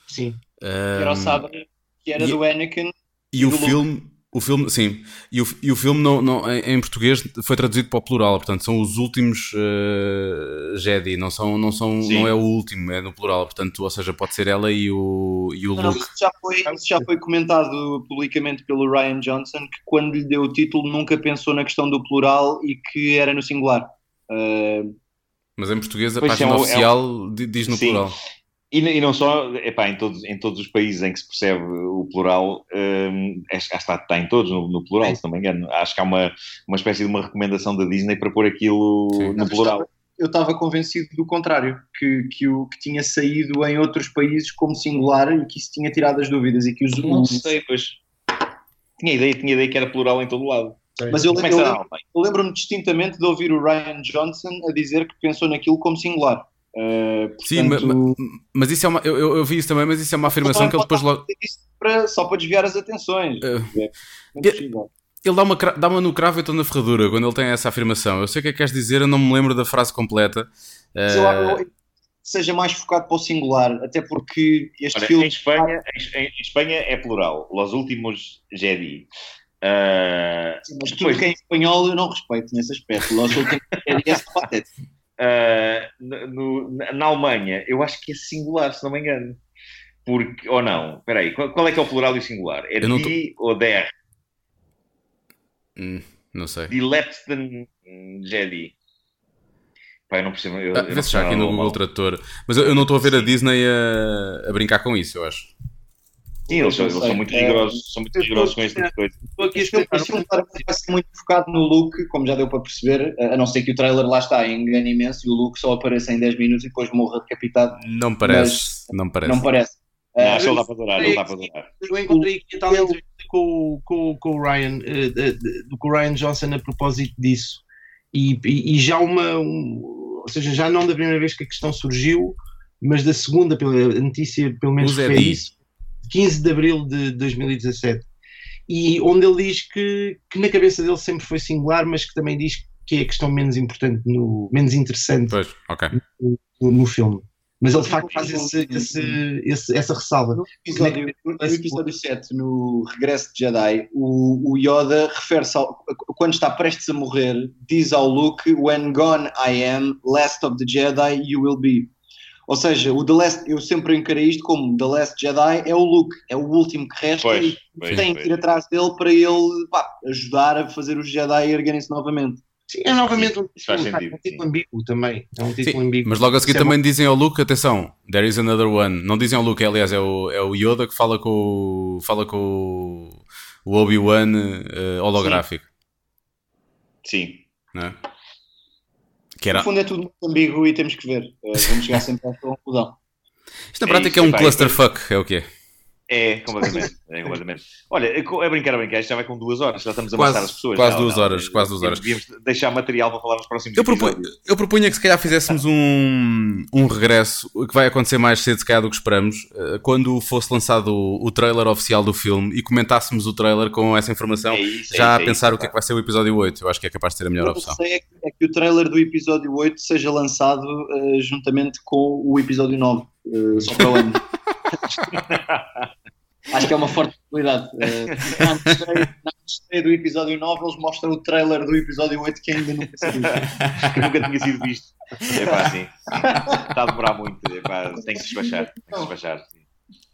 Sim. Que era o sabre que era e- do Anakin. E o do Luke. O filme, sim, e o, e o filme não, não, em, em português foi traduzido para o plural, portanto são os últimos eh, Jedi, não são, não são, Sim. não é o último, é no plural, portanto, ou seja, pode ser ela e o, e o Não, Luke. isso, já foi, isso já foi comentado publicamente pelo Ryan Johnson, que quando lhe deu o título nunca pensou na questão do plural e que era no singular. Uh, Mas em português a Pois página é, é oficial di- diz no Sim. plural. E, e não só, epá, em, todos, em todos os países em que se percebe o plural, hum, acho que está, está em todos no, no plural, se não me engano. Acho que há uma, uma espécie de uma recomendação da Disney para pôr aquilo Sim. no Não, plural. eu estava convencido do contrário, que, que, o, que tinha saído em outros países como singular e que isso tinha tirado as dúvidas e que os, Não sei, pois. Tinha ideia, tinha ideia que era plural em todo lado. Mas eu, eu eu lembro-me distintamente de ouvir o Ryan Johnson a dizer que pensou naquilo como singular. Uh, Sim, portanto, ma- mas isso é uma, eu, eu- eu vi isso também, mas isso é uma afirmação que ele depois logo. Isto para- só para desviar as atenções. Eh, É. Ele dá uma, dá uma no cravo e estou na ferradura quando ele tem essa afirmação. Eu sei o que é que queres dizer, eu não me lembro da frase completa. Mas eu- Eh, eu- seja mais focado para o singular, até porque este Olha, filme. em, Espanha, em, em Espanha é plural. Los últimos Jedi. Ah, Mas depois, tudo que é em espanhol eu não respeito nesse aspecto. Só temos que esse patético. Ah, no- na, Alemanha, eu acho que é singular, se não me engano. Porque, ou não, espera aí, qual, qual é que é o plural e o singular? É Eu die ou der? hum, não sei. Die letzten Jedi. Eu não percebo. Eu, Ah, eu não aqui no. Google Tradutor. Mas eu, eu não estou a ver a Disney a, a brincar com isso, eu acho. Sim, eles, são- eles muito É, rigorosos, são muito rigorosos com este tipo de coisa. Estou aqui a Este filme, vai ser muito focado no look, como já deu para perceber, a não ser que o trailer lá está engane imenso e o look só apareça em 10 minutos e depois morra decapitado. Não parece. não parece. Não parece. Não, Ah, acho que ele dá para adorar, ele dá para adorar. Eu encontrei aqui a tal entrevista com, o- com, o- com o Ryan, eh, com o Ryan Johnson a propósito disso. E, e- e já uma, um- ou seja, já não da primeira vez que a questão surgiu, mas da segunda, pela a notícia, pelo menos foi isso, 15 de abril de 2017. E onde ele diz que, que na cabeça dele sempre foi singular, mas que também diz que é a questão menos importante, no, menos interessante Pois, ok. no, no filme. Mas ele de facto faz esse, esse- esse- essa ressalva. No episódio, no episódio 7, no Regresso de Jedi, o, o Yoda refere-se ao, quando está prestes a morrer, diz ao Luke: When gone I am, last of the Jedi you will be. Ou seja, o The Last, eu sempre encarei isto como The Last Jedi é o Luke, é o último que resta Pois, e pois, tem pois. que ir atrás dele para ele pá, ajudar a fazer os Jedi erguerem-se novamente. Sim, é novamente um faz título, sentido, um título sim. ambíguo também. É um título Sim, ambíguo. mas logo a seguir Isso é também dizem ao Luke, atenção, there is another one. Não dizem ao Luke, aliás, é o, é o Yoda que fala com o, fala com o, Obi-Wan eh, holográfico. Sim. Não é? Que era, No fundo é tudo muito ambíguo e temos que ver. Eh, vamos chegar sempre a essa conclusão. isto na É prática isso, é um epá, clusterfuck, é o que é. É, completamente. É, completamente. Olha, é brincar a brincar, isto já vai com duas horas, já estamos a Quase- amassar as pessoas. quase já, duas não, horas, quase duas horas. Devíamos deixar material para falar nos próximos Eu, proponho, episódios. eu propunha que se calhar fizéssemos um, um regresso, que vai acontecer mais cedo se calhar do que esperamos, eh, quando fosse lançado o, o trailer oficial do filme e comentássemos o trailer com essa informação, É isso, é já isso, a é pensar isso, o que é que vai ser o episódio 8. Eu acho que é capaz de ser a melhor O que eu opção. sei é que, é que o trailer do episódio 8 seja lançado eh, juntamente com o episódio 9, eh, só para o ano. Acho que é uma forte possibilidade. Eh, na estreia- do episódio 9, eles mostram o trailer do episódio 8 que ainda nunca se viu. que nunca tinha sido visto. É pá, assim. Está a demorar muito. É pá, tem que despachar. Tem que despachar. sim.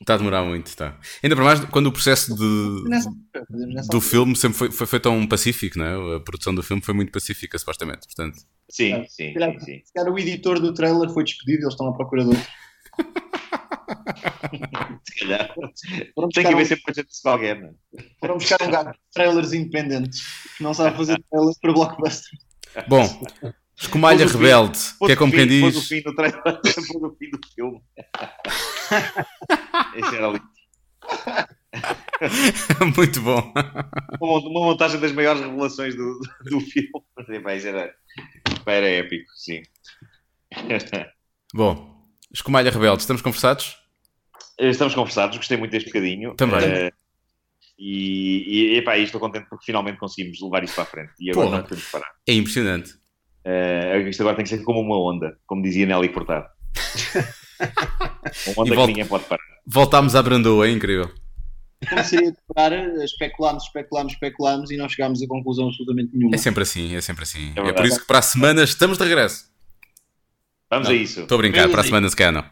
Está a demorar muito, está. Ainda para mais quando o processo de, Nessa nessa do filme sempre foi, foi, foi tão pacífico, não é? A produção do filme foi muito pacífica, supostamente. Portanto, Sim, sim, Se calhar- sim, sim. se calhar o editor do trailer foi despedido, eles estão à procura de outro. Se calhar. Foram Tem que haver um, sempre projeto de alguém, não é? foram buscar um gajo de trailers independentes que não sabe fazer trailers para blockbuster. bom, Escumalha fim- Rebelde, pôs que é como fim- quem Pôs o diz. fim do trailer, pôs o fim do filme. Esse era muito bom. Uma, uma montagem das maiores revelações do, do filme. Era, era épico, sim. Bom, Escumalha Rebelde, estamos conversados? Estamos conversados, gostei muito deste bocadinho. Também. Eh, e, e epá, estou contente porque finalmente conseguimos levar isto para a frente. E agora Porra. não podemos parar. É impressionante. Eh, isto agora tem que ser como uma onda, como dizia Nelly Furtado. uma onda E que volta- ninguém pode parar. Voltámos à Brandoa, é incrível. Como seria de parar, especulámos, especulámos, especulámos e não chegámos a conclusão absolutamente nenhuma. É sempre assim, é sempre assim. É, verdade. por isso que para a semana estamos de regresso. Vamos Não, a isso. Estou a brincar, para a semana se calhar não.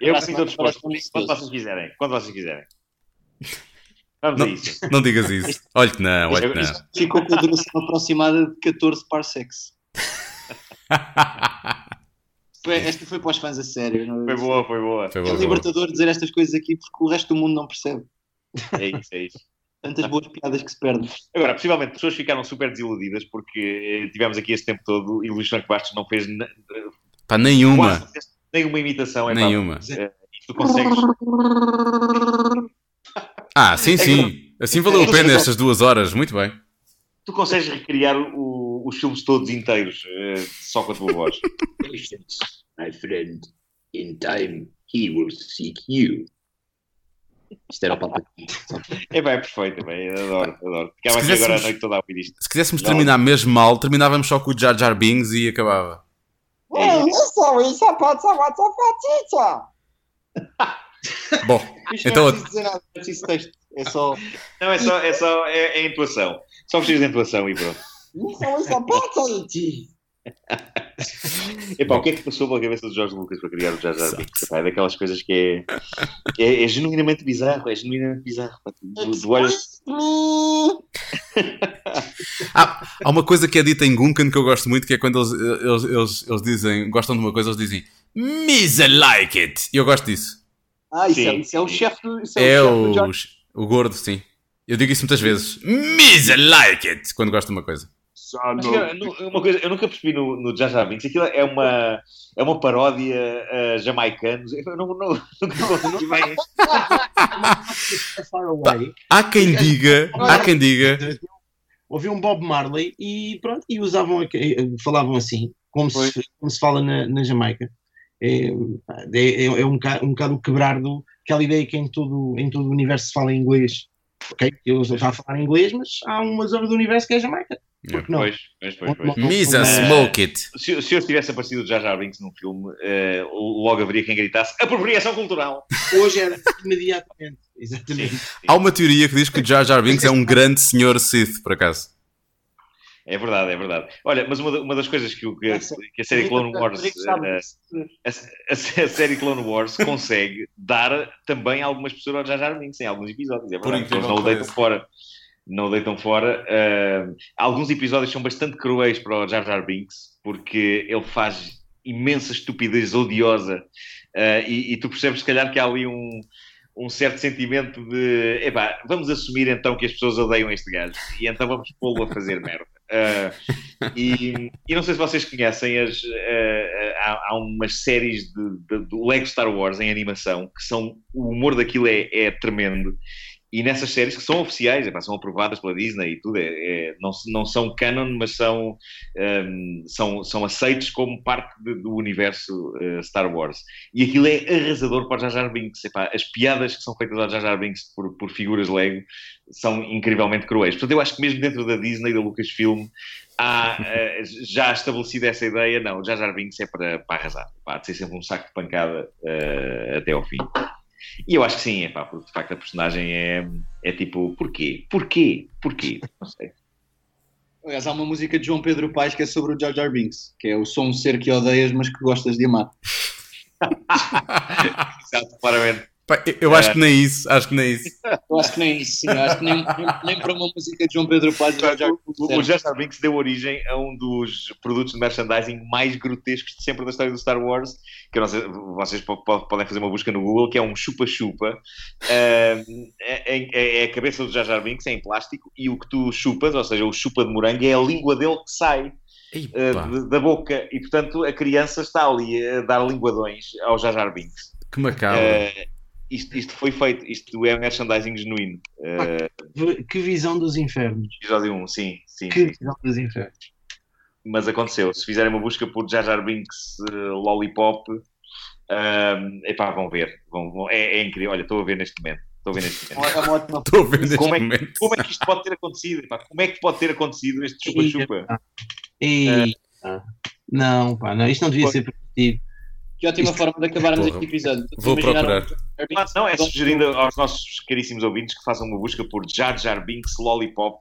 Eu a estou disposto. Quando vocês quiserem. Quando vocês quiserem. Vamos Não, a isso. não digas isso. Olha que não, olha que Isto- não. Ficou com a duração aproximada de 14 parsecs. Foi- Esta foi para os fãs a sério. não é? Foi boa, foi boa. Foi É boa, boa. libertador dizer estas coisas aqui porque o resto do mundo não percebe. É isso, é isso. Tantas boas piadas que se perdem. Agora, possivelmente, pessoas ficaram super desiludidas porque eh, tivemos aqui este tempo todo e Luís Franco Bastos não fez Pá, nenhuma. quase nenhuma imitação. É, Nenhuma. eh, tu consegues. Ah, sim, sim. Assim valeu a pena estas duas horas. Muito bem. Tu consegues recriar o- os filmes todos inteiros eh, só com a tua voz. Patience, my friend. In time, he will seek you. Isto era o Palpatine. É bem, é perfeito, é bem, adoro, adoro. Ficava Se aqui agora a quiséssemos- noite toda a ouvir isto. Se quiséssemos terminar mesmo mal, terminávamos só com o Jar Jar Binks e acabava. É isso. isso pode ser uma Bom, Isto Então- não é preciso dizer nada, é preciso texto. É só. Não, é só, é só é, é intuação. Só precisas de intuação e pronto. Epá, o que é que passou pela cabeça do Jorge Lucas para criar o Jar Jar Binks? É daquelas coisas que é, é, é genuinamente bizarro, é genuinamente bizarro. Tu, tu olhas- Há, há uma coisa que é dita em Gunkan que eu gosto muito, que é quando eles, eles, eles, eles dizem, gostam de uma coisa, eles dizem Misa like it. E eu gosto disso. Ah, isso, é, isso é o chefe do. Isso É o o, chefe do George. o gordo, sim. Eu digo isso muitas vezes. Misa like it. Quando gosto de uma coisa. Cara, nu- uma coisa, eu nunca percebi no, no Jar Binks, aquilo é uma, é uma paródia a jamaicanos. Eu não, não, nunca consegui bem. Há quem diga, há quem diga, Ouvi um Bob Marley e pronto, e usavam, eh, falavam assim, como, se, como se fala na, na Jamaica. É, é, é um, bocado, um bocado o quebrar do, aquela ideia que em todo, em todo o universo se fala em inglês. Ok, eu já a falar inglês, mas há uma zona do universo que é a Jamaica. Porque não? Pois, pois, pois, pois. Misa Eh, smoke it. Se, se eu tivesse aparecido o Jar Jar Binks num filme, eh, logo haveria quem gritasse apropriação cultural. Hoje era imediatamente. Exatamente. Há uma teoria que diz que o Jar Jar Binks é um grande senhor Sith, por acaso. É verdade, é verdade. Olha, mas uma, uma das coisas que, o- que, que a série Clone Wars, eh, a, a- a série Clone Wars consegue dar também algumas pessoas ao Jar Jar Binks em alguns episódios. É Por verdade, incrível eles não o deitam fora. Não o deitam fora. Eh, alguns episódios são bastante cruéis para o Jar Jar Binks, porque ele faz imensa estupidez odiosa eh, e, e tu percebes, se calhar, que há ali um, um certo sentimento de epá, vamos assumir então que as pessoas odeiam este gajo e então vamos pô-lo a fazer merda. Eh, e, e não sei se vocês conhecem as, eh, há, há umas séries de, de- do Lego Star Wars em animação que são. O humor daquilo é, é tremendo. E nessas séries que são oficiais, epá, são aprovadas pela Disney e tudo, é, é- não, não são canon, mas são, hum, são, são aceitos como parte de- do universo eh, Star Wars. E aquilo é arrasador para o Jar Jar Binks. Epá, as piadas que são feitas ao Jar Jar Binks por, por figuras Lego são incrivelmente cruéis. Portanto, eu acho que mesmo dentro da Disney, da Lucasfilm, há eh, já estabelecida essa ideia, não, o Jar Jar Binks é para, para arrasar, para de ser sempre um saco de pancada eh, até ao fim. E eu acho que sim, é pá, porque de facto a personagem é, é tipo, porquê? Porquê? Porquê? Não sei. Aliás, há uma música de João Pedro Paes que é sobre o Jar Jar Binks, que é o sou um ser que odeias, mas que gostas de amar. Exato, claramente. Pá, eu- acho que nem isso, acho que nem isso. Eu acho que nem isso, sim. Eu acho que nem, nem, nem para uma música de João Pedro Paes. Jar Jar O, Jar Binks deu origem a um dos produtos de merchandising mais grotescos de sempre da história do Star Wars, que eu não sei, vocês po- po- podem fazer uma busca no Google, que é um chupa-chupa. É, é- é a cabeça do Jar Jar Binks, é em plástico, e o que tu chupas, ou seja, o chupa de morango, é a língua dele que sai. ah, da boca e portanto a criança está ali a dar linguadões ao Jar Jar Binks Que macabro. Ah, isto, isto foi feito, isto é merchandising genuíno V- Que visão dos infernos. episódio 1, sim, sim, Que sim. visão dos infernos. mas aconteceu. Se fizerem uma busca por Jar Jar Binks eh, Lollipop, um, epá, vão ver. Vão, vão- é, é incrível. Olha, estou a ver neste momento. Estou a ver neste momento. É Estou a ver neste Como é, que, momento. como é que isto pode ter acontecido? epá? Como é que pode ter acontecido este chupa-chupa? E... Não, pá, não, isto não devia Foi. ser permitido. Que ótima Isto- forma de acabarmos Porra. este episódio. Vou procurar. um Binks não, é sugerindo aos nossos caríssimos ouvintes que façam uma busca por Jar Jar Binks Lollipop.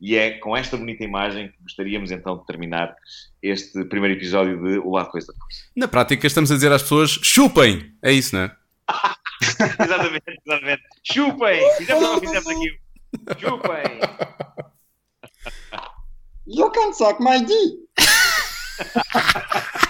E é com esta bonita imagem que gostaríamos então de terminar este primeiro episódio de O Lado Coisa da Força. Na prática, estamos a dizer às pessoas: chupem! É isso, não é? exatamente, exatamente. Chupem! Fizemos ou não fizemos aquilo? Chupem! You can suck my dick!